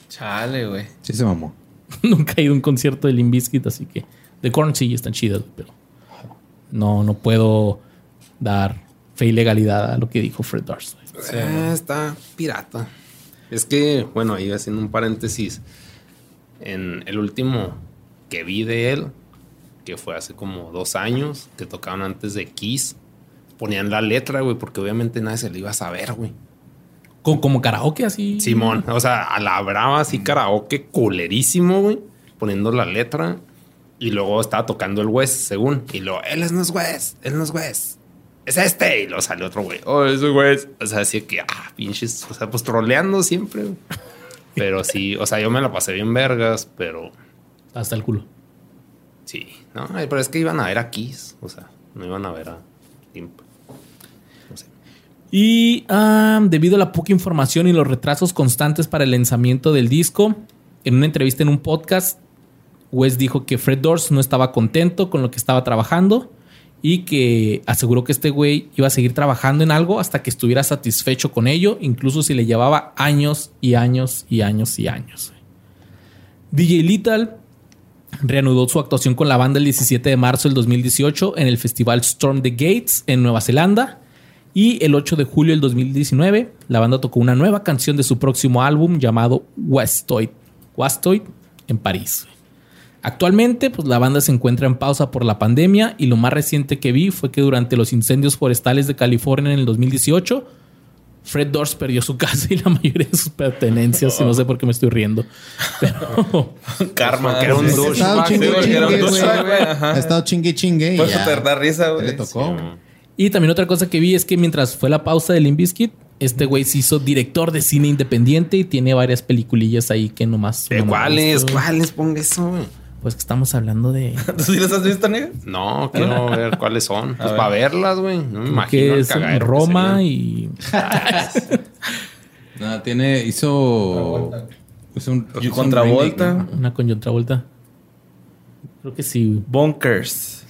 Chale, güey. Sí se mamó. Nunca he ido a un concierto de Limp Bizkit, así que de Korn sí están chidas, pero no, no puedo dar fe y legalidad a lo que dijo Fred Durst. güey. Eh, está pirata. Es que, bueno, ahí haciendo un paréntesis. En el último que vi de él, que fue hace como dos años, que tocaban antes de Kiss, ponían la letra, güey, porque obviamente nadie se le iba a saber, güey. Como, como karaoke así. Simón, o sea, a la brava, así karaoke culerísimo, güey, poniendo la letra. Y luego estaba tocando el West, según. Y luego, él es no es West, él no es West. Es este. Y luego salió otro güey. Oh, es West. O sea, así que, ah, pinches. O sea, pues troleando siempre. Pero sí, o sea, yo me la pasé bien vergas, pero Hasta el culo. sí. No, pero es que iban a ver a Kiss. O sea, no iban a ver a Limp. No sé. Y debido a la poca información y los retrasos constantes para el lanzamiento del disco, en una entrevista en un podcast, West dijo que Fred Durst no estaba contento con lo que estaba trabajando y que aseguró que este güey iba a seguir trabajando en algo hasta que estuviera satisfecho con ello, incluso si le llevaba años y años y años y años. DJ Little reanudó su actuación con la banda el 17 de marzo del 2018 en el festival Storm the Gates en Nueva Zelanda. Y el 8 de julio del 2019, la banda tocó una nueva canción de su próximo álbum llamado Westoid, Westoid en París. Actualmente, pues la banda se encuentra en pausa por la pandemia y lo más reciente que vi fue que durante los incendios forestales de California en el 2018, Fred Durst perdió su casa y la mayoría de sus pertenencias. Y no sé por qué me estoy riendo. Pero Karma. Porque era un Sí, Ha estado douchebag. Ha estado chingue chingue y Por eso ya. te da risa, ¿Qué güey. le tocó? Y también otra cosa que vi es que mientras fue la pausa de Limp Bizkit, este güey se hizo director de cine independiente y tiene varias peliculillas ahí que nomás. ¿De no me cuáles? ¿Cuáles? Ponga eso, güey. Pues que estamos hablando de. ¿Tú sí las has visto, nega? No, quiero ver cuáles son. Pues ver. para verlas, güey. No me imagino. que el es cagadero que Roma y. No, tiene, hizo. hizo un, hizo un Contravolta. Una con John Travolta. Creo que sí, Bunkers.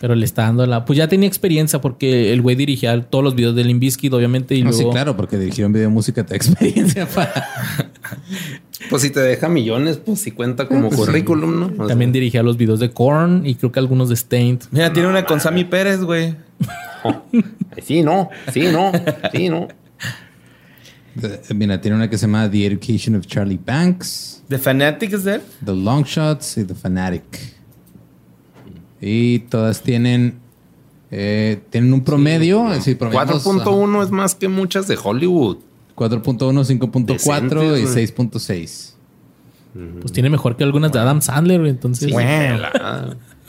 pero le está dando la. Pues ya tenía experiencia porque el güey dirigía todos los videos de Limp Bizkit, obviamente. Y No, luego. sí, claro, porque dirigir un video de música te da experiencia para. Pues si te deja millones, pues si cuenta como Pues sí. currículum, ¿no? O sea, También dirigía los videos de Korn y creo que algunos de Stained. Mira, tiene una con Sammy Pérez, güey. Sí, no. Sí, no. Sí, no. Mira, tiene una que se llama The Education of Charlie Banks, The Fanatic es de él. The Long Shots y The Fanatic. Y todas tienen. eh, tienen un promedio. sí, promedios, 4.1 es más que muchas de Hollywood. Ajá, 4.1, 5.4 y Decentes, 6.6. Pues tiene mejor que algunas de Adam Sandler, güey. Entonces. Sí.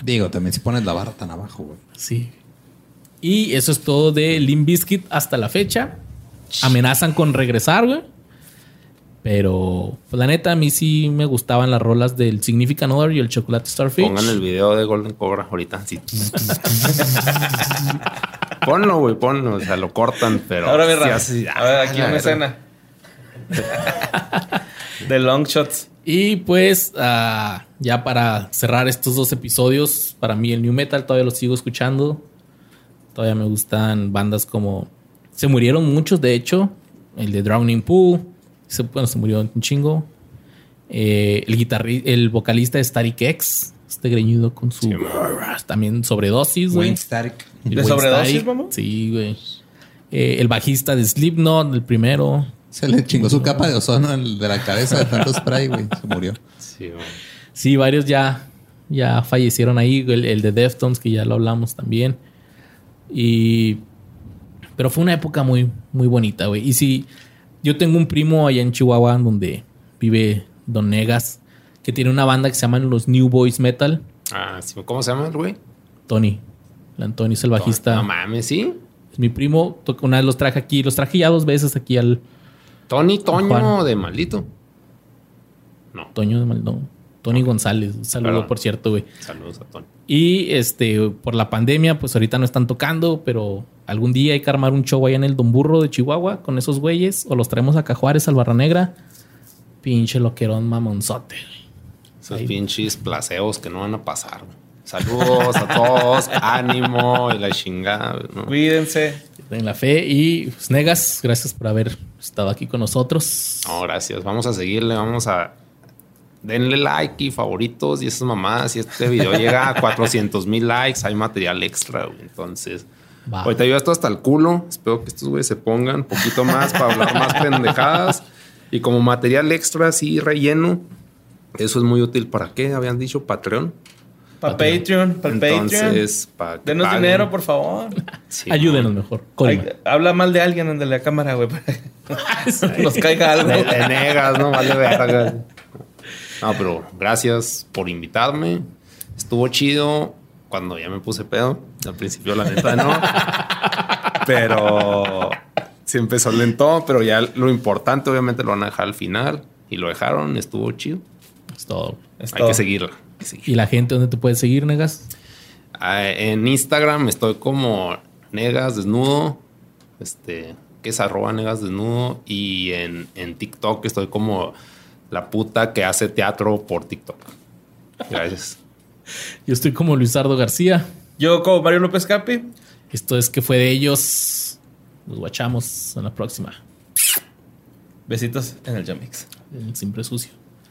Digo, también si pones la barra tan abajo, güey. Sí. Y eso es todo de Limp Bizkit hasta la fecha. Amenazan con regresar, güey. Pero, pues la neta, a mí sí me gustaban las rolas del Significant Other y el Chocolate Starfish. Pongan el video de Golden Cobra ahorita. Sí. ponlo, güey, ponlo. O sea, lo cortan, pero. Ahora, mi sí A ver, aquí Ah, una escena. The Long Shots. Y pues, ah, ya para cerrar estos dos episodios, para mí el New Metal todavía lo sigo escuchando. Todavía me gustan bandas como... Se murieron muchos, de hecho. El de Drowning Pool. Se, bueno, se murió un chingo. Eh, el guitarrista, el vocalista de Static X, este greñudo con su. Sí, también sobredosis, güey. Wayne. El ¿De Wayne sobredosis, Static. mamá? Sí, güey. Eh, el bajista de Slipknot, el primero. Se le chingó su capa de ozono de la cabeza de tanto spray, güey. Se murió. Sí, güey. Sí, varios ya, ya fallecieron ahí. El, el de Deftones, que ya lo hablamos también. Y. Pero fue una época muy, muy bonita, güey. Y sí, yo tengo un primo allá en Chihuahua donde vive Don Negas, que tiene una banda que se llaman los New Boys Metal. Ah, sí. ¿Cómo se llama el güey? Tony. El Antonio es el bajista. No mames, sí. Es mi primo. Una vez los traje aquí. Los traje ya dos veces aquí al Tony Toño de maldito. No. Toño de Maldón. Tony González. Un saludo, Perdón. por cierto, güey. Saludos a Tony. Y este, por la pandemia, pues ahorita no están tocando, pero algún día hay que armar un show allá en el Don Burro de Chihuahua con esos güeyes, o los traemos a Cajuárez, al Barra Negra. Pinche loquerón mamonzote. Esos pinches placeos que no van a pasar. Saludos a todos. Ánimo y la chingada. ¿no? Cuídense. En la fe. Y pues, Negas, gracias por haber estado aquí con nosotros. No, gracias. Vamos a seguirle. Vamos a. Denle like y favoritos y esas mamás. Si este video llega a 400 mil likes, hay material extra. güey. Entonces, Va. ahorita yo esto hasta el culo. Espero que estos güeyes se pongan un poquito más para hablar más pendejadas. Y como material extra, así relleno. Eso es muy útil para qué? Habían dicho Patreon. Para Patreon, para el Patreon. Entonces, para que Denos paguen. dinero, por favor. Sí, Ayúdenos mejor. Ay, habla mal de alguien de la cámara, güey. Nos caiga algo. Te, te negas, no vale verga. No, pero gracias por invitarme. Estuvo chido cuando ya me puse pedo. Al principio, la neta, no. Pero sí empezó lento, pero ya lo importante, obviamente, lo van a dejar al final. Y lo dejaron, estuvo chido. Es todo. Es Hay todo. que seguirla. hay que seguir. ¿Y la gente dónde te puede seguir, Negas? Ah, En Instagram estoy como negas desnudo. Este, que es arroba negas desnudo. Y en, en TikTok estoy como la puta que hace teatro por TikTok. Gracias. Yo estoy como Luisardo García. Yo como Mario López Capi. Esto es que fue de ellos. Nos guachamos en la próxima. Besitos en el Jamix. El siempre sucio.